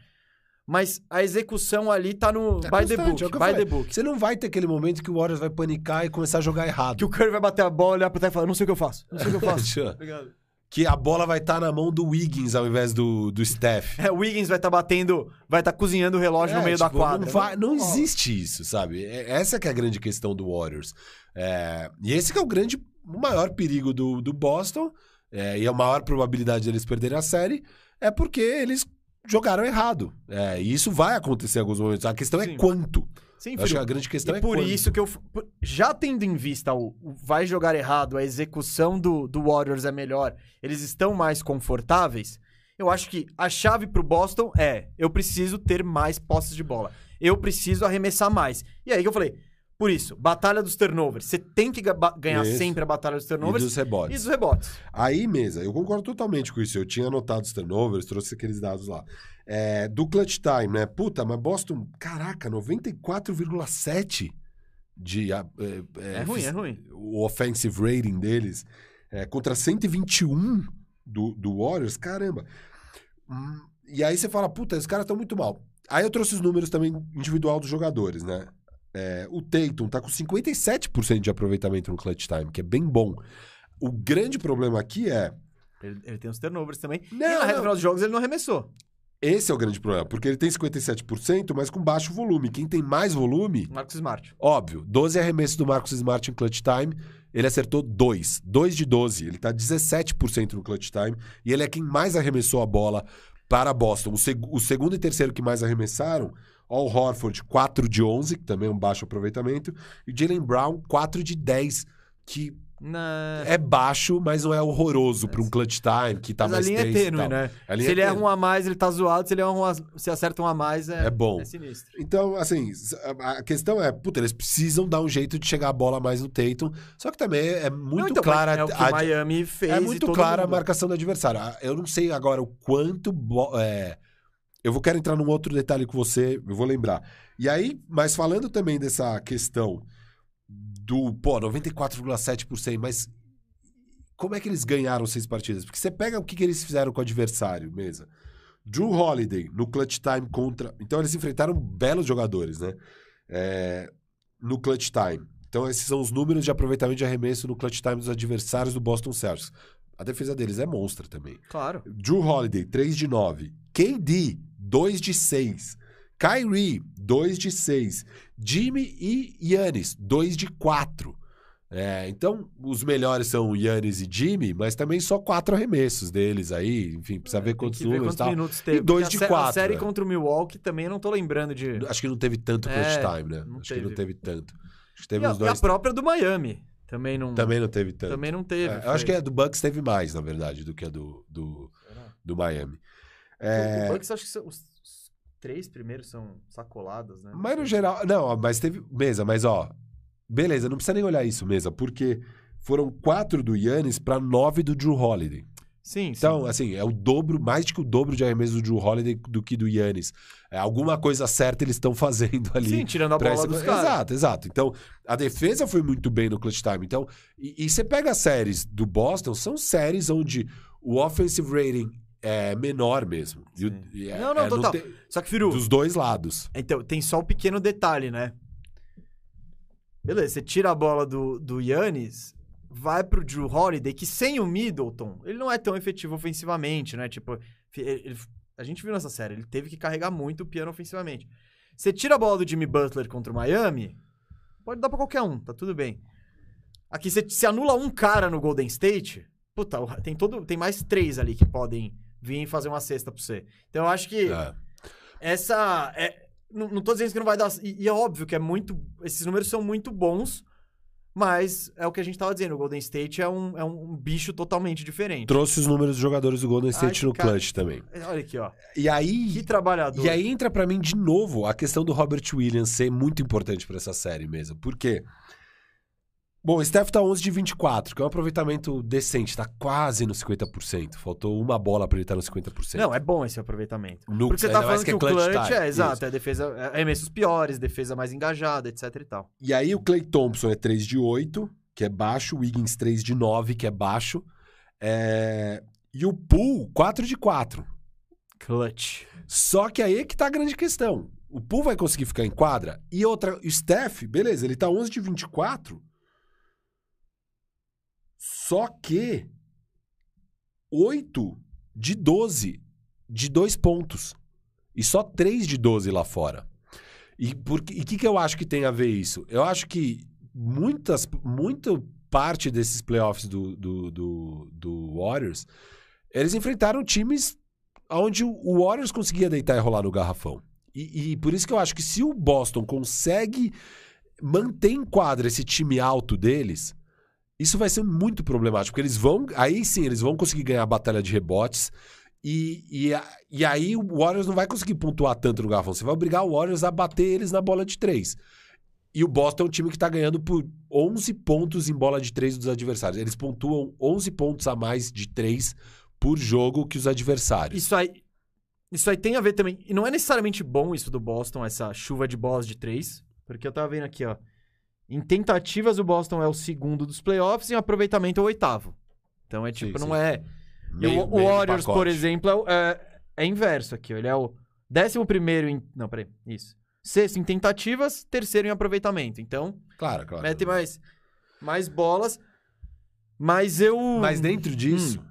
Mas a execução ali tá no. É by the book. é by falei. the book. Você não vai ter aquele momento que o Warriors vai panicar e começar a jogar errado. Que o Curry vai bater a bola, olhar pro teto e falar: não sei o que eu faço. Não sei o que eu faço. Obrigado. Que a bola vai estar na mão do Wiggins ao invés do, do Steph. É, o Wiggins vai estar batendo, vai estar cozinhando o relógio É, no meio da tipo, quadra. Não, vai- não existe isso, sabe? É- Essa que é a grande questão do Warriors. É, e esse que é o grande, o maior perigo do, do Boston, é, e a maior probabilidade deles perderem a série, é porque eles jogaram errado. É, e isso vai acontecer em alguns momentos. A questão Sim. é quanto. Eu acho que a grande questão E é por quanto. isso que eu. Já tendo em vista o, o vai jogar errado, a execução do, do Warriors é melhor, eles estão mais confortáveis. Eu acho que a chave pro Boston é: eu preciso ter mais posses de bola. Eu preciso arremessar mais. E aí que eu falei: por isso, batalha dos turnovers. Você tem que ganhar Isso. sempre a batalha dos E turnovers dos rebotes. e dos rebotes. Aí, mesa, eu concordo totalmente com isso. Eu tinha anotado os turnovers, trouxe aqueles dados lá. É, do clutch time, né? Puta, mas Boston, caraca, 94,7 de. ah, É, É, ruim, é ruim. O offensive rating deles é, contra 121 do, do Warriors, caramba. Hum, e aí você fala, puta, esses caras estão muito mal. Aí eu trouxe os números também individual dos jogadores, né? É, o Tatum tá com 57% de aproveitamento no clutch time, que é bem bom. O grande problema aqui é. Ele, ele tem os turnovers também. e Não, na reta final dos jogos ele não arremessou. Esse é o grande problema, porque ele tem 57%, mas com baixo volume. Quem tem mais volume, Marcos Smart. óbvio, 12 arremessos do Marcus Smart em clutch time, ele acertou 2. 2 de 12. Ele tá 17% no clutch time e ele é quem mais arremessou a bola para Boston. O, seg- o segundo e terceiro que mais arremessaram, Al Horford, 4 de 11, que também é um baixo aproveitamento, e Jalen Brown, 4 de 10, que Na... é baixo, mas não é horroroso para um clutch time, que tá Mas a mais linha é tênue, né? A linha Se é ele erra tênue. um a mais, ele tá zoado. Se ele erra um a... se acerta um a mais, é, É bom. É sinistro. Então, assim, a a questão é, puta, eles precisam dar um jeito de chegar a bola mais no Tatum, só que também é muito Não, então, clara É o que a- o Miami fez. é muito clara a mundo. marcação do adversário. Eu não sei agora o quanto bo- é, eu vou quero entrar num outro detalhe com você, eu vou lembrar. E aí, mas falando também dessa questão do, pô, 94,7%, mas como é que eles ganharam seis partidas? Porque você pega o que, que eles fizeram com o adversário, mesa. Drew Holiday no clutch time contra. Então eles enfrentaram belos jogadores, né? É, no clutch time. Então esses são os números de aproveitamento de arremesso no clutch time dos adversários do Boston Celtics. A defesa deles é monstra também. Claro. Drew Holiday, 3 de 9. KD, 2 de 6. Kyrie, 2 de 6. Jimmy e Yannis, 2 de 4. É, então, os melhores são Yannis e Jimmy, mas também só quatro arremessos deles aí. Enfim, precisa ver É, Tem quantos ver números quantos minutos teve. E dois de sé- A quatro, série é. contra o Milwaukee também eu não tô lembrando de. Acho que não teve tanto clutch É, time, né? Acho que não teve. teve tanto. Acho que E teve a, uns e a dois. própria do Miami. Também não. Também não teve tanto. também não teve. É, eu acho que a do Bucks teve mais, na verdade, do que a do, do, do Miami. É, O Bucks acho que são, os, três primeiros são sacoladas, né? Mas no geral. Não, mas teve. Mesa, mas ó. Beleza, não precisa nem olhar isso, mesa, porque foram quatro do Yannis para nove do Drew Holiday. Sim, Então, sim. assim, é o dobro, mais que o dobro de arremesso do Drew Holiday do que do Yannis. É, alguma coisa certa eles estão fazendo ali. Sim, tirando a bola esse- dos caras. Exato, exato. Então, a defesa foi muito bem no clutch time. Então, e, e você pega as séries do Boston, são séries onde o offensive rating é menor mesmo. E é- Não, não, é total. tem- Só que, Firu, dos dois lados. então, tem só um pequeno detalhe, né? Beleza, você tira a bola do, do Yannis, vai pro Drew Holiday, que sem o Middleton, ele não é tão efetivo ofensivamente, né? Tipo, ele- ele- a gente viu nessa série, ele teve que carregar muito o piano ofensivamente. Você tira a bola do Jimmy Butler contra o Miami, pode dar pra qualquer um, tá tudo bem. Aqui você se anula um cara no Golden State, puta, tem todo, tem mais três ali que podem vir e fazer uma cesta pra você. Então eu acho que É. essa é, Não, não tô dizendo que não vai dar. E, e é óbvio que é muito. Esses números são muito bons, mas é o que a gente tava dizendo. O Golden State é um, é um bicho totalmente diferente. Trouxe os números dos jogadores do Golden State Ai, no cara. clutch também. Olha aqui, ó. E aí. Que trabalhador. E aí entra pra mim de novo a questão do Robert Williams ser muito importante pra essa série mesmo. Por quê? Bom, o Steph tá 11 de 24, que é um aproveitamento decente, tá quase no 50%. Faltou uma bola pra ele estar no 50%. Não, é bom esse aproveitamento. No- Porque você tá falando que, o clutch clutch é, exato, isso. é defesa, é arremessos piores, defesa mais engajada, etc e tal. E aí o Clay Thompson é 3 de 8, que é baixo. O Wiggins 3 de 9, que é baixo. É, E o Poole 4 de 4. Clutch. Só que aí é que tá a grande questão. O Poole vai conseguir ficar em quadra? E outra, o Steph, beleza, ele tá 11 de 24. Só que 8 de 12 de dois pontos. E só 3 de 12 lá fora. E o que, que eu acho que tem a ver isso? Eu acho que muitas, muita parte desses playoffs do, do, do, do Warriors, eles enfrentaram times onde o o Warriors conseguia deitar e rolar no garrafão. E, e por isso que eu acho que se o Boston consegue manter em quadra esse time alto deles, isso vai ser muito problemático, porque eles vão. Aí sim, eles vão conseguir ganhar a batalha de rebotes. E, e, e aí o Warriors não vai conseguir pontuar tanto no garrafão. Você vai obrigar o Warriors a bater eles na bola de três. E o Boston é um time que tá ganhando por 11 pontos em bola de três dos adversários. Eles pontuam 11 pontos a mais de três por jogo que os adversários. Isso aí, isso aí tem a ver também. E não é necessariamente bom isso do Boston, essa chuva de bolas de três. Porque eu tava vendo aqui, ó. Em tentativas, o Boston é o segundo dos playoffs e em aproveitamento é o oitavo. Então é tipo, Sim, não sim. é. Meio- o, o Warriors, por exemplo, é, é, é inverso aqui. Ele é o décimo primeiro em. Não, peraí. Isso. Sexto em tentativas, terceiro em aproveitamento. Então, Claro, claro. mete mais, mais bolas. Mas eu. Mas dentro disso, Hum.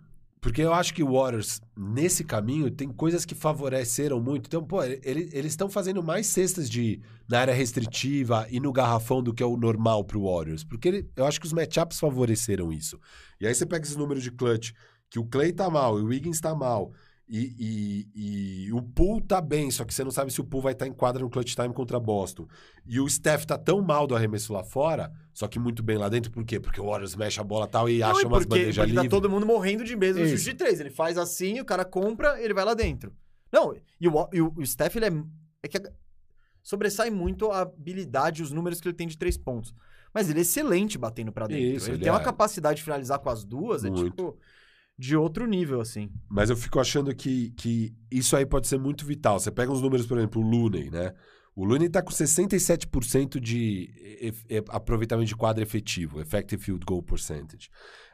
Porque eu acho que o Warriors, nesse caminho, tem coisas que favoreceram muito. Então, pô, ele- eles estão fazendo mais cestas de, na área restritiva e no garrafão do que é o normal pro Warriors. Porque ele- eu acho que os matchups favoreceram isso. E aí você pega esses números de clutch, que o Clay tá mal, e o Wiggins tá mal. E, e- e o Poole tá bem, só que você não sabe se o Poole vai estar em quadra no clutch time contra Boston. E o Steph tá tão mal do arremesso lá fora, só que muito bem lá dentro. Por quê? Porque o Warriors mexe a bola tal e Não, acha e umas porque, bandejas porque tá todo mundo morrendo de medo no chute de três. Ele faz assim, o cara compra, ele vai lá dentro. Não, e o, e o, o Steph, ele é. É que sobressai muito a habilidade, os números que ele tem de três pontos. Mas ele é excelente batendo pra dentro. Isso, ele, ele tem uma é. capacidade de finalizar com as duas, é Muito. tipo. De outro nível, assim. Mas eu fico achando que, que isso aí pode ser muito vital. Você pega uns números, por exemplo, o Looney, né? O Looney tá com 67% de aproveitamento de quadra efetivo, effective field goal percentage.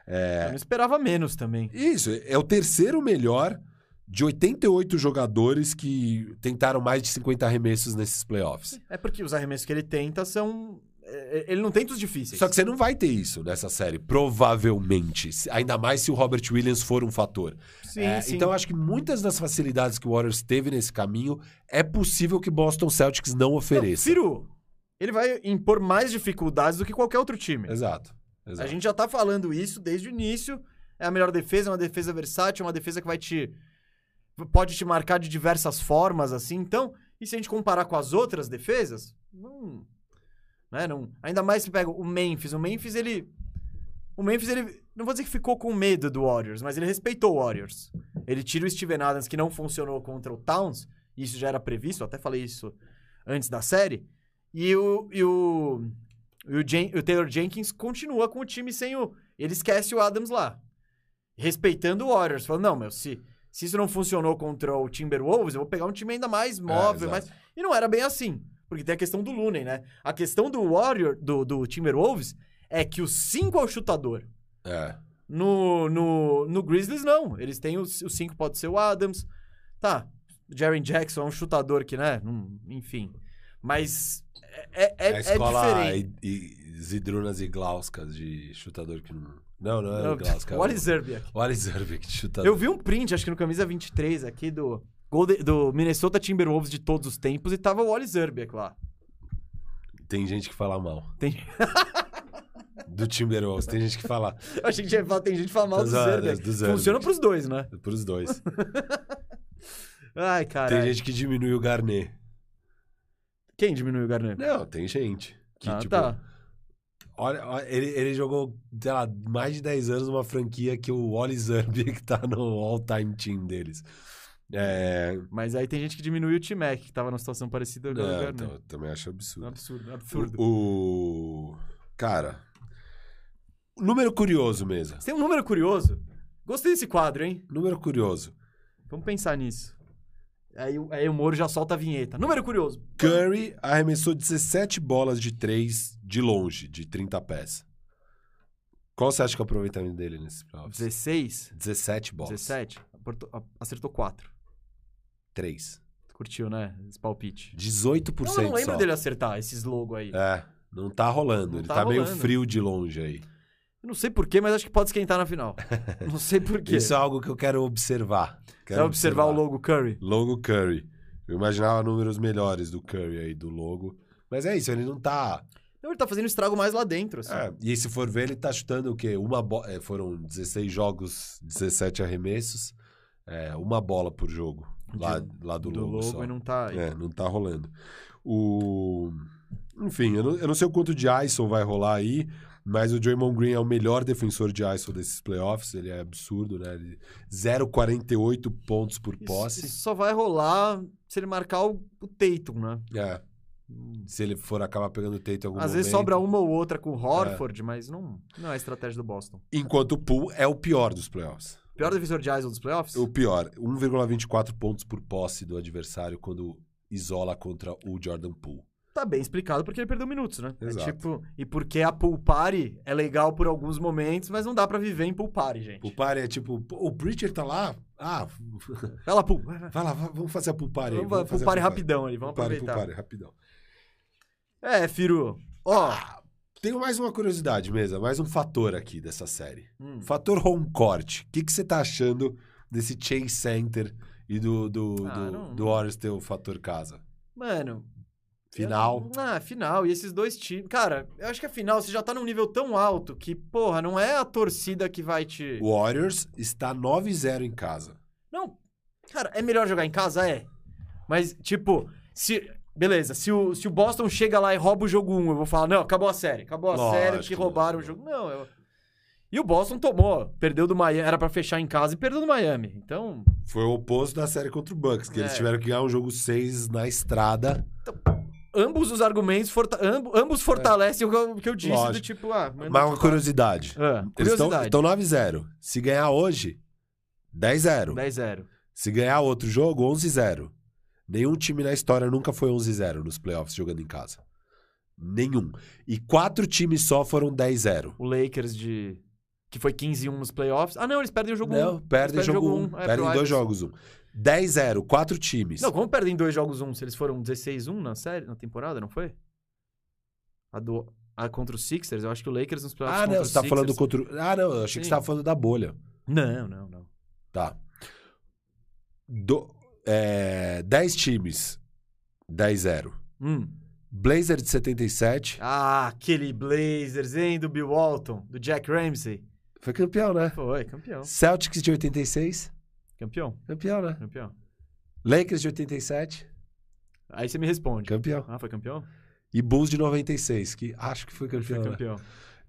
Eu não esperava menos também. Isso, é o terceiro melhor de 88 jogadores que tentaram mais de 50 arremessos nesses playoffs. É porque os arremessos que ele tenta são. É- Ele não tenta os difíceis. Só que você não vai ter isso nessa série, provavelmente. Ainda mais se o Robert Williams for um fator. Sim, É, sim. Então, eu acho que muitas das facilidades que o Warriors teve nesse caminho é possível que Boston Celtics não Não, ofereça. Firu, ele vai impor mais dificuldades do que qualquer outro time. Exato. exato. A gente já tá falando isso desde o início. É a melhor defesa, é uma defesa versátil, é uma defesa que vai te. pode te marcar de diversas formas, assim. Então, e se a gente comparar com as outras defesas, não. Né, não ainda mais se pega o Memphis. O Memphis, ele. O Memphis, ele. Não vou dizer que ficou com medo do Warriors, mas ele respeitou o Warriors. Ele tira o Steven Adams, que não funcionou contra o Towns. Isso já era previsto, até falei isso antes da série. E o. E o e o, Jen- o Taylor Jenkins continua com o time sem o. Ele esquece o Adams lá. Respeitando o Warriors. Falando, não, meu, se, se isso não funcionou contra o Timberwolves, eu vou pegar um time ainda mais móvel. exato. mais... E não era bem assim. Porque tem a questão do Looney, né? A questão do Warrior, do, do Timberwolves, é que o 5 é o chutador. É. No, no, no Grizzlies, não. Eles têm o 5 pode ser o Adams. Tá. O Jaren Jackson é um chutador que, né? enfim. Mas é, é, é, a é escola diferente. e, e Zidrunas e Glauskas de chutador que não. Não, não é o Glauska. Wally Zerbiak. Wally Zerbiak de chutador. Eu vi um print, acho que no camisa 23 aqui do, Golden- do Minnesota Timberwolves de todos os tempos e tava o Wally Zerbiak lá. Tem gente que fala mal. Tem... Do Timberwolves. Tem gente que fala Eu achei que tinha falado, tem gente que fala mal do Dos- Zerbiak. do Zerbiak. Funciona pros dois, né? pros dois. Ai, cara. Tem gente que diminui o Garnet. Quem diminuiu o Garnett? Não, tem gente. Que, ah, tipo, tá. olha, olha, ele, ele jogou, sei lá, mais de 10 anos numa franquia que o Wally que tá no all-time team deles. É... Mas aí tem gente que diminuiu o T-Mac, que tava numa situação parecida Não, Garnett. então, eu também acho absurdo. Absurdo, absurdo. O, o- Cara, número curioso mesmo. Você tem um número curioso? Gostei desse quadro, hein? Número curioso. Vamos pensar nisso. Aí, o- aí o Moro já solta a vinheta. Número curioso. Curry arremessou 17 bolas de 3 de longe, de 30 pés. Qual você acha que é o aproveitamento dele nesses playoffs? 16? 17 bolas. 17? Aportou- a- Acertou 4. 3. Curtiu, né? Esse palpite. 18% Não, eu não lembro só. dele acertar esses logo aí. É, não tá rolando. Não Ele tá tá, meio rolando. frio de longe aí. Eu não sei porquê, mas acho que pode esquentar na final. não sei porquê. Isso é algo que eu quero observar. Você Quero vai observar o logo Curry. Logo Curry. Eu imaginava números melhores do Curry aí, do logo. Mas é isso, ele não tá. Não, ele tá fazendo estrago mais lá dentro, assim. É, e se for ver, ele tá chutando o quê? Uma bo... é, foram 16 jogos, 17 arremessos. É, uma bola por jogo. Lá, De- lá do, do logo. logo só. e não tá. É, não tá rolando. O... Enfim, eu não, eu não sei o quanto de ISO vai rolar aí, mas o Draymond Green é o melhor defensor de ISO desses playoffs. Ele é absurdo, né? Ele- 0,48 pontos por posse. Isso só vai rolar se ele marcar o, o Tatum, né? É. Se ele for acabar pegando o Tate em algum Às vezes momento. sobra uma ou outra com o Horford, mas não, não é a estratégia do Boston. Enquanto o Poole é o pior dos playoffs. Pior defensor de ISO dos playoffs? O pior, 1,24 pontos por posse do adversário quando isola contra o Jordan Poole. Tá bem explicado porque ele perdeu minutos, né? É Exato. tipo, e porque a pool party é legal por alguns momentos, mas não dá pra viver em pool party, gente. Pool party é tipo, o Preacher tá lá? Ah, Vai lá, pool. Vai, lá, va- vamos fazer a pool party aí. Vamos, pool party rapidão ali, vamos Pool aproveitar. pool party, rapidão. É, Firu. Ó, Ah, tenho mais uma curiosidade mesmo, mais um fator aqui dessa série. hum, Fator home court. O que, que você tá achando desse Chase Center e do, do, Ah, do, não- do Warriors ter o fator casa? mano. Final. eu- ah, final. E esses dois times. Cara, eu acho que a final você já tá num nível tão alto que, porra, não é a torcida que vai te. O Warriors está 9-0 em casa. Não. Cara, é melhor jogar em casa? É. Mas, tipo, se. Beleza, se o, se o Boston chega lá e rouba o jogo 1, eu vou falar, não, acabou a série. Acabou a Lógico série que roubaram o jogo. Não, eu... E o Boston tomou. Perdeu do Miami. Era pra fechar em casa e perdeu do Miami. Então, Foi o oposto da série contra o Bucks, que eles É. tiveram que ganhar um jogo 6 na estrada. ambos os argumentos, forta- amb- ambos fortalecem o que eu, o que eu disse do Lógico. tipo, ah, manda Mas uma de curiosidade. Ah, Eles curiosidade. estão 9-0. Se ganhar hoje, 10-0. 10-0. Se ganhar outro jogo, 11-0. Nenhum time na história nunca foi 11-0 nos playoffs jogando em casa. Nenhum. E quatro times só foram 10-0. O Lakers de. Que foi 15-1 nos playoffs. Ah, não, eles perdem o jogo 1. Não, perdem Eles jogo 1. um, é, perdem dois jogos 1. 10-0, quatro times. Não, como perdem dois jogos 1? Se eles foram 16-1 na série, na temporada, não foi? A do. A contra os Sixers, eu acho que o Lakers nos playoffs ah, não, você tá falando contra. o- Ah, não, eu achei que Sim. você tava falando da bolha. Não, não, não. Tá. Do, é, 10 times, 10-0. Hum. Blazer de 77. Ah, aquele Blazers, hein, do Bill Walton, do Jack Ramsey. Foi campeão, né? Foi, campeão. Celtics de 86. Campeão, Campeão, né? campeão. Lakers de 87. Aí você me responde. Campeão. Ah, foi campeão? E Bulls de 96, que acho que foi Foi campeão. né?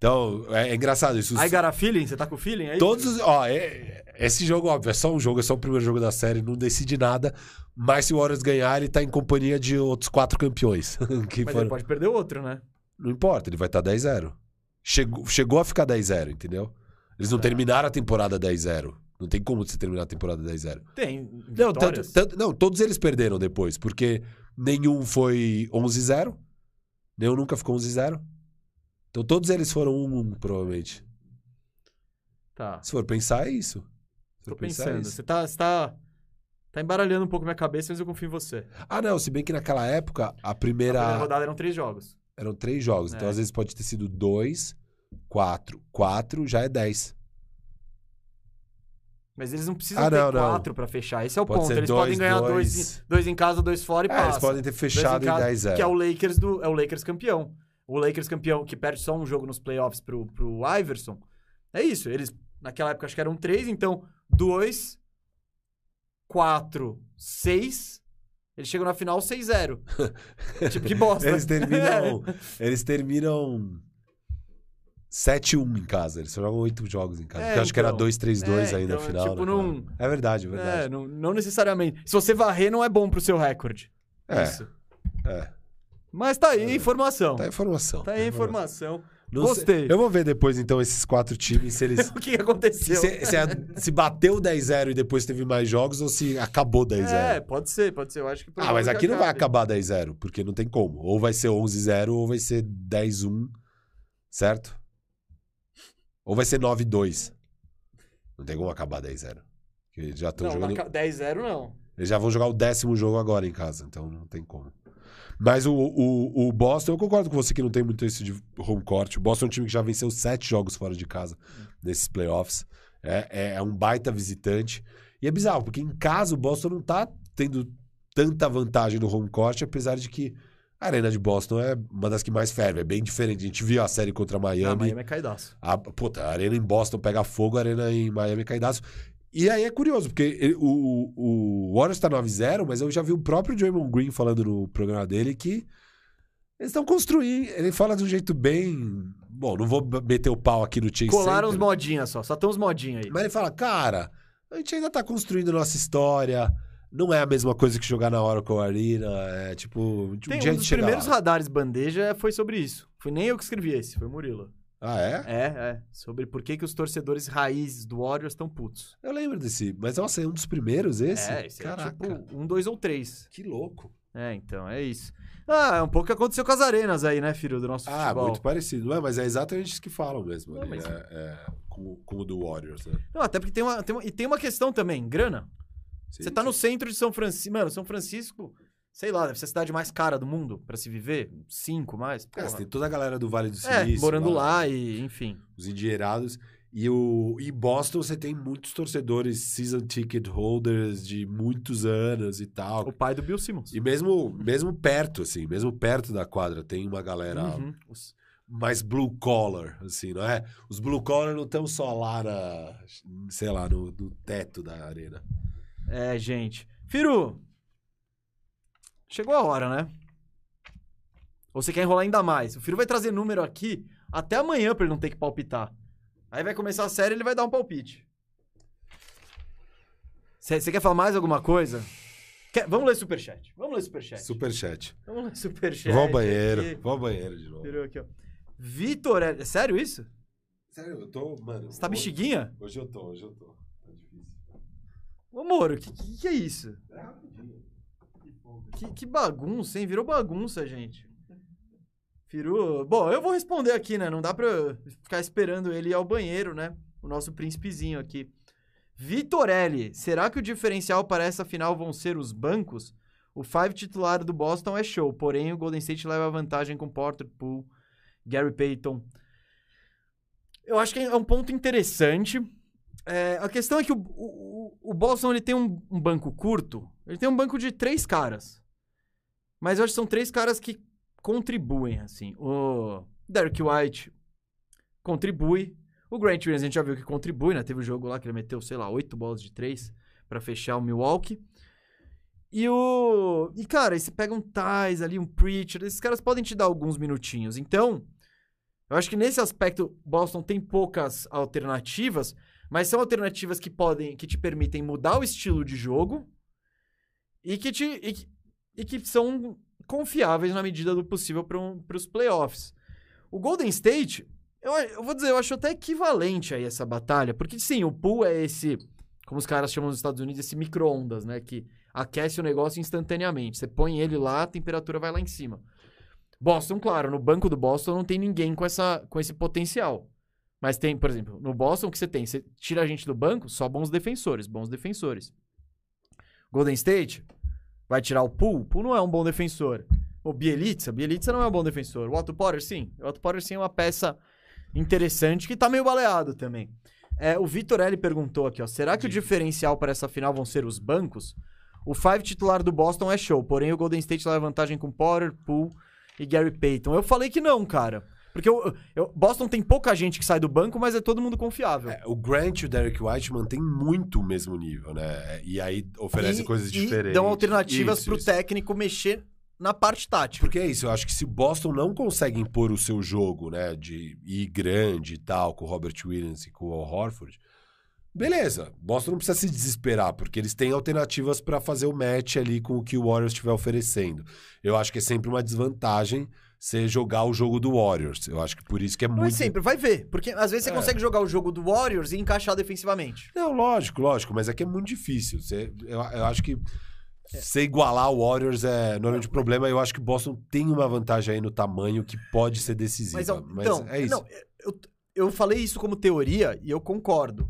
Então, é, é engraçado isso. Aí, got a feeling? Você tá com feeling aí? Todos os. Ó, é- esse jogo, óbvio, é só um jogo, é só o primeiro jogo da série, não decide nada. Mas se o Warriors ganhar, ele tá em companhia de outros quatro campeões. que Mas foram- ele pode perder outro, né? Não importa, ele vai estar 10-0. Chegou, chegou a ficar 10-0, entendeu? Eles não É. terminaram a temporada 10-0. Não tem como você terminar a temporada 10-0. Tem. Não, tanto, tanto- não, todos eles perderam depois, porque nenhum foi 11-0. Nenhum nunca ficou 11-0. Então todos eles foram 1-1, provavelmente. Tá. Se for pensar, é isso. Se Tô é pensando. isso. Você tá, você tá. Tá embaralhando um pouco minha cabeça, mas eu confio em você. Ah, não, se bem que naquela época, a A primeira. primeira rodada eram três jogos. Eram três jogos. Então, É. às vezes, pode ter sido dois, quatro. Quatro já é 10. Mas eles não precisam Ah, ter não, não. quatro pra fechar. Esse é o Pode ponto. Eles dois, podem ganhar dois, dois. em- dois em casa, dois fora e É, passa. eles podem ter Dois fechado em casa, 10-0. Que é o Lakers do. É o Lakers campeão. O Lakers campeão que perde só um jogo nos playoffs pro, pro Iverson. É isso. Eles, naquela época, acho que eram três, então, dois, quatro, seis. Eles chegam na final 6-0. tipo, que bosta. Eles terminam. eles terminam 7-1 em casa. Eles só jogam 8 jogos em casa. É, eu acho que era então. 2-3-2 É, ainda então, no final. tipo, né, não-? É verdade, é É, verdade. não, não necessariamente. Se você varrer, não é bom pro seu recorde. É, Isso. é. Mas tá aí a informação. Tá a informação. Tá aí a informação. Não Gostei. sei- Eu vou ver depois, então, esses quatro times, se eles. O que aconteceu? se, se, se bateu 10-0 e depois teve mais jogos ou se acabou 10-0. É, pode ser, pode ser. Eu acho que Ah, mas aqui não vai acabar 10-0, porque não tem como. Ou vai ser 11-0 ou vai ser 10-1, certo? Ou vai ser 9-2. Não tem como acabar 10-0. Porque eles já estão Não, jogando. na ca- 10-0 não. Eles já vão jogar o décimo jogo agora em casa, então não tem como. Mas o, o, o Boston, eu concordo com você que não tem muito isso de home court. O Boston é um time que já venceu sete jogos fora de casa nesses playoffs. É, é, é um baita visitante. E é bizarro, porque em casa o Boston não tá tendo tanta vantagem no home court, apesar de que a arena de Boston é uma das que mais ferve. É bem diferente. A gente viu a série contra Ah, Miami. Miami é caidaço. A, puta, a arena em Boston pega fogo, a arena em Miami cai daço. E aí é curioso, porque ele- o, o, Warriors tá 9-0, mas eu já vi o próprio Draymond Green falando no programa dele que eles estão construindo. Ele fala de um jeito bem. Bom, não vou meter o pau aqui no Chase Colaram uns modinhas só. Só tem uns modinhos aí. Mas ele fala, cara, a gente ainda tá construindo nossa história. Não é a mesma coisa que jogar na Oracle Arena. É tipo. Um Tem dia um dos primeiros lá. radares bandeja foi sobre isso. Foi nem eu que escrevi esse, foi Murilo. Ah, é? É, é. Sobre por que, que os torcedores raízes do Warriors estão putos. Eu lembro desse. Mas nossa, é um dos primeiros esse? É, esse Caraca. é tipo um, dois ou três. Que louco. É, então, é isso. Ah, é um pouco o que aconteceu com as arenas aí, né, filho, do nosso Ah, futebol. muito parecido. Não é, mas é exatamente isso que falam mesmo. Não, ali, mas- é, é, com, com o do Warriors, né? Não, até porque tem uma, tem uma- E tem uma questão também, grana. Sim, Você tá sim. no centro de São Francisco. Mano, São Francisco, sei lá, deve ser a cidade mais cara do mundo pra se viver. Cinco mais. É, você tem toda a galera do Vale do É, Silício. morando lá e, enfim. Os endinheirados. E o e Boston você tem muitos torcedores season ticket holders de muitos anos e tal. O pai do Bill Simmons. E mesmo, mesmo perto, assim, mesmo perto da quadra, tem uma galera Uhum. mais blue collar, assim, não é? Os blue collar não estão só lá na, sei lá, no, no teto da arena. É, gente. Firu, chegou a hora, né? Ou você quer enrolar ainda mais? O Firu vai trazer número aqui até amanhã pra ele não ter que palpitar. Aí vai começar a série e ele vai dar um palpite. Você quer falar mais alguma coisa? Quer- Vamos ler superchat. Vamos ler superchat. Superchat. Vamos ler superchat. Vou ao banheiro. aqui. Vou ao banheiro de novo. Firu aqui, ó. Vitor, é sério isso? Sério, eu tô, mano. Você tá hoje- bexiguinha? Hoje eu tô, hoje eu tô. Tá difícil. Ô, Moro, que, que que é isso? É rapidinho. Que, que bagunça, hein? Virou bagunça, gente. Firu. Bom, eu vou responder aqui, né? Não dá pra ficar esperando ele ir ao banheiro, né? O nosso príncipezinho aqui. Vitorelli, será que o diferencial para essa final vão ser os bancos? O five titular do Boston é show, porém o Golden State leva vantagem com Porter, Poole, Gary Payton. Eu acho que é um ponto interessante. É, a questão é que o, o, o Boston ele tem um, um banco curto. Ele tem um banco de três caras. Mas eu acho que são três caras que contribuem, assim. O Derek White contribui. O Grant Williams a gente já viu que contribui, né? Teve um jogo lá que ele meteu, sei lá, oito bolas de três pra fechar o Milwaukee. E o... E, cara, você pega um Tais ali, um Preacher, esses caras podem te dar alguns minutinhos. Então, eu acho que nesse aspecto, Boston tem poucas alternativas, mas são alternativas que podem, que te permitem mudar o estilo de jogo e que, te, e, que- e que são confiáveis na medida do possível para os playoffs. O Golden State, eu, eu vou dizer, eu acho até equivalente a essa batalha, porque sim, o pool é esse, como os caras chamam nos Estados Unidos, esse micro-ondas, né? Que aquece o negócio instantaneamente. Você põe ele lá, a temperatura vai lá em cima. Boston, claro, no banco do Boston não tem ninguém com, essa, com esse potencial. Mas tem, por exemplo, no Boston o que você tem? Você tira a gente do banco, só bons defensores, bons defensores. Golden State vai tirar o Poole, o Poole não é um bom defensor. O Bielitsa, Bielitsa não é um bom defensor. O Otto Potter, sim. O Otto Potter, sim, é uma peça interessante que tá meio baleado também. É, o Vitor L perguntou aqui, ó. Será que o diferencial para essa final vão ser os bancos? O five titular do Boston é show, porém o Golden State leva vantagem com Potter, Poole e Gary Payton. Eu falei que não, cara. Porque o Boston tem pouca gente que sai do banco, mas é todo mundo confiável. É, o Grant e o Derek White mantêm muito o mesmo nível, né? E aí oferecem coisas e diferentes. dão alternativas pro isso. técnico mexer na parte tática. Porque é isso, eu acho que se Boston não consegue impor o seu jogo, né, de ir grande e tal, com o Robert Williams e com o Al Horford, beleza. Boston não precisa se desesperar, porque eles têm alternativas para fazer o match ali com o que o Warriors estiver oferecendo. Eu acho que é sempre uma desvantagem você jogar o jogo do Warriors. Eu acho que por isso que é muito. Mas sempre, vai ver. Porque às vezes você é. consegue jogar o jogo do Warriors e encaixar defensivamente. Não, lógico, lógico, mas aqui é, é muito difícil. Você, eu, eu acho que você igualar o Warriors é normalmente problema. Eu acho que Boston tem uma vantagem aí no tamanho que pode ser decisiva. Mas, mas então, é isso. Não, eu, eu falei isso como teoria e eu concordo.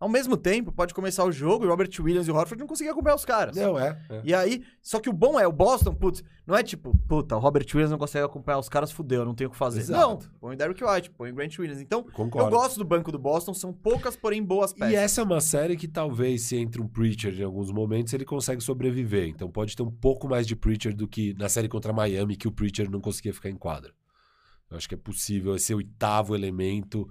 Ao mesmo tempo, pode começar o jogo e o Robert Williams e o Horford não conseguiam acompanhar os caras. Não, é, é, E aí, só que o bom é, o Boston, putz, não é tipo, puta, o Robert Williams não consegue acompanhar os caras, fudeu, não tem o que fazer. Exato. Não, põe o Derrick White, põe o Grant Williams. Então, Concordo. eu gosto do banco do Boston, são poucas, porém boas peças. E essa é uma série que talvez, se entre um Preacher em alguns momentos, ele consegue sobreviver. Então pode ter um pouco mais de Preacher do que na série contra Miami, que o Preacher não conseguia ficar em quadra. Eu acho que é possível esse oitavo elemento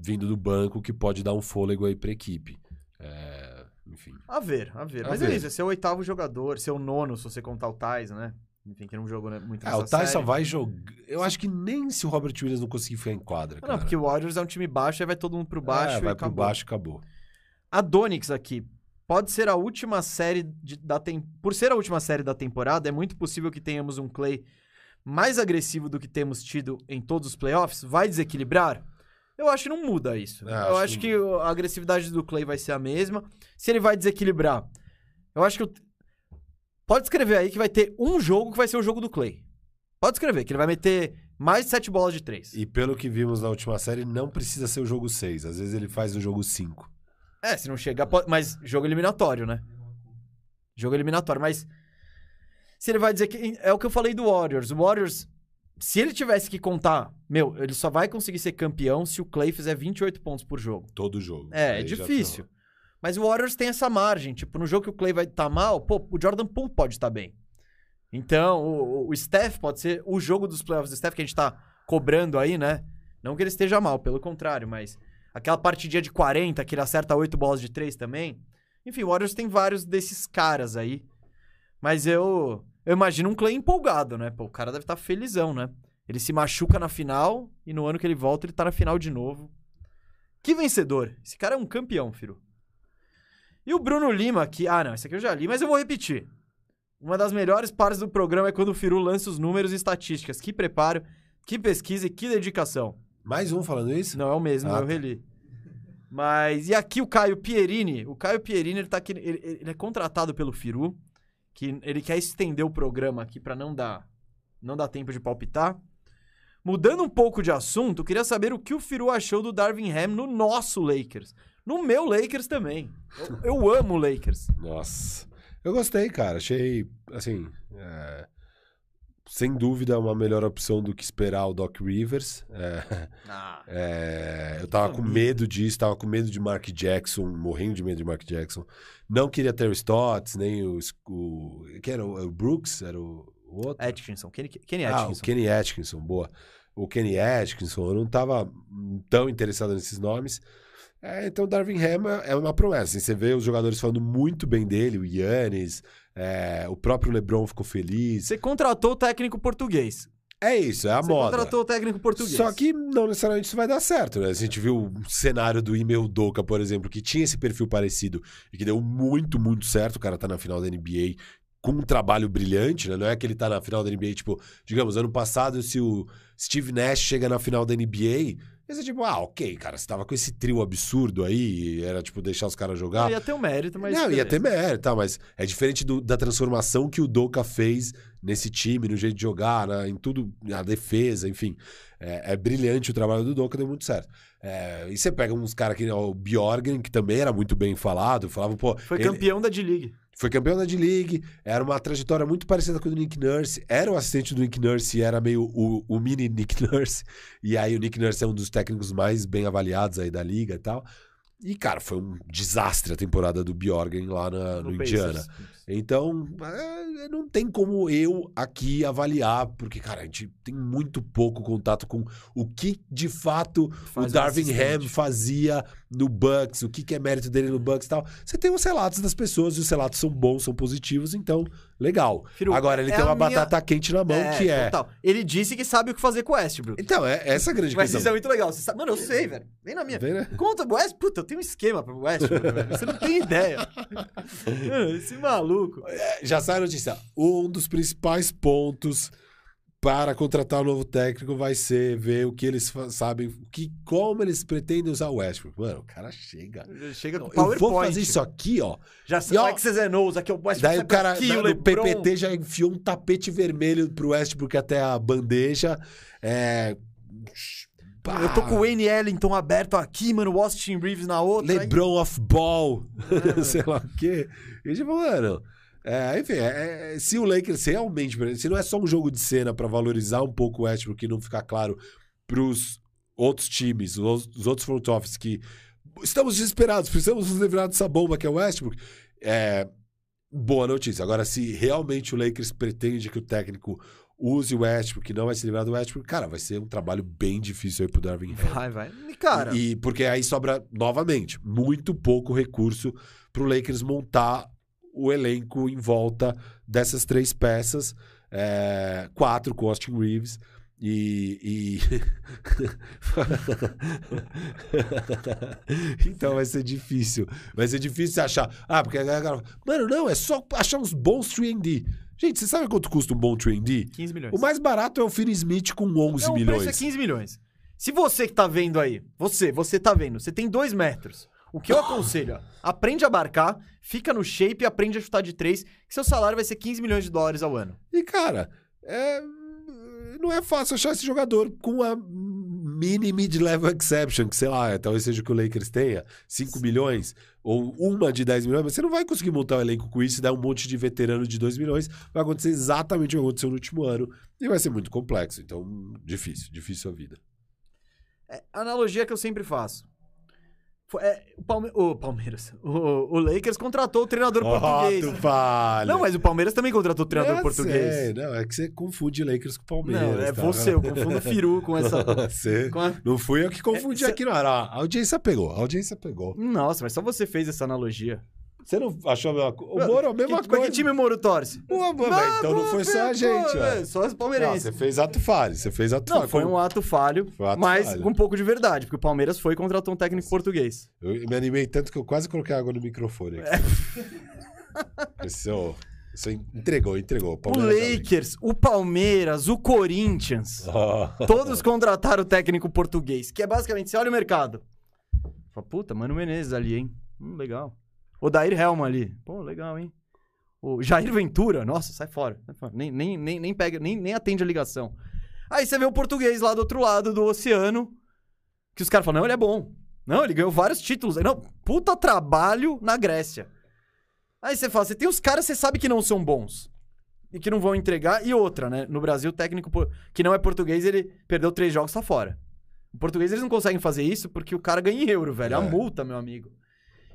vindo do banco que pode dar um fôlego aí pra equipe. É, enfim. A ver, a ver. A Mas é ver. é isso, é ser o oitavo jogador, ser o nono, se você contar o Tais, né? Enfim, que não jogou né, muito É, o Tais só vai jogar. Eu acho que nem se o Robert Williams não conseguir ficar em quadra. Não, porque o Warriors é um time baixo, aí vai todo mundo pro baixo. É, vai pro baixo e acabou. A Donix aqui. Pode ser a última série de, da tem... Por ser a última série da temporada, é muito possível que tenhamos um Clay mais agressivo do que temos tido em todos os playoffs. Vai desequilibrar? Eu acho que não muda isso. É, eu acho, que... que... a agressividade do Clay vai ser a mesma. Se ele vai desequilibrar, eu acho que. Pode escrever aí que vai ter um jogo que vai ser o jogo do Clay. Pode escrever, que ele vai meter mais de sete bolas de três. E pelo que vimos na última série, não precisa ser o jogo 6. Às vezes ele faz o jogo 5. É, se não chegar. Pode... Mas jogo eliminatório, né? Jogo eliminatório. Mas. Se ele vai dizer que. É o que eu falei do Warriors. O Warriors se ele tivesse que contar, meu, ele só vai conseguir ser campeão se o Clay fizer 28 pontos por jogo. Todo jogo. É, é difícil. Mas o Warriors tem essa margem. Tipo, no jogo que o Clay vai estar tá mal, pô, o Jordan Poole pode estar tá bem. Então, o, o Steph pode ser o jogo dos playoffs do Steph que a gente tá cobrando aí, né? Não que ele esteja mal, pelo contrário, mas aquela partidinha de 40 que ele acerta 8 bolas de 3 também. Enfim, o Warriors tem vários desses caras aí. Mas eu eu imagino um Clay empolgado, né? Pô, o cara deve estar tá felizão, né? Ele se machuca na final e no ano que ele volta ele tá na final de novo. Que vencedor! Esse cara é um campeão, filho. E o Bruno Lima, que. Ah, não, esse aqui eu já li, mas eu vou repetir. Uma das melhores partes do programa é quando o Firu lança os números e estatísticas. Que preparo, que pesquisa e que dedicação. Mais um falando isso? Não, é o mesmo, ah, eu tá. reli. Mas. E aqui o Caio Pierini. O Caio Pierini, ele tá aqui. Ele, ele é contratado pelo Firu que ele quer estender o programa aqui para não dar não dar tempo de palpitar. Mudando um pouco de assunto, queria saber o que o Firu achou do Darvin Ham no nosso Lakers. No meu Lakers também. Eu, eu amo o Lakers. Nossa. Eu gostei, cara. Achei, assim, é, sem dúvida uma melhor opção do que esperar o Doc Rivers. É, ah, é, eu tava com medo disso, tava com medo de Mark Jackson, morrendo de medo de Mark Jackson. Não queria ter o Stotts, nem o. o que era o, o Brooks? Era o, o outro? Atkinson, Kenny, Kenny Atkinson. Ah, o Kenny Atkinson, boa. O Kenny Atkinson, eu não estava tão interessado nesses nomes. É, então, Darvin Ham é uma promessa. Assim, você vê os jogadores falando muito bem dele, o Yannis, é, o próprio LeBron ficou feliz. Você contratou o técnico português. É isso, é a Você moda. contratou o técnico português. Só que não necessariamente isso vai dar certo, né? A gente viu o cenário do Email Doca, por exemplo, que tinha esse perfil parecido e que deu muito, muito certo. O cara tá na final da NBA com um trabalho brilhante, né? Não é que ele tá na final da NBA, tipo, digamos, ano passado, se o Steve Nash chega na final da NBA, você, tipo, ah, ok, cara, você tava com esse trio absurdo aí, era, tipo, deixar os caras jogar. Não, ia ter um mérito, mas. Não, ia ter mérito, tá, mas é diferente do, da transformação que o Doca fez nesse time, no jeito de jogar, né, em tudo, na defesa, enfim. É, é, brilhante o trabalho do Doca, deu muito certo. É, e você pega uns caras que, o Bjorgen, que também era muito bem falado, falava, pô. Foi ele... campeão da D-League. Foi campeão da D-League, era uma trajetória muito parecida com a do Nick Nurse. Era o assistente do Nick Nurse e era meio o, o, mini Nick Nurse. E aí o Nick Nurse é um dos técnicos mais bem avaliados aí da liga e tal. E, cara, foi um desastre a temporada do Bjorgen lá na, no, no Indiana. Então, é, não tem como eu aqui avaliar, porque, cara, a gente tem muito pouco contato com o que de fato Faz o Darvin. Ham fazia no Bucks, o que, que é mérito dele no Bucks e tal. Você tem os relatos das pessoas e os relatos são bons, são positivos, então, legal. Firu, Agora, ele é tem uma minha- batata quente na mão, que é. total. Ele disse que sabe o que fazer com o Westbrook. Então, é essa a grande Mas isso é questão. muito legal. Você sabe... Mano, eu sei, velho. Vem na minha. Vem, né? Conta, West, puta, eu tenho um esquema pro Westbrook, velho. Você não tem ideia. Mano, Esse maluco. Já sai a notícia. Um dos principais pontos para contratar um novo técnico vai ser ver o que eles sabem, o que, como eles pretendem usar o Westbrook. Mano, o cara chega. Chega com Eu PowerPoint. vou fazer isso aqui, ó. Já E, sabe ó, o X's Knows, aqui é o Westbrook. Daí o cara aqui, no. PPT já enfiou um tapete vermelho pro Westbrook até a bandeja. É... pá, Eu tô com o Wayne Ellington aberto aqui, mano. o Austin Reeves na outra. aí- LeBron of ball, É, sei lá o quê. E tipo, mano, é, enfim, é- é- se o Lakers realmente, se não é só um jogo de cena pra valorizar um pouco o Westbrook e não ficar claro pros outros times, os, os outros front office que estamos desesperados, precisamos nos livrar dessa bomba que é o Westbrook, é boa notícia. Agora, se realmente o Lakers pretende que o técnico use o Westbrook, não vai se livrar do Westbrook, cara, vai ser um trabalho bem difícil aí pro Darvin Ham. Vai, vai. E, cara, E porque aí sobra, novamente, muito pouco recurso pro Lakers montar o elenco em volta dessas três peças. é, quatro com Austin Reeves. E. e- então vai ser difícil. Vai ser difícil achar. Ah, porque a galera. Mano, não, é só achar uns bons 3D. Gente, você sabe quanto custa um bom 3D? 15 milhões. O mais barato é o Finney Smith com 11 Não, o milhões. preço é 15 milhões. Se você que tá vendo aí, você, você tá vendo, você tem dois metros. O que eu aconselho, aprende a barcar, fica no shape e aprende a chutar de três, que seu salário vai ser 15 milhões de dólares ao ano. E, cara, é... não é fácil achar esse jogador com a mini mid-level exception, que sei lá, talvez seja o que o Lakers tenha, 5 milhões, ou uma de 10 milhões, mas você não vai conseguir montar um elenco com isso e dar um monte de veterano de 2 milhões. Vai acontecer exatamente o que aconteceu no último ano e vai ser muito complexo. Então, difícil, difícil a vida. É, analogia que eu sempre faço. É, o, Palme- o Palmeiras. O, o Lakers contratou o treinador português. tu falha. Não, mas o Palmeiras também contratou o treinador Eu português. sei, não, é que você confunde Lakers com Palmeiras. Não, é tá? você, eu confundo o Firu com essa. Você- com a- Não fui eu que confundi É, cê- aqui, não. Era a audiência pegou, a audiência pegou. Nossa, mas só você fez essa analogia. Você não achou a mesma coisa? O Moro, a mesma que, coisa. Que time o Moro torce? Pô, mas então não foi só a gente, pô, é, Só os Não, palmeirenses. você fez ato falho, você fez ato Não, falho. foi um ato falho, um ato mas falho. com um pouco de verdade, porque o Palmeiras foi e contratou um técnico português. Eu me animei tanto que eu quase coloquei água no microfone aqui. Esse, ó, você entregou, entregou. O Palmeiras é Lakers, o Palmeiras, o Corinthians, Oh. todos contrataram o técnico português, que é basicamente, você olha o mercado. Fala, puta, Mano Menezes ali, hein? Hum, legal. O Dair Helman ali. Pô, legal, hein? O Jair Ventura, nossa, sai fora. sai fora. Nem, nem, nem, nem pega, nem, nem atende a ligação. Aí você vê o português lá do outro lado do oceano, que os caras falam, não, ele é bom. Não, ele ganhou vários títulos. Não, puta trabalho na Grécia. Aí você fala, você tem os caras, você sabe que não são bons. E que não vão entregar. E outra, né? No Brasil, o técnico que não é português, ele perdeu três jogos, tá fora. O português, eles não conseguem fazer isso porque o cara ganha em euro, velho. É É. multa, meu amigo.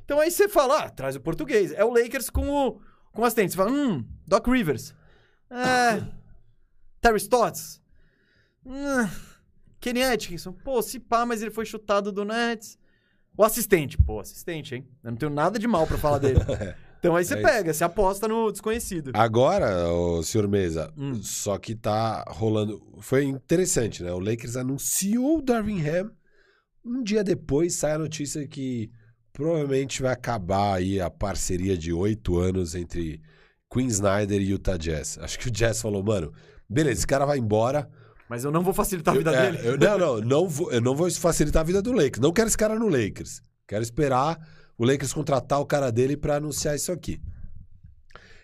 Então aí você fala, ah, traz o português. É o Lakers com o, com o assistente. Você fala, hum, Doc Rivers. É. Terry Stotts. Hum, Kenny Atkinson. Pô, se pá, mas ele foi chutado do Nets. O assistente. Pô, assistente, hein? Eu não tenho nada de mal pra falar dele. Então aí você É pega, você aposta no desconhecido. Agora, o senhor Mesa, Hum. só que tá rolando. Foi interessante, né? O Lakers anunciou o Darvin Ham. Um dia depois sai a notícia que provavelmente vai acabar aí a parceria de oito anos entre Queen Snyder e Utah Jazz. Acho que o Jazz falou, mano, beleza, esse cara vai embora. Mas eu não vou facilitar a vida Eu- é, dele. eu- não, não, não vou, eu não vou facilitar a vida do Lakers. Não quero esse cara no Lakers. Quero esperar o Lakers contratar o cara dele pra anunciar isso aqui.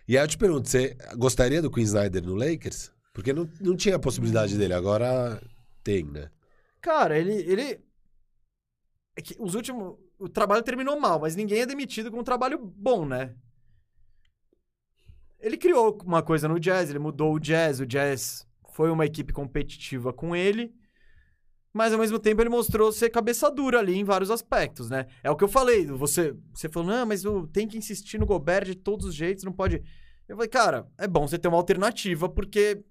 E aí eu te pergunto, você gostaria do Queen Snyder no Lakers? Porque não, não tinha a possibilidade dele, agora tem, né? Cara, ele. ele... É que os últimos. O trabalho terminou mal, mas ninguém é demitido com um trabalho bom, né? Ele criou uma coisa no jazz, ele mudou o jazz, o jazz foi uma equipe competitiva com ele. Mas ao mesmo tempo ele mostrou ser cabeça dura ali em vários aspectos, né? É o que eu falei. Você, você falou, não, mas tenho que insistir no Gobert de todos os jeitos, não pode. Eu falei, cara, é bom você ter uma alternativa, porque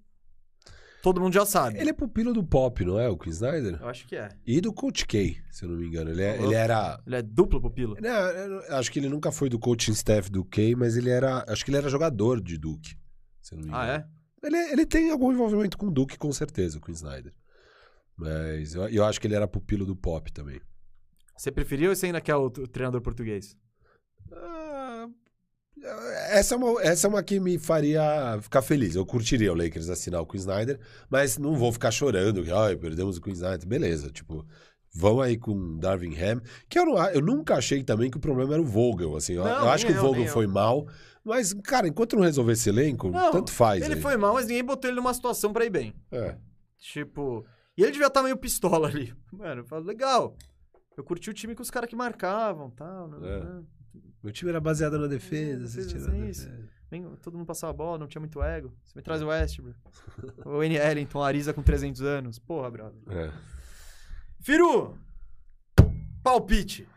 todo mundo já sabe. Ele é pupilo do Pop, não é? O Queen Snyder? Eu acho que é. E do Coach K, se eu não me engano. Ele, é- Uhum. ele era. Ele é duplo pupilo. Não, eu acho que ele nunca foi do coaching staff do K, mas ele era. Acho que ele era jogador de Duke. Se eu não me engano. Ah, é? Ele, ele tem algum envolvimento com o Duke, com certeza, o Queen Snyder. Mas eu, eu acho que ele era pupilo do Pop também. Você preferiu ou você ainda quer o, o treinador português? Ah, essa, é uma, essa é uma que me faria ficar feliz. Eu curtiria o Lakers assinar o Queen Snyder, mas não vou ficar chorando que ai, perdemos o Queen Snyder. Beleza, tipo, vão aí com Darvin Ham, que eu, não, eu nunca achei também que o problema era o Vogel. Assim, eu, Não, eu acho que o Vogel eu. foi mal, mas, cara, enquanto não resolver esse elenco, Não, tanto faz. Ele aí. foi mal, mas ninguém botou ele numa situação pra ir bem. É. Tipo. E ele devia estar meio pistola ali. Mano, eu falo, legal. Eu curti o time com os caras que marcavam tal. né, É. Meu time era baseado na É, defesa. defesa, vocês tiraram sim, a isso. defesa. Todo mundo passava a bola, não tinha muito ego. Você me traz o Westbrook. o N. Ellington, Arisa com 300 anos. Porra, brother. É. Firu! Palpite.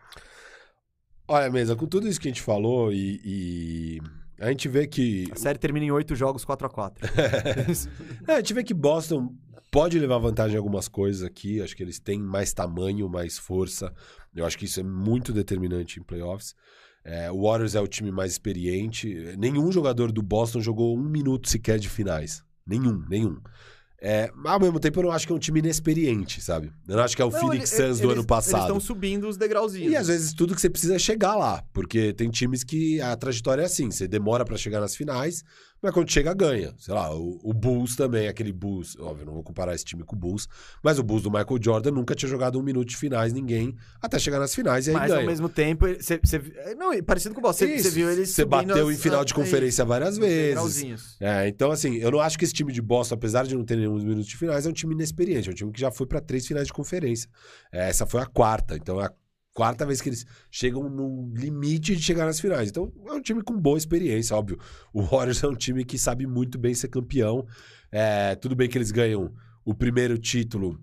Olha, mesa, com tudo isso que a gente falou e, e a gente vê que A série termina em 8 jogos 4x4. É, a gente vê que Boston pode levar vantagem em algumas coisas aqui. Acho que eles têm mais tamanho, mais força. Eu acho que isso é muito determinante em playoffs. É, o Warriors é o time mais experiente. Nenhum jogador do Boston jogou um minuto sequer de finais. Nenhum, nenhum. É, ao mesmo tempo, eu não acho que é um time inexperiente, sabe? Eu não acho que é o Phoenix Suns do ano Eles passado. estão subindo os degrauzinhos. E às vezes tudo que você precisa é chegar lá, porque tem times que a trajetória é assim, você demora pra chegar nas finais, mas quando chega ganha. Sei lá, o, o Bulls também, aquele Bulls, óbvio, não vou comparar esse time com o Bulls, mas o Bulls do Michael Jordan nunca tinha jogado um minuto de finais ninguém, até chegar nas finais e aí Mas ganha. ao mesmo tempo, você. você- Não, é parecido com o Boston. Você, viu eles. Você bateu as- em final de é conferência várias isso, vezes. degrauzinhos. É, então assim, eu não acho que esse time de Boston, apesar de não ter nenhum minutos de finais, é um time inexperiente, é um time que já foi pra três finais de conferência. É, essa foi a quarta, então é a quarta vez que eles chegam no limite de chegar nas finais. Então é um time com boa experiência, óbvio. O Warriors é um time que sabe muito bem ser campeão. É, tudo bem que eles ganham o primeiro título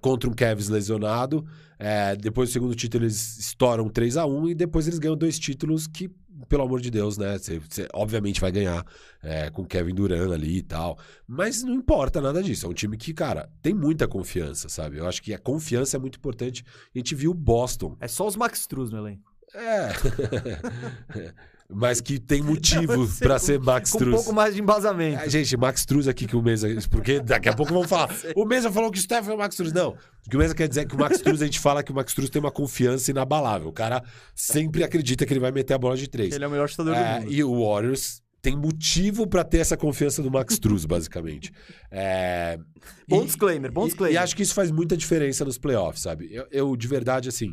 contra um Cavs lesionado. É, depois do segundo título eles estouram 3 a 1 e depois eles ganham dois títulos que, pelo amor de Deus, né? Você você obviamente vai ganhar é, com Kevin Durant ali e tal. Mas não importa nada disso. É um time que, cara, tem muita confiança, sabe? Eu acho que a confiança é muito importante. A gente viu o Boston. É só os Max Truz no elenco. É. Mas que tem motivo com- ser Max Com um Struz. pouco mais de embasamento. Ah, Gente, Max Struz aqui que o Mesa. Porque daqui a pouco vamos falar. O Mesa falou que o Steph é o Max Struz. Não. O que o Mesa quer dizer é que o Max Struz, a gente fala que o Max Struz tem uma confiança inabalável. O cara sempre acredita que ele vai meter a bola de três. Ele é o melhor chutador É, do mundo. e o Warriors tem motivo pra ter essa confiança do Max Struz, basicamente. É, Bom e- disclaimer, bom e- disclaimer. E, acho que isso faz muita diferença nos playoffs, sabe? Eu, eu, de verdade, assim.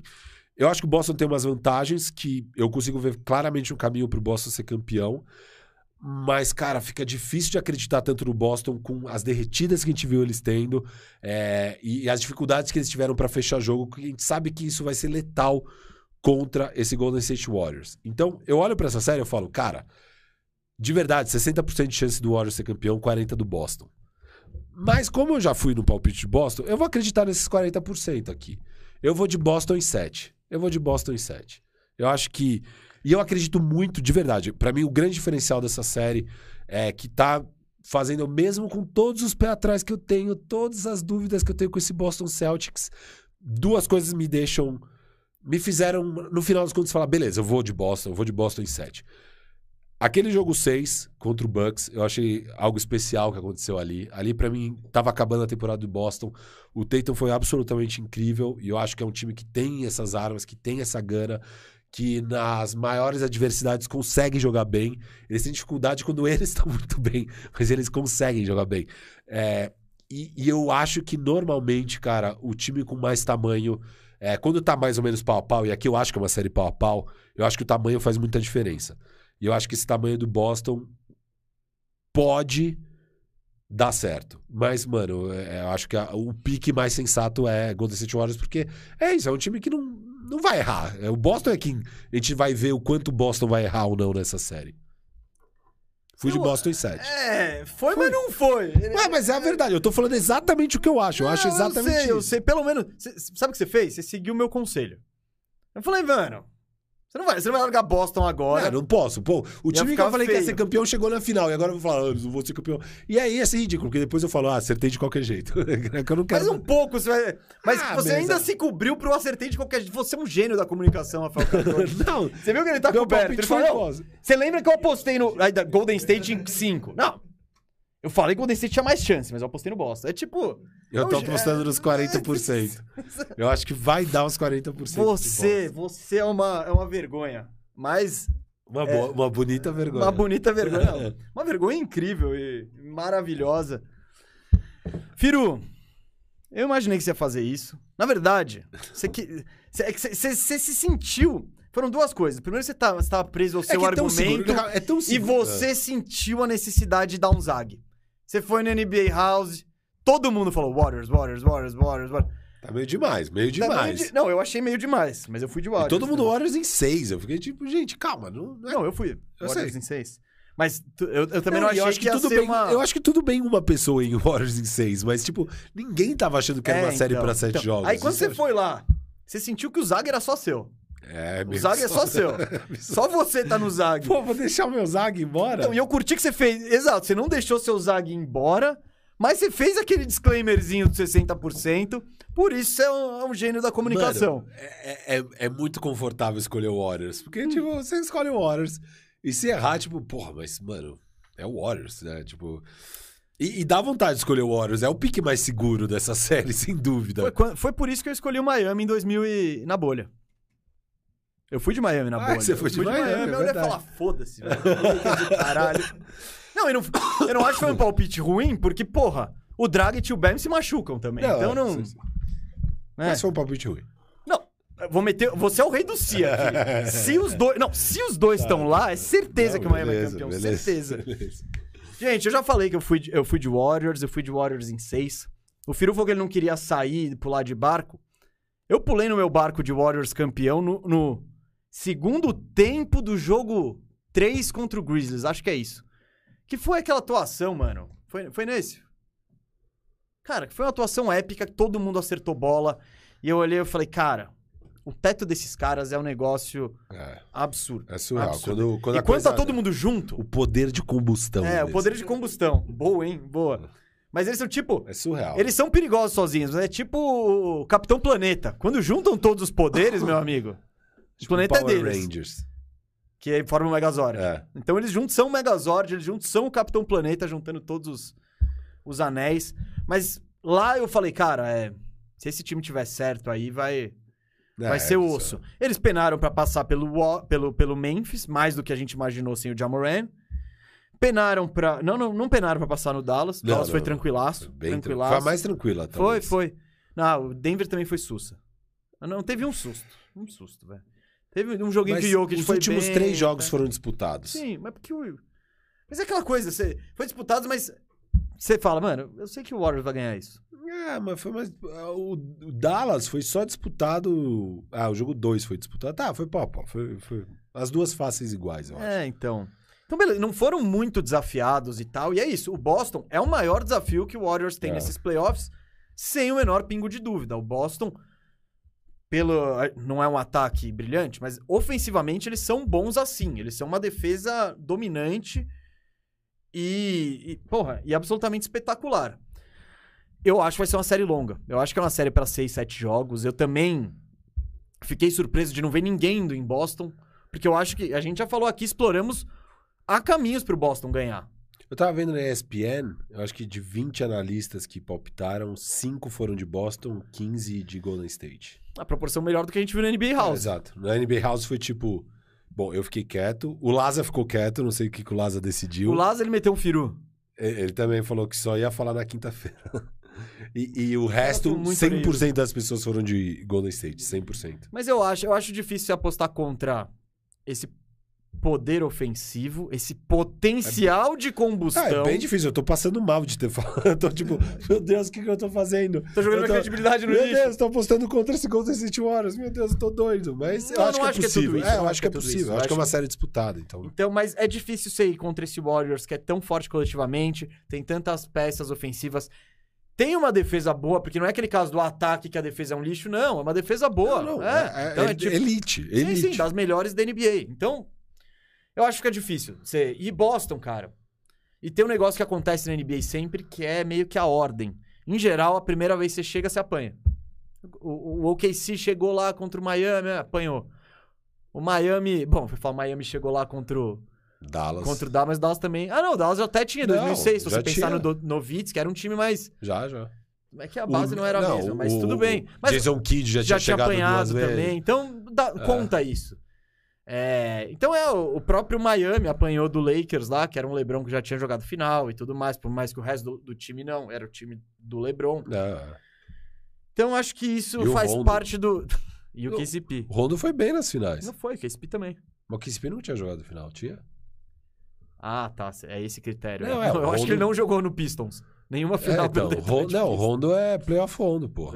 Eu acho que o Boston tem umas vantagens que eu consigo ver claramente um caminho pro Boston ser campeão. Mas, cara, fica difícil de acreditar tanto no Boston com as derretidas que a gente viu eles tendo é, e, e as dificuldades que eles tiveram pra fechar jogo, que a gente sabe que isso vai ser letal contra esse Golden State Warriors. Então, eu olho pra essa série e falo, cara, de verdade, 60% de chance do Warriors ser campeão, 40% do Boston. Mas como eu já fui no palpite de Boston, eu vou acreditar nesses 40% aqui. Eu vou de Boston em 7. Eu vou de Boston em 7. Eu acho que. E eu acredito muito, de verdade. Pra mim, o grande diferencial dessa série é que tá fazendo, mesmo com todos os pés atrás que eu tenho, todas as dúvidas que eu tenho com esse Boston Celtics, duas coisas me deixam. Me fizeram, no final das contas, falar: beleza, eu vou de Boston, eu vou de Boston em 7. Aquele jogo 6 contra o Bucks, eu achei algo especial que aconteceu ali. Ali, pra mim, tava acabando a temporada do Boston. O Tatum foi absolutamente incrível e eu acho que é um time que tem essas armas, que tem essa gana, que nas maiores adversidades consegue jogar bem. Eles têm dificuldade quando eles estão muito bem, mas eles conseguem jogar bem. É, e, e eu acho que normalmente, cara, o time com mais tamanho, é, quando tá mais ou menos pau a pau, e aqui eu acho que é uma série pau a pau, eu acho que o tamanho faz muita diferença. E eu acho que esse tamanho do Boston pode dar certo. Mas, mano, é, eu acho que a- o pique mais sensato é Golden State Warriors, porque é isso, é um time que não, não vai errar. É, O Boston é quem a gente vai ver o quanto o Boston vai errar ou não nessa série. Fui de Eu- Boston em 7. É, foi, mas não foi. Ué, mas é a verdade. Eu tô falando exatamente o que eu acho. Eu acho Não, exatamente eu sei, eu isso. sei. Pelo menos. cê- sabe o que você fez? Você seguiu o meu conselho. Eu falei, mano, você não vai, você não vai largar Boston agora. Não, não posso. Pô, o Ia time que eu falei que ia feio. ser campeão chegou na final. E agora eu vou falar, ah, eu não vou ser campeão. E aí ia ser ridículo, porque depois eu falo, ah, acertei de qualquer jeito. É que eu não quero. Mas um pouco, você vai. Mas Ah, você ainda se cobriu pro acertei de qualquer jeito. Você é um gênio da comunicação, Rafael. Não. Você viu que ele tá Meu coberto? Ele falou. Você lembra que eu apostei no Golden State em 5? Não. Eu falei que o Golden State tinha mais chance, mas eu apostei no Boston. É tipo. Eu tô é apostando nos 40%. Eu acho que vai dar uns 40%. de Você, você é uma, é uma vergonha. Mas Uma, boa- uma bonita vergonha. Uma bonita vergonha. Uma vergonha incrível e maravilhosa. Firu, eu imaginei que você ia fazer isso. Na verdade, você, que, você, é você- você- se sentiu. Foram duas coisas. Primeiro, você tá- estava preso ao seu que é tão argumento. seguro, é tão e seguro. você sentiu a necessidade de dar um zag. Você foi no NBA House. Todo mundo falou Warriors, Warriors, Warriors, Warriors, Warriors. Tá meio demais, meio Tá meio demais. de- Não, eu achei meio demais, mas eu fui de E Warriors. todo mundo também. Warriors em 6. Eu fiquei tipo, gente, calma. Não, não é Não, eu fui. Eu Warriors sei. em seis. Mas tu- eu, eu também não, Não, e achei eu acho que, ia tudo bem, uma... Eu acho que tudo bem uma pessoa em Warriors em 6, mas, tipo, ninguém tava achando que era É, uma série então, pra 7 então. jogos. Aí quando você eu- foi lá, você sentiu que o Zag era só seu. É, O Zag é só seu. Só você tá no Zag. Pô, vou deixar o meu Zag embora? Então, e eu curti que você fez. Exato, você não deixou seu Zag embora, mas você fez aquele disclaimerzinho de 60%. Por isso você é um, é um gênio da comunicação. Mano, é, é, é muito confortável escolher o Warriors. Porque, tipo, você escolhe o Warriors. E se errar, tipo, porra, mas, mano, é o Warriors, né? Tipo. E, e dá vontade de escolher o Warriors. É o pique mais seguro dessa série, sem dúvida. Foi, foi por isso que eu escolhi o Miami em 2000 e... na bolha. Eu fui de Miami na Ah, bolha. você foi de Eu fui Miami, é eu verdade. falar, foda-se, velho. Caralho. Não, eu não, eu não acho que foi um palpite ruim, porque, porra, o Dragic e o Bam se machucam também. então é, não... sim, sim. né? Mas foi um palpite ruim. Não, vou meter. Você é o rei do si aqui. se os dois. Não, se os dois estão lá, é certeza Não, que o Miami é beleza, campeão. beleza, certeza. beleza. Gente, eu já falei que eu fui, de, eu fui de Warriors, eu fui de Warriors em seis. O Firu falou que ele não queria sair e pular de barco. Eu pulei no meu barco de Warriors campeão no, no segundo tempo do jogo 3 contra o Grizzlies. Acho que é isso. Que foi aquela atuação, mano. Foi, foi nesse. Cara, foi uma atuação épica, todo mundo acertou bola. E eu olhei e falei, cara, o teto desses caras é um negócio É, absurdo. é surreal. Absurdo. Quando, quando e quando tá todo mundo junto, O poder de combustão. é, o poder de combustão. Boa, hein? Boa. Mas eles são tipo. É surreal. Eles são perigosos sozinhos, mas é tipo o Capitão Planeta. Quando juntam todos os poderes, meu amigo, o Tipo planeta é Power deles. Rangers. Que forma o Megazord. É. Então eles juntos são o Megazord, eles juntos são o Capitão Planeta, juntando todos os, os anéis. Mas lá eu falei, cara, é, se esse time tiver certo aí, vai, vai É, ser isso osso. Eles penaram pra passar pelo, pelo, pelo Memphis, mais do que a gente imaginou sem o Jamoran. Penaram pra. Não, não, não penaram pra passar no Dallas. Não, Dallas foi não. tranquilaço. é Bem tranquilaço. Foi a mais tranquila, Foi, talvez. foi. Não, o Denver também foi sussa. Não, teve um susto. Um susto, velho. Teve um joguinho Mas que o Jokic os foi últimos bem, três jogos tá? foram disputados. Sim, mas porque o... Mas é aquela coisa, você... foi disputado, mas você fala, mano, eu sei que o Warriors vai ganhar isso. É, mas foi mais. O, o Dallas foi só disputado. Ah, o jogo 2 foi disputado. Tá, foi pau, a pau. Foi, foi as duas faces iguais, eu acho. É, então. Então, beleza, não foram muito desafiados e tal. E é isso, o Boston é o maior desafio que o Warriors tem É. nesses playoffs, sem o menor pingo de dúvida. O Boston, pelo. Não é um ataque brilhante, mas ofensivamente eles são bons assim. Eles são uma defesa dominante e. e porra, e absolutamente espetacular. Eu acho que vai ser uma série longa. Eu acho que é uma série para 6, 7 jogos. Eu também fiquei surpreso de não ver ninguém indo em Boston. Porque eu acho que a gente já falou aqui, exploramos há caminhos pro Boston ganhar. Eu tava vendo na ESPN, eu acho que de 20 analistas que palpitaram, 5 foram de Boston, 15 de Golden State. A proporção melhor do que a gente viu na NBA É, House. exato. Na NBA House foi tipo. Bom, eu fiquei quieto. O Laza ficou quieto, não sei o que, que o Laza decidiu. o Lázaro ele meteu um firu. E- Ele também falou que só ia falar na quinta-feira. E, e o resto, são muito 100% das pessoas foram de Golden State, 100%. Mas eu acho, eu acho difícil apostar contra esse poder ofensivo, esse potencial de combustão. Ah, é bem difícil. Eu tô passando mal de ter falado. Eu tô tipo, meu Deus, o que, que eu tô fazendo? Tô jogando Eu minha credibilidade no Meu lixo. Deus, tô apostando contra esse Golden State Warriors. Meu Deus, eu tô doido. Mas eu acho que é acho que é possível. isso, É, eu acho que é tudo possível. Eu acho que é uma série disputada, então. Então, mas é difícil você ir contra esse Warriors que é tão forte coletivamente, tem tantas peças ofensivas. Tem uma defesa boa, porque não é aquele caso do ataque que a defesa é um lixo, não. É uma defesa boa. Não, não, é, é, então é é tipo- elite. Sim, elite. sim, das melhores da NBA. Então, eu acho que é difícil. Você... E Boston, cara. E tem um negócio que acontece na NBA sempre, que é meio que a ordem. Em geral, a primeira vez que você chega, você apanha. O, o OKC chegou lá contra o Miami, apanhou. O Miami... Bom, eu falo Miami chegou lá contra o, Dallas. contra o Dallas, mas o Dallas também... Ah, não, o Dallas até tinha em Não, 2006, se você pensar tinha. no Novitz, que era um time mais... Já, já. É que a base O- não era a mesma, mas o- tudo bem. Mas Jason Kidd já, já tinha tinha apanhado também. Então, dá- É. conta isso. É, então é, o, próprio Miami apanhou do Lakers lá, que era um LeBron que já tinha jogado final e tudo mais, por mais que o resto do, do time não, era o time do LeBron. É. Então acho que isso E faz parte do. e o O- KCP. O Rondo foi bem nas finais. Não foi, o KCP também. Mas o KCP não tinha jogado final, tinha? Ah, tá. É esse critério. Não, né? é, eu acho que ele não jogou no Pistons. Nenhuma final É, então, pelo o Ron- Detroit não, o. Rondo é playoff Rondo, pô.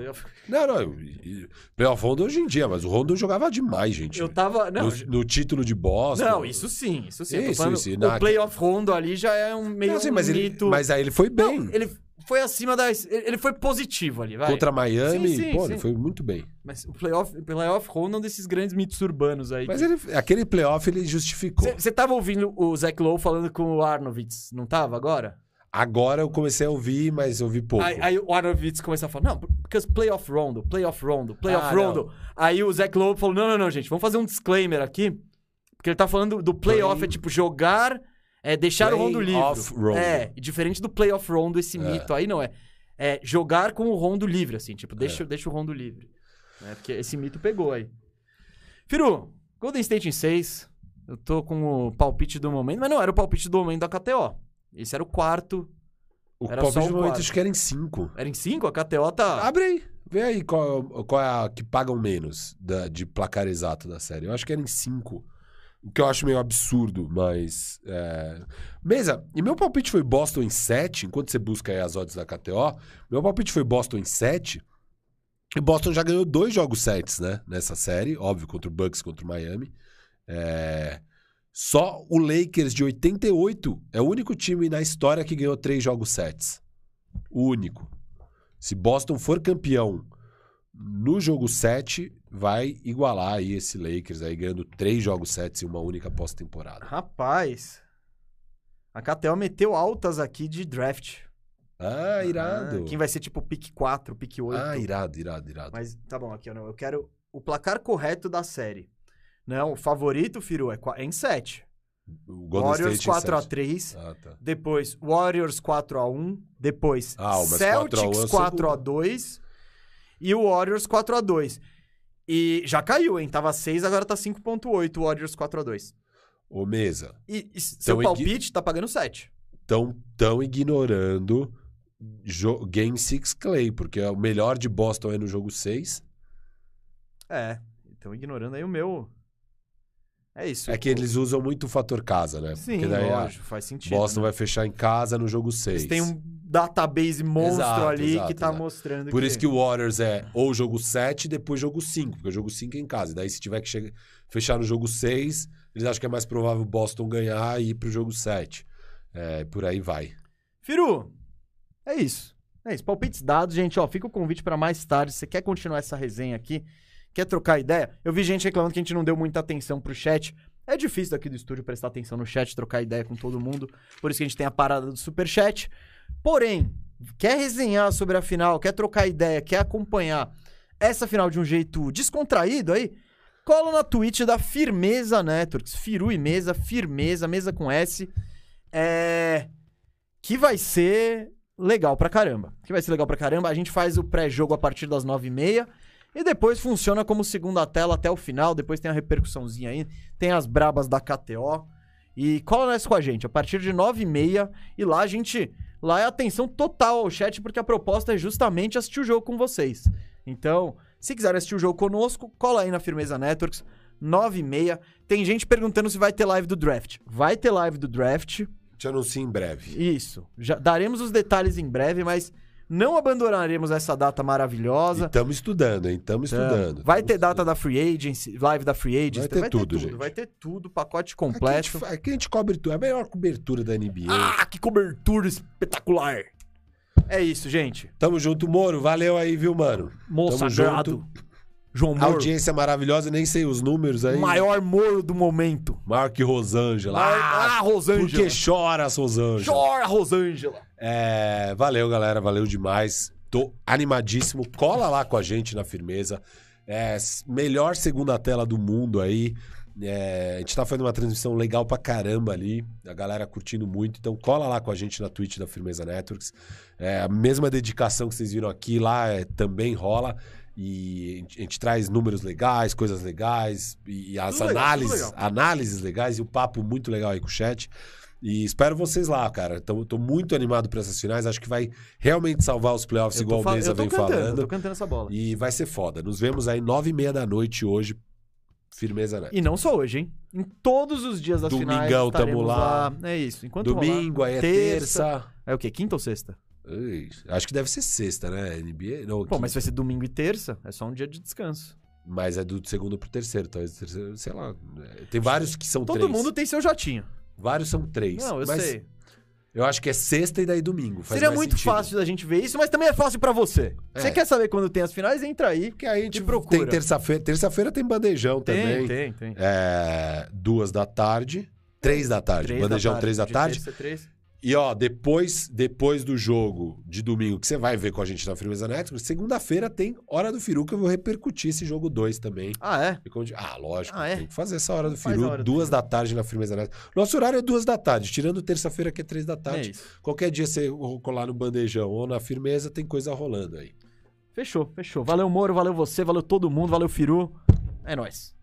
Não, não. e- Playoff Rondo hoje em dia, mas o Rondo jogava demais, gente. Eu tava. Não, no, no título de Boston. não, isso sim, isso sim. Isso, falando, isso, o na- playoff rondo ali já é um meio Não, sim, um mas, ele, mito. mas aí ele foi bem. Não, ele foi acima das. Ele foi positivo ali, vai. Contra Miami, Sim, sim, pô, sim. ele foi muito bem. Mas o playoff, playoff round é um desses grandes mitos urbanos aí. Mas ele, aquele playoff ele justificou. Você tava ouvindo o Zach Lowe falando com o Arnovitz, não tava agora? Agora eu comecei a ouvir, mas eu ouvi pouco. Aí, aí o Arnovitz começou a falar, não, porque playoff rondo, playoff rondo, playoff Ah, rondo. Aí o Zach Lowe falou, não, não, não, gente, vamos fazer um disclaimer aqui, porque ele tá falando do playoff, Play- é tipo jogar, é deixar o rondo livre. Rondo. É, diferente do playoff rondo, esse mito aí não é. É jogar com o rondo livre, assim, tipo, deixa, deixa o rondo livre. Né? Porque esse mito pegou aí. Firu, Golden State em 6. Eu tô com o palpite do momento, mas não era o palpite do momento da KTO. Esse era o quarto. o era só o quarto. acho que era em cinco. Era em 5? A KTO tá. Abre aí. Vê aí qual, qual é a que pagam menos da- de placar exato da série. Eu acho que era em cinco. O que eu acho meio absurdo, mas. é, Mesa, e meu palpite foi Boston em 7, enquanto você busca aí as odds da KTO. Meu palpite foi Boston em 7. E Boston já ganhou dois jogos sets, né? Nessa série, óbvio, contra o Bucks contra o Miami. É, Só o Lakers de 88 é o único time na história que ganhou três jogos sets. O único. Se Boston for campeão no jogo 7, vai igualar aí esse Lakers aí ganhando três jogos sets em uma única pós-temporada. Rapaz. A KTO meteu altas aqui de draft. Ah, irado. Ah, quem vai ser tipo pick 4, pick 8. Ah, irado, irado, irado. Mas tá bom, aqui, ó, não, eu quero o placar correto da série. Não, o favorito, Firu, é, é em 7. O Golden Warriors State em 4x3. sete. Ah, tá. Depois Warriors 4x1. Depois Ah, mas 4 a 1 é Celtics o 4x2. E o Warriors 4x2. E já caiu, hein? Tava 6, agora tá 5.8 o Warriors 4x2. Ô, Mesa, E, e seu palpite tá pagando 7. tão, tão ignorando Game 6 Clay, porque o melhor de Boston é no jogo 6. É, então ignorando aí o meu... É isso. É que eles usam muito o fator casa, né? Sim, daí a lógico, faz sentido. Boston né? vai fechar em casa no jogo 6. Eles têm um database monstro Exato, ali exato, que tá exato. mostrando Por isso que o Warriors é ou jogo 7 depois jogo 5, porque o jogo 5 é em casa. Daí se tiver que chegar, fechar no jogo 6, eles acham que é mais provável o Boston ganhar e ir pro jogo 7. É, por aí vai. Firu, é isso. É isso. Palpites dados, gente. Ó, fica o convite pra mais tarde. Se você quer continuar essa resenha aqui, quer trocar ideia? Eu vi gente reclamando que a gente não deu muita atenção pro chat. É difícil daqui do estúdio prestar atenção no chat, trocar ideia com todo mundo. Por isso que a gente tem a parada do superchat. Porém, quer resenhar sobre a final, quer trocar ideia, quer acompanhar essa final de um jeito descontraído aí, cola na Twitch da Firmeza Networks. Firu e Mesa, Firmeza, mesa com S. É que vai ser legal pra caramba. Que vai ser legal pra caramba. A gente faz o pré-jogo a partir das 9h30 e depois funciona como segunda tela até o final. Depois tem a repercussãozinha aí, tem as brabas da KTO. E cola nessa com a gente a partir de 9h30 e lá a gente. Lá é atenção total ao chat, porque a proposta é justamente assistir o jogo com vocês. Então, se quiserem assistir o jogo conosco, cola aí na Firmeza Networks. 9 e meia. Tem gente perguntando se vai ter live do draft. Vai ter live do draft. Te anuncio em breve. Isso. Já daremos os detalhes em breve, mas não abandonaremos essa data maravilhosa. Estamos estudando, hein? Estamos estudando. Vai ter data da Free Agency, live da Free Agency. Vai ter tudo, gente. Vai ter tudo, pacote Aqui a, gente, completo. aqui a gente cobre tudo. É a melhor cobertura da NBA. Ah, que cobertura espetacular! É isso, gente. Tamo junto, Moro. Valeu aí, viu, mano? Moço Tamo junto. João Moro. Audiência maravilhosa, nem sei os números aí. o maior Moro do momento. Maior que Rosângela. Ah, Rosângela. Por que choras, Rosângela? Chora, Rosângela. É, valeu, galera. Valeu demais. Tô animadíssimo. Cola lá com a gente na firmeza. É, melhor segunda tela do mundo aí. É, a gente tá fazendo uma transmissão legal pra caramba ali. A galera curtindo muito. Então cola lá com a gente na Twitch da Firmeza Networks. É, a mesma dedicação que vocês viram aqui lá é, também rola. E a gente, a gente traz números legais, coisas legais, e as Tudo legal, análises, tudo legal. análises legais e o papo muito legal aí com o chat. E espero vocês lá, cara. Tô, tô muito animado para essas finais. Acho que vai realmente salvar os playoffs, igual o Mesa vem cantando, falando. Eu tô cantando essa bola. E vai ser foda. Nos vemos aí nove e meia da noite hoje. Firmeza, né? E não só hoje, hein? Em todos os dias das Domingão, finais tamo estaremos lá. É isso. Enquanto Domingo, rolar, aí é terça. É o quê? Quinta ou sexta? Acho que deve ser sexta, né? NBA. Não, Pô, quinta. mas vai ser domingo e terça. É só um dia de descanso. Mas é do segundo pro terceiro, talvez do terceiro, sei lá. É, Tem vários que são Todo três. mundo tem seu jatinho. Vários são três. Não, eu sei. Eu acho que é sexta e daí domingo. Seria muito sentido. fácil da gente ver isso, mas também é fácil pra você. É. Você quer saber quando tem as finais? Entra aí. Porque aí a gente procura. tem terça-feira. Terça-feira tem bandejão também. tem, tem. É, duas da tarde. Três da tarde. Três bandejão três da de tarde. terça, três. E ó, depois, depois do jogo de domingo, que você vai ver com a gente na Firmeza Network, segunda-feira tem Hora do Firu, que eu vou repercutir esse jogo 2 também. Ah, é? Ah, lógico, Ah, é? tem que fazer essa Hora do Firu, Hora do duas Firu. da tarde na Firmeza Network. Nosso horário é duas da tarde, tirando terça-feira que é três da É tarde. isso. Qualquer dia você colar no bandejão ou na Firmeza, tem coisa rolando aí. Fechou, fechou. Valeu, Moro, valeu você, valeu todo mundo, valeu, Firu. É nóis.